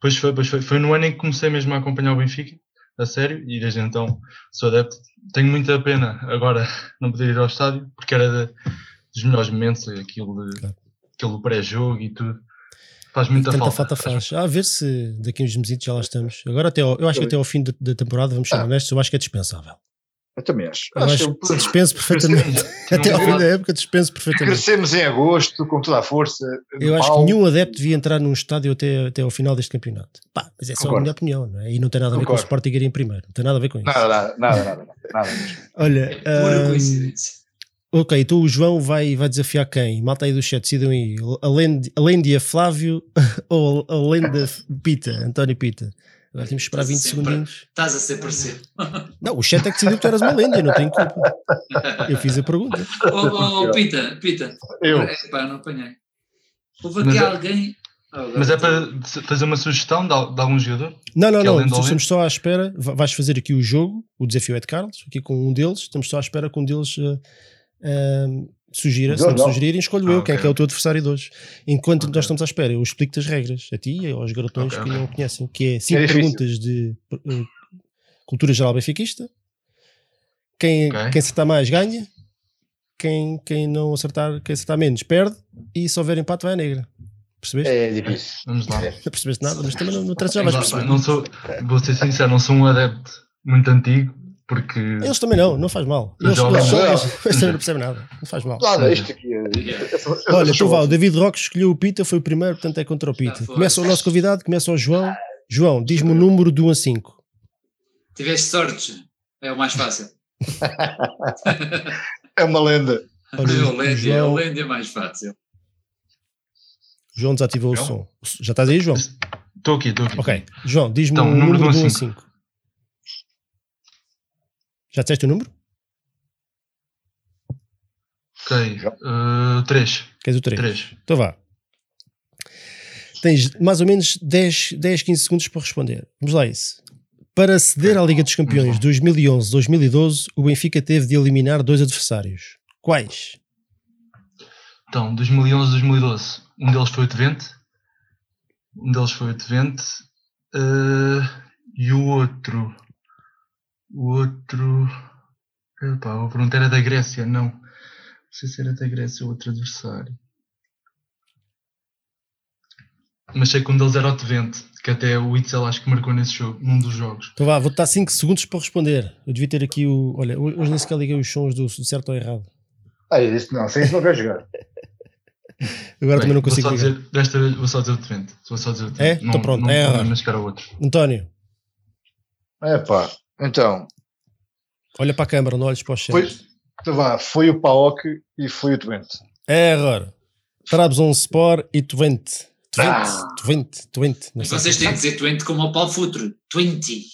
Speaker 4: Pois foi, pois foi. Foi no ano em que comecei mesmo a acompanhar o Benfica, a sério, e desde então sou adepto. Tenho muita pena agora [LAUGHS] não poder ir ao estádio, porque era de, dos melhores momentos, aquilo, de, claro. aquele pré-jogo e tudo. Faz muita
Speaker 1: Tanta
Speaker 4: falta.
Speaker 1: falta faz. Ah, a ver se daqui uns meses já lá estamos. Agora até ao, eu acho que até ao fim da temporada, vamos ser ah. honestos, eu acho que é dispensável.
Speaker 2: Eu também acho.
Speaker 1: Eu acho, que eu... dispenso perfeitamente. [LAUGHS] Até ao fim da época dispenso perfeitamente.
Speaker 2: Crescemos em agosto com toda a força.
Speaker 1: Eu acho que nenhum adepto devia entrar num estádio até, até ao final deste campeonato. Pá, mas é só Concordo. a minha opinião, não é? E não tem nada a ver Concordo. com o Sporting ir em primeiro. Não tem nada a ver com isso.
Speaker 2: Nada, nada, nada. nada, nada
Speaker 1: Olha.
Speaker 3: É pura um, coincidência.
Speaker 1: Ok, então o João vai, vai desafiar quem? Malta aí do chat, decidam aí. Além de Flávio [LAUGHS] ou além de Pita, António Pita? Agora temos que esperar 20 segundinhos.
Speaker 3: Estás a ser parceiro. [LAUGHS]
Speaker 1: Não, o chat é que decidiu que tu eras uma lenda, eu não tenho culpa. Eu fiz a pergunta.
Speaker 3: Oh, oh, oh Pita, Pita.
Speaker 2: Eu.
Speaker 3: É, pá, não apanhei. Houve aqui mas é- alguém.
Speaker 4: É, oh, mas é para fazer uma sugestão de, de algum jogador?
Speaker 1: Não, não, não. Estamos só à espera. Vais fazer aqui o jogo, o desafio é de Carlos, aqui com um deles. Estamos só à espera que um deles. Uh, uh, sugira, se não, sugerirem, escolho ah, eu, okay. quem é que é o teu adversário de hoje. Enquanto okay. nós estamos à espera, eu explico-te as regras, a ti e aos garotões okay, que não conhecem, que é cinco é perguntas de uh, cultura geral benfiquista. Quem, quem acertar mais ganha, quem, quem não acertar, quem acertar menos perde, e se houver empate vai a negra. Percebeste?
Speaker 2: É difícil.
Speaker 4: Vamos lá.
Speaker 1: Não percebeste nada, mas também não, não já vais perceber.
Speaker 4: Não sou, vou ser sincero, não sou um adepto muito antigo, porque.
Speaker 1: Eles também não, não faz mal. Eles, eles, eles, eles também não [LAUGHS] percebem nada, não faz mal.
Speaker 2: Nada, isto aqui é.
Speaker 1: Olha, tu vá, o David Roque escolheu o Pita, foi o primeiro, portanto é contra o Pita. Começa o nosso convidado, começa o João. João, diz-me o número de 1 a 5.
Speaker 3: Tiveste sorte, é o mais fácil.
Speaker 2: é uma lenda.
Speaker 3: Olha, o lenda, João, é mais fácil.
Speaker 1: João desativou o som. Já estás aí, João?
Speaker 4: Estou aqui, estou aqui.
Speaker 1: Ok. João, diz-me
Speaker 4: Então,
Speaker 1: o
Speaker 4: número
Speaker 1: número
Speaker 4: de
Speaker 1: de 1
Speaker 4: um
Speaker 1: a
Speaker 4: a
Speaker 1: 5. Já disseste o número?
Speaker 4: Ok. Uh, 3.
Speaker 1: Queres o 3?
Speaker 4: 3.
Speaker 1: Então vá. Tens mais ou menos 10, 10 15 segundos para responder. Vamos lá a isso. Para aceder à Liga dos Campeões 2011-2012, o Benfica teve de eliminar dois adversários. Quais?
Speaker 4: Então, 2011, 2012. Um deles foi o Twente. Um deles foi o Twente. Uh, e o outro. O outro. Epá, a pergunta era da Grécia, não. Não sei se era da Grécia ou outro adversário. Mas sei que um deles era o Twente, que até o Itzel acho que marcou nesse jogo, num dos jogos.
Speaker 1: Então vá, vou dar 5 segundos para responder. Eu devia ter aqui o. Olha, hoje nem sequer liguei os sons do, certo ou errado.
Speaker 2: Ah, eu disse não, sem isso não quer jogar. [LAUGHS]
Speaker 1: Agora
Speaker 4: Bem,
Speaker 1: também não
Speaker 4: vou
Speaker 1: consigo
Speaker 4: só
Speaker 1: ligar.
Speaker 4: dizer, Desta vez vou só dizer o Twente. Vou só dizer o
Speaker 1: É?
Speaker 4: Twente.
Speaker 1: Então pronto,
Speaker 4: não,
Speaker 1: é
Speaker 4: não,
Speaker 1: errado.
Speaker 4: não o outro.
Speaker 1: António,
Speaker 2: É pá, então,
Speaker 1: olha para a câmara, não olhes para o chat.
Speaker 2: foi, então vá, foi o Paok e foi o Twente.
Speaker 1: É agora. Trabzonspor e Twente. Twente,
Speaker 2: Ah.
Speaker 1: Twente, Twente.
Speaker 3: Mas
Speaker 1: sei.
Speaker 3: vocês têm que dizer 20 como ao Paulo Futuro. 20.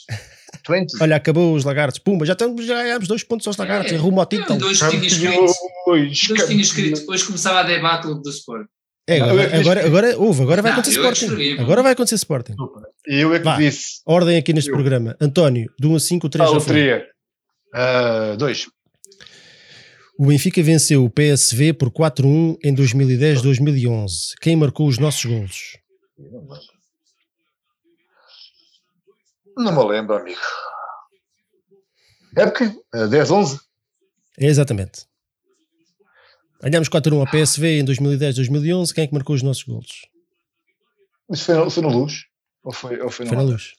Speaker 2: Twente?
Speaker 1: Olha, acabou os lagartos. Pumba, já, estamos, já ganhámos dois pontos aos lagartos.
Speaker 3: É.
Speaker 1: Rumo ao título.
Speaker 3: Dois que tinha escrito. Que tinha escrito. Hoje começava a debacle do Sport.
Speaker 1: É, agora,
Speaker 2: é
Speaker 1: agora, agora, houve, agora vai acontecer
Speaker 3: é
Speaker 1: Sporting. Agora vai acontecer Sporting.
Speaker 2: Eu é que
Speaker 1: Vá.
Speaker 2: disse.
Speaker 1: Ordem aqui neste
Speaker 2: Eu.
Speaker 1: programa. António, de 1 a 5, o 3
Speaker 2: Ah,
Speaker 1: já
Speaker 2: o
Speaker 1: foi.
Speaker 2: Tria. Ah, dois.
Speaker 1: O Benfica venceu o PSV por 4-1 em 2010-2011. Quem marcou os nossos golos?
Speaker 2: Não me lembro, amigo. Época? Ah, 10, 11?
Speaker 1: É exatamente. Ganhámos 4-1 ao PSV em 2010-2011. Quem é que marcou os nossos golos?
Speaker 2: Isso foi, foi no Luz? Ou foi, ou foi,
Speaker 1: Foi na luz.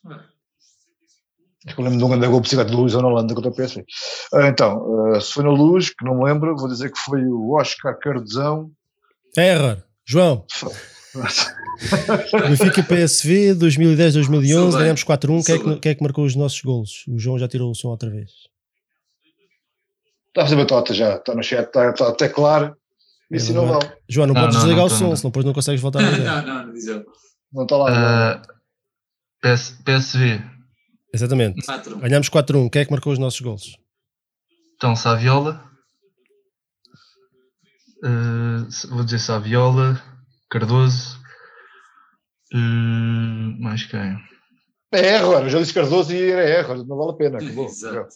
Speaker 2: Acho que eu lembro de um grande gol de bicicleta de Luz ou na Holanda contra o PSV. Ah, então, ah, se foi na Luz, que não me lembro, vou dizer que foi o Oscar Cardezão.
Speaker 1: É error. João, [LAUGHS] Benfica PSV 2010-2011.
Speaker 3: Sou bem.
Speaker 1: Ganhámos 4-1. Quem, é que- quem é que marcou os nossos golos? O João já tirou o som outra vez.
Speaker 2: Está a fazer batota já, está no chat, está, está até claro. Isso
Speaker 1: É
Speaker 2: não vale.
Speaker 1: João, não,
Speaker 4: Não,
Speaker 1: podes
Speaker 4: não,
Speaker 1: desligar
Speaker 4: não
Speaker 1: o som,
Speaker 4: não.
Speaker 1: senão depois não consegues voltar a ligar.
Speaker 3: Não, não, não diz ele.
Speaker 2: Não está lá.
Speaker 4: Ah, PS, PSV.
Speaker 1: Exatamente.
Speaker 3: 4.
Speaker 1: Ganhámos 4-1. Quem é que marcou os nossos golos?
Speaker 4: Então, Saviola. Ah, vou dizer Saviola. Cardoso. ah, mais quem?
Speaker 2: É erro, eu já disse Cardoso e era erro, não vale a pena. Acabou.
Speaker 3: Exato.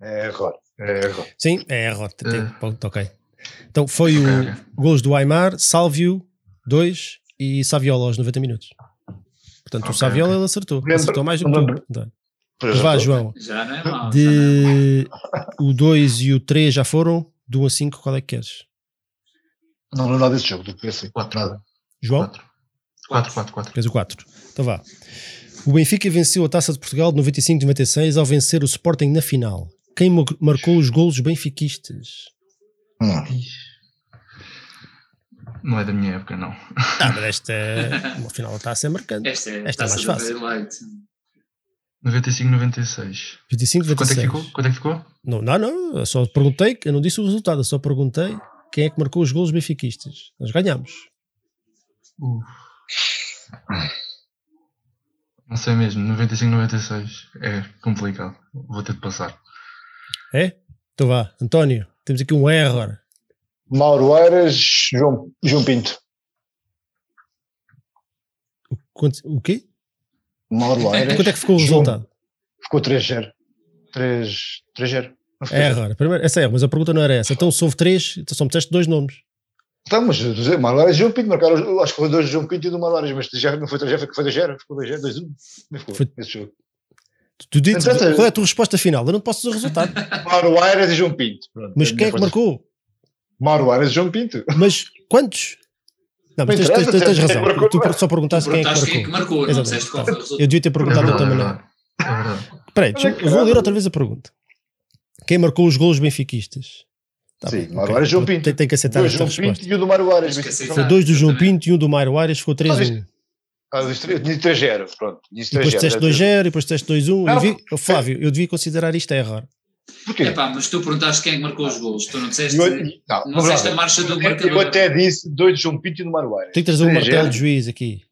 Speaker 2: É erro, é erro.
Speaker 1: Sim, é erro. Tem-
Speaker 4: Eh.
Speaker 1: ponto, ok. Então foi o
Speaker 4: Ok, ok.
Speaker 1: golos do Aymar, Salvio, 2 e Saviola aos 90 minutos. Portanto, o
Speaker 4: Ok,
Speaker 1: Saviola
Speaker 4: ok.
Speaker 1: ele acertou.
Speaker 2: Lembra-
Speaker 1: acertou mais do que
Speaker 2: lembra-
Speaker 1: tu. Então,
Speaker 2: Pois
Speaker 1: Vá, João.
Speaker 3: Já não é já não é.
Speaker 1: De o 2 e o 3 já foram. Do 1 a 5, qual é que queres?
Speaker 2: Não, não é nada desse jogo, do PC.
Speaker 4: Quatro.
Speaker 2: Nada.
Speaker 1: João?
Speaker 4: 4. 4, 4, 4.
Speaker 1: Queres o 4. Então vá. O Benfica venceu a Taça de Portugal de 95-96 ao vencer o Sporting na final. Quem marcou os golos benfiquistas?
Speaker 2: Hum.
Speaker 4: Não é da minha época, não.
Speaker 1: Ah, mas esta uma final da Taça é marcante.
Speaker 3: Esta é,
Speaker 1: Esta é mais fácil.
Speaker 3: Very Light.
Speaker 4: 95, 96.
Speaker 1: 25,
Speaker 4: Quanto é que
Speaker 1: 96.
Speaker 4: ficou? Quanto é que ficou?
Speaker 1: Não, não, não. Eu só perguntei, eu não disse o resultado, eu só perguntei quem é que marcou os golos benfiquistas. Nós ganhamos.
Speaker 4: Uf. Não sei mesmo, 95, 96. É complicado. Vou ter de passar.
Speaker 1: É? Então vá. António, temos aqui um error.
Speaker 2: Mauro Eiras, João, João Pinto.
Speaker 1: Quanto- o quê?
Speaker 2: Mauro Eiras.
Speaker 1: Quanto é que ficou o
Speaker 2: João-
Speaker 1: resultado?
Speaker 2: Ficou 3-0. 3 3-0. Não foi
Speaker 1: É
Speaker 2: 3-0.
Speaker 1: error. Primeiro, essa é, mas a pergunta não era essa. Então se houve três, então só me disseste dois nomes.
Speaker 2: Então, mas dizer, Mauro Eiras e João Pinto marcaram, os- acho que foi dois de João Pinto e do Mauro Eiras, mas já não foi 3-0, foi 2-0, ficou 2-0, 2-1. Como é que ficou
Speaker 1: Foi-
Speaker 2: esse jogo?
Speaker 1: Tu, dizes, qual é a tua resposta final? Eu não posso dizer o resultado. [LAUGHS]
Speaker 2: Mauro Eiras e João Pinto. Pronto,
Speaker 1: Mas
Speaker 2: a
Speaker 1: quem é que marcou?
Speaker 2: Mauro Eiras e João Pinto.
Speaker 1: Mas quantos? Não, mas tens, tens, tens
Speaker 2: quem
Speaker 1: razão.
Speaker 2: marcou,
Speaker 1: Tu
Speaker 2: é?
Speaker 1: só perguntaste quem é que
Speaker 3: Perguntaste quem é que
Speaker 1: marcou.
Speaker 3: marcou, não disseste qual foi o resultado.
Speaker 1: Eu devia ter perguntado de outra
Speaker 4: é
Speaker 1: maneira.
Speaker 4: É.
Speaker 1: Espera aí, eu vou ler outra vez a pergunta. Quem marcou os golos benfiquistas? Tá
Speaker 2: Sim,
Speaker 1: bem,
Speaker 2: Mauro
Speaker 1: ok.
Speaker 2: Eiras e João
Speaker 1: Tem,
Speaker 2: Pinto.
Speaker 1: tem que aceitar
Speaker 2: Dois
Speaker 1: esta
Speaker 2: João
Speaker 1: resposta.
Speaker 2: Pinto e o do Mário
Speaker 3: que aceitar.
Speaker 1: Foi dois do João. Pinto e um do Mário Aires, ficou 3
Speaker 2: Ah,
Speaker 1: 1
Speaker 2: Ah, eu disse- eu disse 3-0, pronto. Disse
Speaker 1: E depois
Speaker 2: 3-0,
Speaker 1: disseste
Speaker 2: deve ter-
Speaker 1: 2-0 e depois disseste 2-1. Eu
Speaker 2: Não.
Speaker 1: vi- oh, Flávio, eu devia considerar isto error.
Speaker 2: Porquê?
Speaker 3: É pá, mas tu perguntaste quem é que marcou os gols. Tu não disseste,
Speaker 2: Eu-
Speaker 3: não,
Speaker 2: não,
Speaker 3: disseste a marcha do
Speaker 2: Eu
Speaker 3: marcador.
Speaker 2: até disse dois de João Pinto e do Marueira.
Speaker 1: Tem que trazer um martelo de juiz aqui.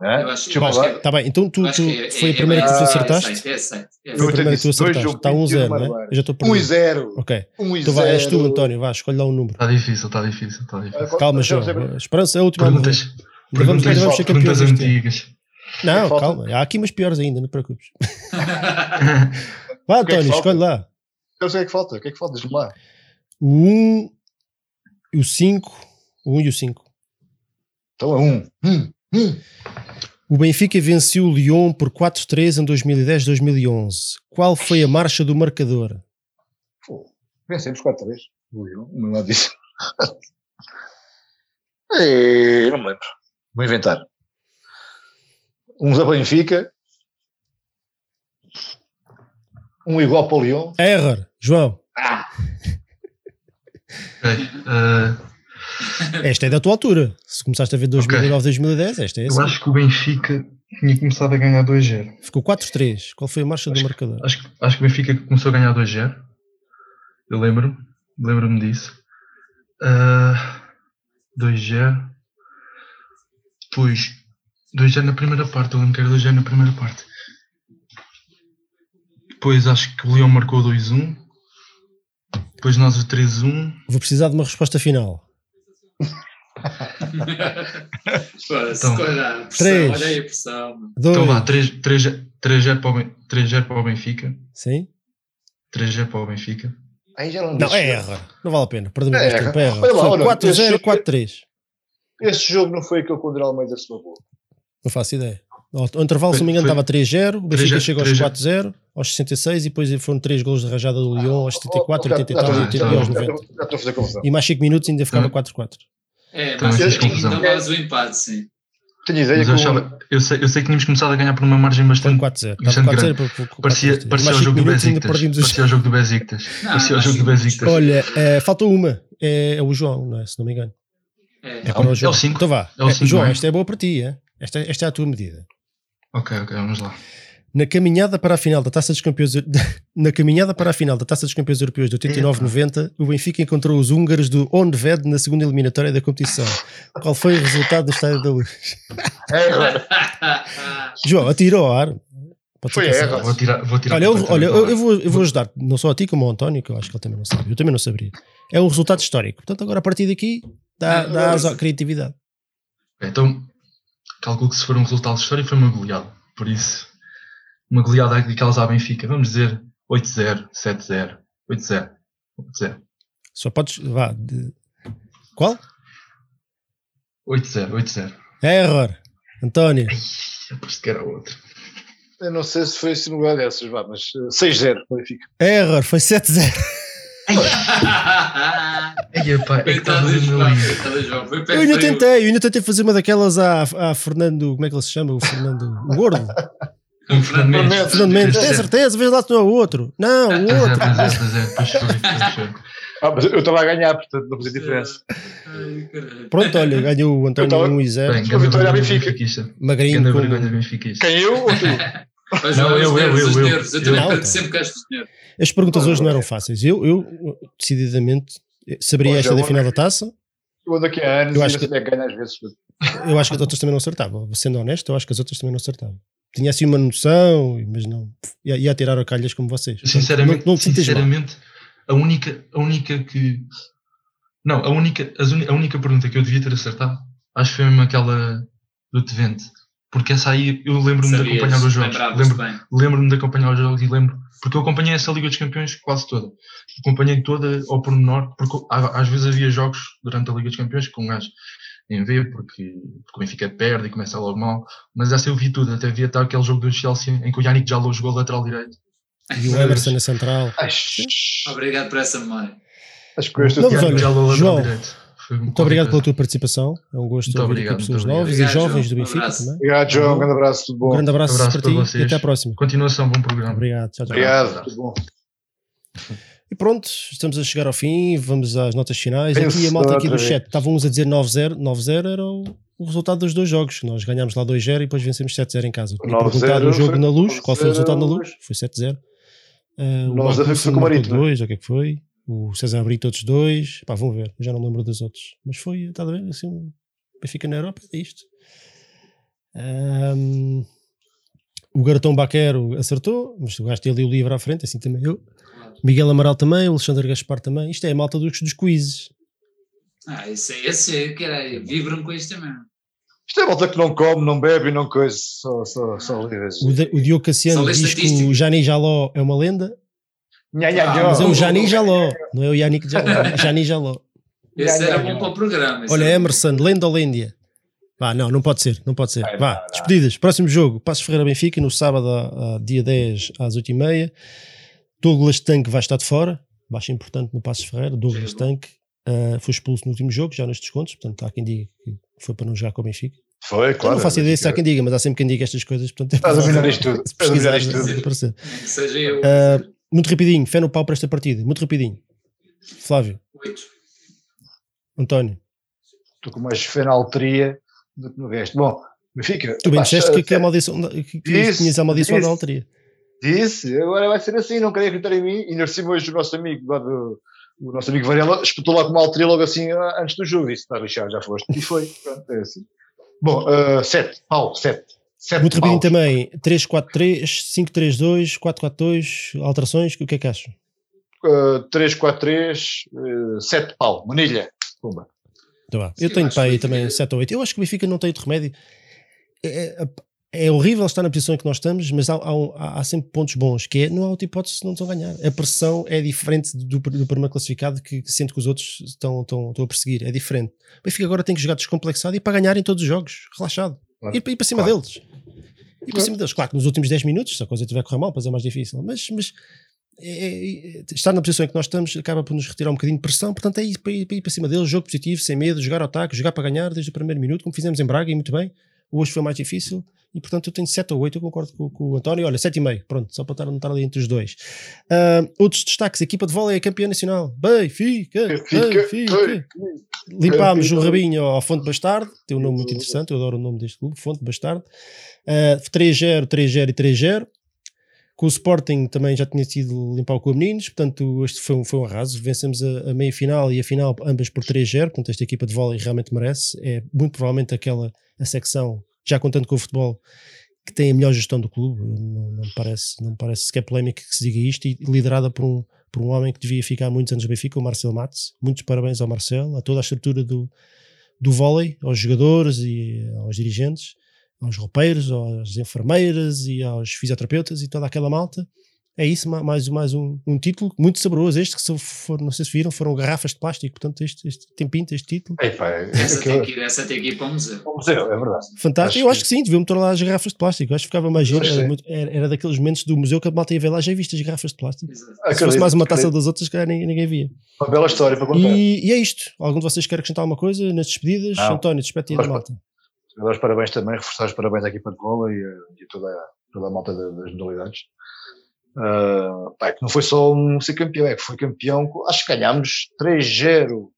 Speaker 3: Eu acho, eu
Speaker 2: eu
Speaker 3: que,
Speaker 1: Está bem, então tu,
Speaker 3: eu
Speaker 1: tu-
Speaker 3: é-
Speaker 1: foi
Speaker 3: é-
Speaker 1: a primeira que tu
Speaker 3: é-
Speaker 1: acertaste?
Speaker 3: É, é, é,
Speaker 2: Eu
Speaker 1: Foi a primeira que tu
Speaker 2: dois
Speaker 1: acertaste.
Speaker 2: João
Speaker 1: Está zero,
Speaker 2: do
Speaker 1: não é? Eu já estou
Speaker 2: 1 e
Speaker 1: perdido.
Speaker 2: 0.
Speaker 1: Ok.
Speaker 2: 1
Speaker 1: Então
Speaker 2: 0.
Speaker 1: vai, és tu, António, vá, escolhe lá um número.
Speaker 4: Está difícil, está difícil, está difícil.
Speaker 1: Calma, João. Esperança é a última. a morrer. Ainda vamos, ainda
Speaker 4: perguntas,
Speaker 1: vamos ser campeões
Speaker 4: antigas.
Speaker 1: Não,
Speaker 2: falta?
Speaker 1: calma. Há aqui umas piores ainda, não te preocupes. [LAUGHS] Vá,
Speaker 2: é
Speaker 1: António,
Speaker 2: falta?
Speaker 1: escolhe lá.
Speaker 2: Eu sei o que é que falta. O que é que falta? Diz-me lá.
Speaker 1: O 1, o 5, o 1 e o 5.
Speaker 2: Então é 1. Um. Um.
Speaker 1: O Benfica venceu o Lyon por 4-3 em 2010-2011. Qual foi a marcha do marcador?
Speaker 2: Pô, Vencemos 4-3. O Lyon, o meu lado disse. [LAUGHS] Eh, não me lembro. Vou inventar. Um da Benfica. Um igual para o Lyon.
Speaker 1: Error, João.
Speaker 4: Ok, eh,
Speaker 1: Esta é da tua altura. Se começaste a ver 2009-2010, esta é
Speaker 4: eu
Speaker 1: assim.
Speaker 4: acho que o Benfica tinha começado a ganhar 2-0.
Speaker 1: Ficou 4-3. Qual foi a marcha do
Speaker 4: Acho que-
Speaker 1: marcador?
Speaker 4: Acho, que- acho que o Benfica começou a ganhar 2-0. Eu lembro-me, lembro-me disso. Ah, 2-0. Depois, 2-0 na primeira parte. Eu lembro que era 2-0 na primeira parte. Depois acho que o Leão marcou 2-1. Depois nós o 3-1.
Speaker 1: Vou precisar de uma resposta final.
Speaker 4: Então,
Speaker 3: olha pressão,
Speaker 1: três.
Speaker 3: olha aí a pressão.
Speaker 1: Dois.
Speaker 4: Então vá, 3-0 para, o Ben- 3-0 para o Benfica.
Speaker 1: Sim?
Speaker 4: 3-0 para o Benfica.
Speaker 2: Aí já não
Speaker 1: Não, é error. Não vale a pena. Perdemos
Speaker 2: É
Speaker 1: tempo. É
Speaker 2: olha,
Speaker 1: 4-0
Speaker 2: esse
Speaker 1: e
Speaker 2: jogo-
Speaker 1: 4-3.
Speaker 2: Esse jogo não foi aquele que o André Almeida se babou.
Speaker 1: Não faço ideia. Ao intervalo, se não me engano,
Speaker 4: Foi-
Speaker 1: estava 3-0. O Benfica
Speaker 4: 3-0,
Speaker 1: chegou aos
Speaker 4: 3-0.
Speaker 1: 4-0, aos 66 e depois foram 3 golos de rajada do Lyon aos 74,
Speaker 2: Oh,
Speaker 1: 80 e tal,
Speaker 2: já-
Speaker 1: 80
Speaker 2: já-
Speaker 1: e aos
Speaker 2: já-
Speaker 1: 90.
Speaker 2: Já estou a fazer confusão.
Speaker 1: E mais 5 minutos ainda ficava
Speaker 4: Hum.
Speaker 1: 4-4.
Speaker 3: É,
Speaker 4: Também
Speaker 3: mas ainda levas o empate, sim.
Speaker 2: Tenho ideia que
Speaker 4: eu,
Speaker 2: o-
Speaker 4: sei, eu sei que tínhamos começado a ganhar por uma margem bastante
Speaker 1: 4-0.
Speaker 4: Bastante
Speaker 1: Estava 4-0 para- para- para-
Speaker 4: Parecia, parecia
Speaker 1: mais
Speaker 4: o jogo do Besiktas. Parecia o jogo do Besiktas. Parecia o jogo do. Besiktas.
Speaker 1: Olha, eh, faltou uma. É, é o João, não é? Se não me engano.
Speaker 3: É.
Speaker 1: É para o João.
Speaker 4: é o cinco.
Speaker 1: Então vá.
Speaker 4: É cinco,
Speaker 1: João,
Speaker 4: é?
Speaker 1: esta é boa para ti. é? Esta, esta é a tua medida.
Speaker 4: Ok, ok, vamos lá.
Speaker 1: Na caminhada para a final da Taça dos Campeões [LAUGHS] na caminhada para a final da Taça dos Campeões Europeus de 89-90, o Benfica encontrou os húngaros do Onved na segunda eliminatória da competição. Qual foi o resultado no Estádio da Luz? [LAUGHS]
Speaker 2: É.
Speaker 1: João, atirou ao ar. Pode
Speaker 2: Foi erro.
Speaker 4: Vou tirar, vou tirar
Speaker 1: Olha, eu, olha eu, eu vou, eu vou ajudar não só a ti como ao António, que eu acho que ele também não sabe. Eu também não saberia. É um resultado histórico. Portanto, agora a partir daqui dá, dá asa à criatividade.
Speaker 4: Então, calculo que se for um resultado histórico foi uma goleada. Por isso, uma goleada daquelas à Benfica. Vamos dizer 8-0, 7-0, 8-0, 8-0.
Speaker 1: Só podes. Vá. de- Qual?
Speaker 4: 8-0, 8-0.
Speaker 1: É error. António.
Speaker 4: Aposto que era outro.
Speaker 2: Eu não sei se foi no lugar dessas, vá, mas eh, 6-0, Benfica.
Speaker 1: É error. Foi 7-0.
Speaker 4: Ai, epá, é
Speaker 1: Eu ainda tentei, eu ainda tentei fazer uma daquelas à, à Fernando. Como é que ele se chama? O Fernando. O Gordo.
Speaker 4: Um Fernando Mendes.
Speaker 1: Fernando Mendes. Tem
Speaker 4: 3-0.
Speaker 1: certeza? Vês lá se não é o outro. Não, o
Speaker 4: é,
Speaker 1: outro.
Speaker 4: pois é, pois é. Pois foi, pois foi.
Speaker 2: Ah, mas eu estava a ganhar, portanto não fazia diferença.
Speaker 1: Pronto, olha, ganhou o António
Speaker 2: Eu tava-
Speaker 1: 1 e 0.
Speaker 4: Bem,
Speaker 2: Uma
Speaker 4: grande
Speaker 2: vitória à Benfica.
Speaker 4: benfiquista.
Speaker 1: Magrinho com.
Speaker 4: vergonha benfiquista.
Speaker 2: Quem eu ou tu? [LAUGHS]
Speaker 3: Mas
Speaker 4: Não, eu, eu, eu, eu.
Speaker 3: Eu sempre estes nervos.
Speaker 1: As perguntas hoje não eram fáceis. Eu, eu decididamente, saberia
Speaker 2: Pô,
Speaker 1: esta da final da taça.
Speaker 2: Eu ando aqui há anos
Speaker 1: Eu acho que-
Speaker 2: ganha às vezes.
Speaker 1: Eu acho que as outras também não acertavam. Sendo honesto, eu acho que as outras também não acertavam. Tinha assim uma noção, mas não. Ia, ia tirar a calhas como vocês.
Speaker 4: Sinceramente,
Speaker 1: não, não
Speaker 4: sinceramente a única, a única que. Não, a única, a única pergunta que eu devia ter acertado, acho que foi mesmo aquela do Tevente. Porque essa aí eu lembro-me de acompanhar os jogos.
Speaker 3: lembravas-te
Speaker 4: Lembro-
Speaker 3: bem.
Speaker 4: Lembro-me de acompanhar os jogos e lembro. Porque eu acompanhei essa Liga dos Campeões quase toda. Acompanhei toda ao pormenor, porque às vezes havia jogos durante a Liga dos Campeões que um gajo em ver, porque, porque o Benfica perde e começa logo mal. Mas essa eu vi tudo, até vi até aquele jogo do Chelsea em que o Yannick Jalou jogou lateral direito.
Speaker 1: E o Emerson na central.
Speaker 2: Ai,
Speaker 3: Obrigado por essa memória.
Speaker 2: As coisas estão
Speaker 1: olha,
Speaker 4: Jalou lateral direito. Foi
Speaker 1: Muito obrigado pela tua participação. É um gosto
Speaker 4: Muito
Speaker 1: ouvir
Speaker 4: obrigado,
Speaker 1: aqui pessoas novas
Speaker 3: obrigado.
Speaker 1: e jovens
Speaker 3: Obrigado,
Speaker 1: do
Speaker 3: João.
Speaker 1: Benfica
Speaker 3: Um
Speaker 1: também.
Speaker 2: Obrigado, João. Um grande abraço, tudo bom.
Speaker 1: Um grande abraço,
Speaker 4: Abraço
Speaker 1: para
Speaker 4: para
Speaker 1: ti
Speaker 4: vocês.
Speaker 1: e até à próxima.
Speaker 4: Continuação, bom programa.
Speaker 1: Obrigado. Tchau, tchau.
Speaker 2: Obrigado, tudo bom.
Speaker 1: E pronto, estamos a chegar ao fim, vamos às notas finais. Aqui a malta aqui do chat estavam uns a dizer 9-0, 9-0 era o, o resultado dos dois jogos. Nós ganhámos lá 2-0 e depois vencemos 7-0 em casa. Tinha
Speaker 2: 9-0
Speaker 1: perguntado o jogo na luz, qual foi o
Speaker 2: 9-0
Speaker 1: resultado na luz? Foi 7-0. Uh,
Speaker 2: Nós
Speaker 1: o
Speaker 2: foi com o Marítimo.
Speaker 1: dois, o que é que foi? O César Brito, outros dois. Pá, vão ver, eu já não lembro dos outros. Mas foi, está a ver, assim, um Benfica na Europa, é isto. Um, o Garatão Baquero acertou, mas o gajo tem ali o livro à frente, assim também eu. Miguel Amaral também, o Alexandre Gaspar também. Isto é a malta dos, dos quizzes.
Speaker 3: Ah, esse, esse é que era, vibram com isto também.
Speaker 2: Isto é malta que não come, não bebe e não coisa, só, só, só livres.
Speaker 1: O, de, o Diogo Cassiano diz que o Jani Jaló é uma lenda.
Speaker 2: Nha, nha,
Speaker 1: ah, mas é o Jani Jaló, não é o Yannick Jaló, é Jani Jaló.
Speaker 3: Esse era bom para o programa.
Speaker 1: Olha, Emerson, lenda ou lêndia? Vá, não, não pode ser, não pode ser. Vá, despedidas. Próximo jogo, Passos Ferreira Benfica, no sábado, a, a dia 10 às 8h30. Douglas Tanque vai estar de fora, baixa importante no Passos Ferreira. Douglas Tanque uh, foi expulso no último jogo, já nos descontos, portanto há quem diga que foi para não jogar com o Benfica.
Speaker 2: Foi, claro.
Speaker 1: Eu não faço ideia se há quem diga, mas há sempre quem diga estas coisas. Portanto,
Speaker 2: Estás a dominar isto tudo. Pesquisar isto
Speaker 3: tudo. Seja eu.
Speaker 1: Uh, muito rapidinho, fé no pau para esta partida. Muito rapidinho. Flávio.
Speaker 3: Oito.
Speaker 1: António.
Speaker 2: Estou com mais fé na alteria do que no resto. Bom, Benfica.
Speaker 1: Tu bem disseste que, que, a maldição, que, que tinhas a maldição da alteria.
Speaker 2: Disse, agora vai ser assim, não queria acreditar em mim. E ainda cima hoje o nosso amigo lá do, o nosso amigo Varela espetou lá com uma alteria logo assim ah, antes do jogo. Disse, está lixado, já foste. E foi. Pronto, é assim. Bom, 7, uh, Paulo, 7.
Speaker 1: Muito rapidinho também, 3-4-3, 5-3-2, 4-4-2, alterações, o que é que achas?
Speaker 2: Uh, 3-4-3, uh, 7 pau, manilha, pumba.
Speaker 1: Então, eu tenho para aí também 7 ou 8. Eu acho que o Benfica não tem outro remédio. É, é, é horrível estar na posição em que nós estamos, mas há, há, há, sempre pontos bons, que é, não há outra hipótese se não estão a ganhar. A pressão é diferente do, do primeiro classificado que, que sente que os outros estão, estão, estão a perseguir, é diferente. O Benfica agora tem que jogar descomplexado e para ganhar em todos os jogos, relaxado. Claro. Ir, ir para cima claro. deles. Ir para cima deles. Claro que nos últimos 10 minutos, se a coisa tiver a correr mal, depois é mais difícil, mas, mas é, é, estar na posição em que nós estamos acaba por nos retirar um bocadinho de pressão, portanto é ir para, ir para cima deles, jogo positivo, sem medo, jogar ao ataque, jogar para ganhar desde o primeiro minuto, como fizemos em Braga e muito bem. Hoje foi mais difícil e portanto eu tenho 7 ou 8, eu concordo com, com o António, olha, 7,5, pronto, só para estar, estar ali entre os dois. Uh, outros destaques, a equipa de vôlei é campeã nacional, Benfica, Benfica. Limpámos o rabinho ao Fonte Bastardo, tem um nome muito interessante, eu adoro o nome deste clube, Fonte Bastardo. Uh, 3-0, 3-0 e 3-0. Com o Sporting também já tinha sido limpar o com meninos, portanto este foi um, foi um arraso. Vencemos a, a meia final e a final ambas por 3-0, portanto esta equipa de vôlei realmente merece. É muito provavelmente aquela a secção já contando com o futebol, que tem a melhor gestão do clube, não, não, parece, não parece sequer polémico que se diga isto, e liderada por um, por um homem que devia ficar muitos anos no Benfica, o Marcelo Matos. Muitos parabéns ao Marcelo, a toda a estrutura do, do vôlei, aos jogadores e aos dirigentes, aos roupeiros, às enfermeiras e aos fisioterapeutas e toda aquela malta é isso, mais, mais um, um título muito saboroso. Este que se for, não sei se viram, foram garrafas de plástico, portanto, este, este tem pinta, este título.
Speaker 2: Epa,
Speaker 3: essa, tem que essa tem que ir para o museu.
Speaker 2: Para o museu, é verdade.
Speaker 1: Fantástico, acho eu acho que, sim, deviam tornar as garrafas de plástico. Acho que ficava mais giro. Era, era, daqueles momentos do museu que a malta ia ver lá, já viste as garrafas de plástico. Se fosse mais uma taça das outras, que ninguém, ninguém via.
Speaker 2: Uma bela história para contar.
Speaker 1: E, e, é isto. Algum de vocês quer acrescentar alguma coisa nas despedidas? Não. António, despete aí da malta.
Speaker 2: Eu os parabéns também, reforçar os parabéns à equipa de bola e, e toda, toda a malta das modalidades. Uh, pá, que não foi só um ser campeão, é que foi campeão, acho que ganhámos 3-0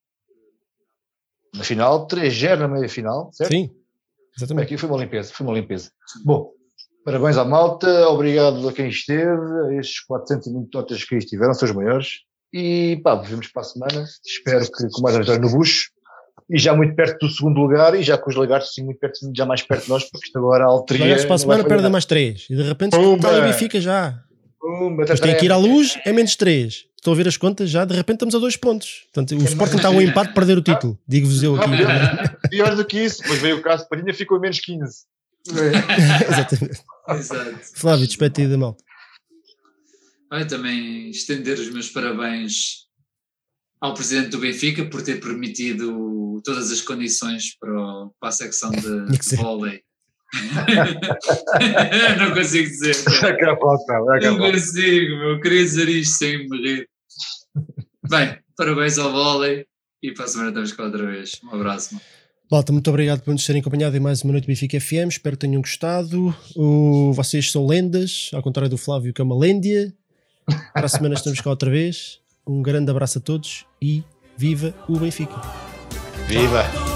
Speaker 2: na final, 3-0 na meia final, certo?
Speaker 1: Sim, exatamente.
Speaker 2: Aqui foi uma limpeza, foi uma limpeza. Bom, parabéns à malta, obrigado a quem esteve, a estes 420 notas que estiveram, são os maiores. E pá, vemos para a semana. Espero que com mais vitória no bucho e já muito perto do segundo lugar e já com os lagartos assim muito perto, já mais perto de nós, porque isto agora a alteria.
Speaker 1: Os para a semana perdem mais 3 e de repente está e fica já. Mas tem que ir à luz, é menos 3. Estou a ver as contas já, de repente estamos a 2 pontos. Portanto, o Sporting está a um empate perder o título. Digo-vos eu aqui.
Speaker 2: Pior, pior do que isso, depois veio o caso de Parinha ficou a menos 15. [LAUGHS]
Speaker 1: Exatamente. Exato. Flávio, despete da malta.
Speaker 3: Vai também estender os meus parabéns ao presidente do Benfica por ter permitido todas as condições para, para a secção de, de vôlei [LAUGHS] não consigo dizer. [LAUGHS]
Speaker 2: Acabou, acabou.
Speaker 3: Não consigo, meu. Queria dizer isto sem me rir. Bem, parabéns ao vôlei e para a semana estamos cá outra vez. Um abraço, mano.
Speaker 1: Malta, muito obrigado por nos terem acompanhado em mais uma noite Benfica FM. Espero que tenham gostado. O, vocês são lendas, ao contrário do Flávio, que é uma lêndia. Para a semana estamos cá outra vez. Um grande abraço a todos e viva o Benfica.
Speaker 2: Viva!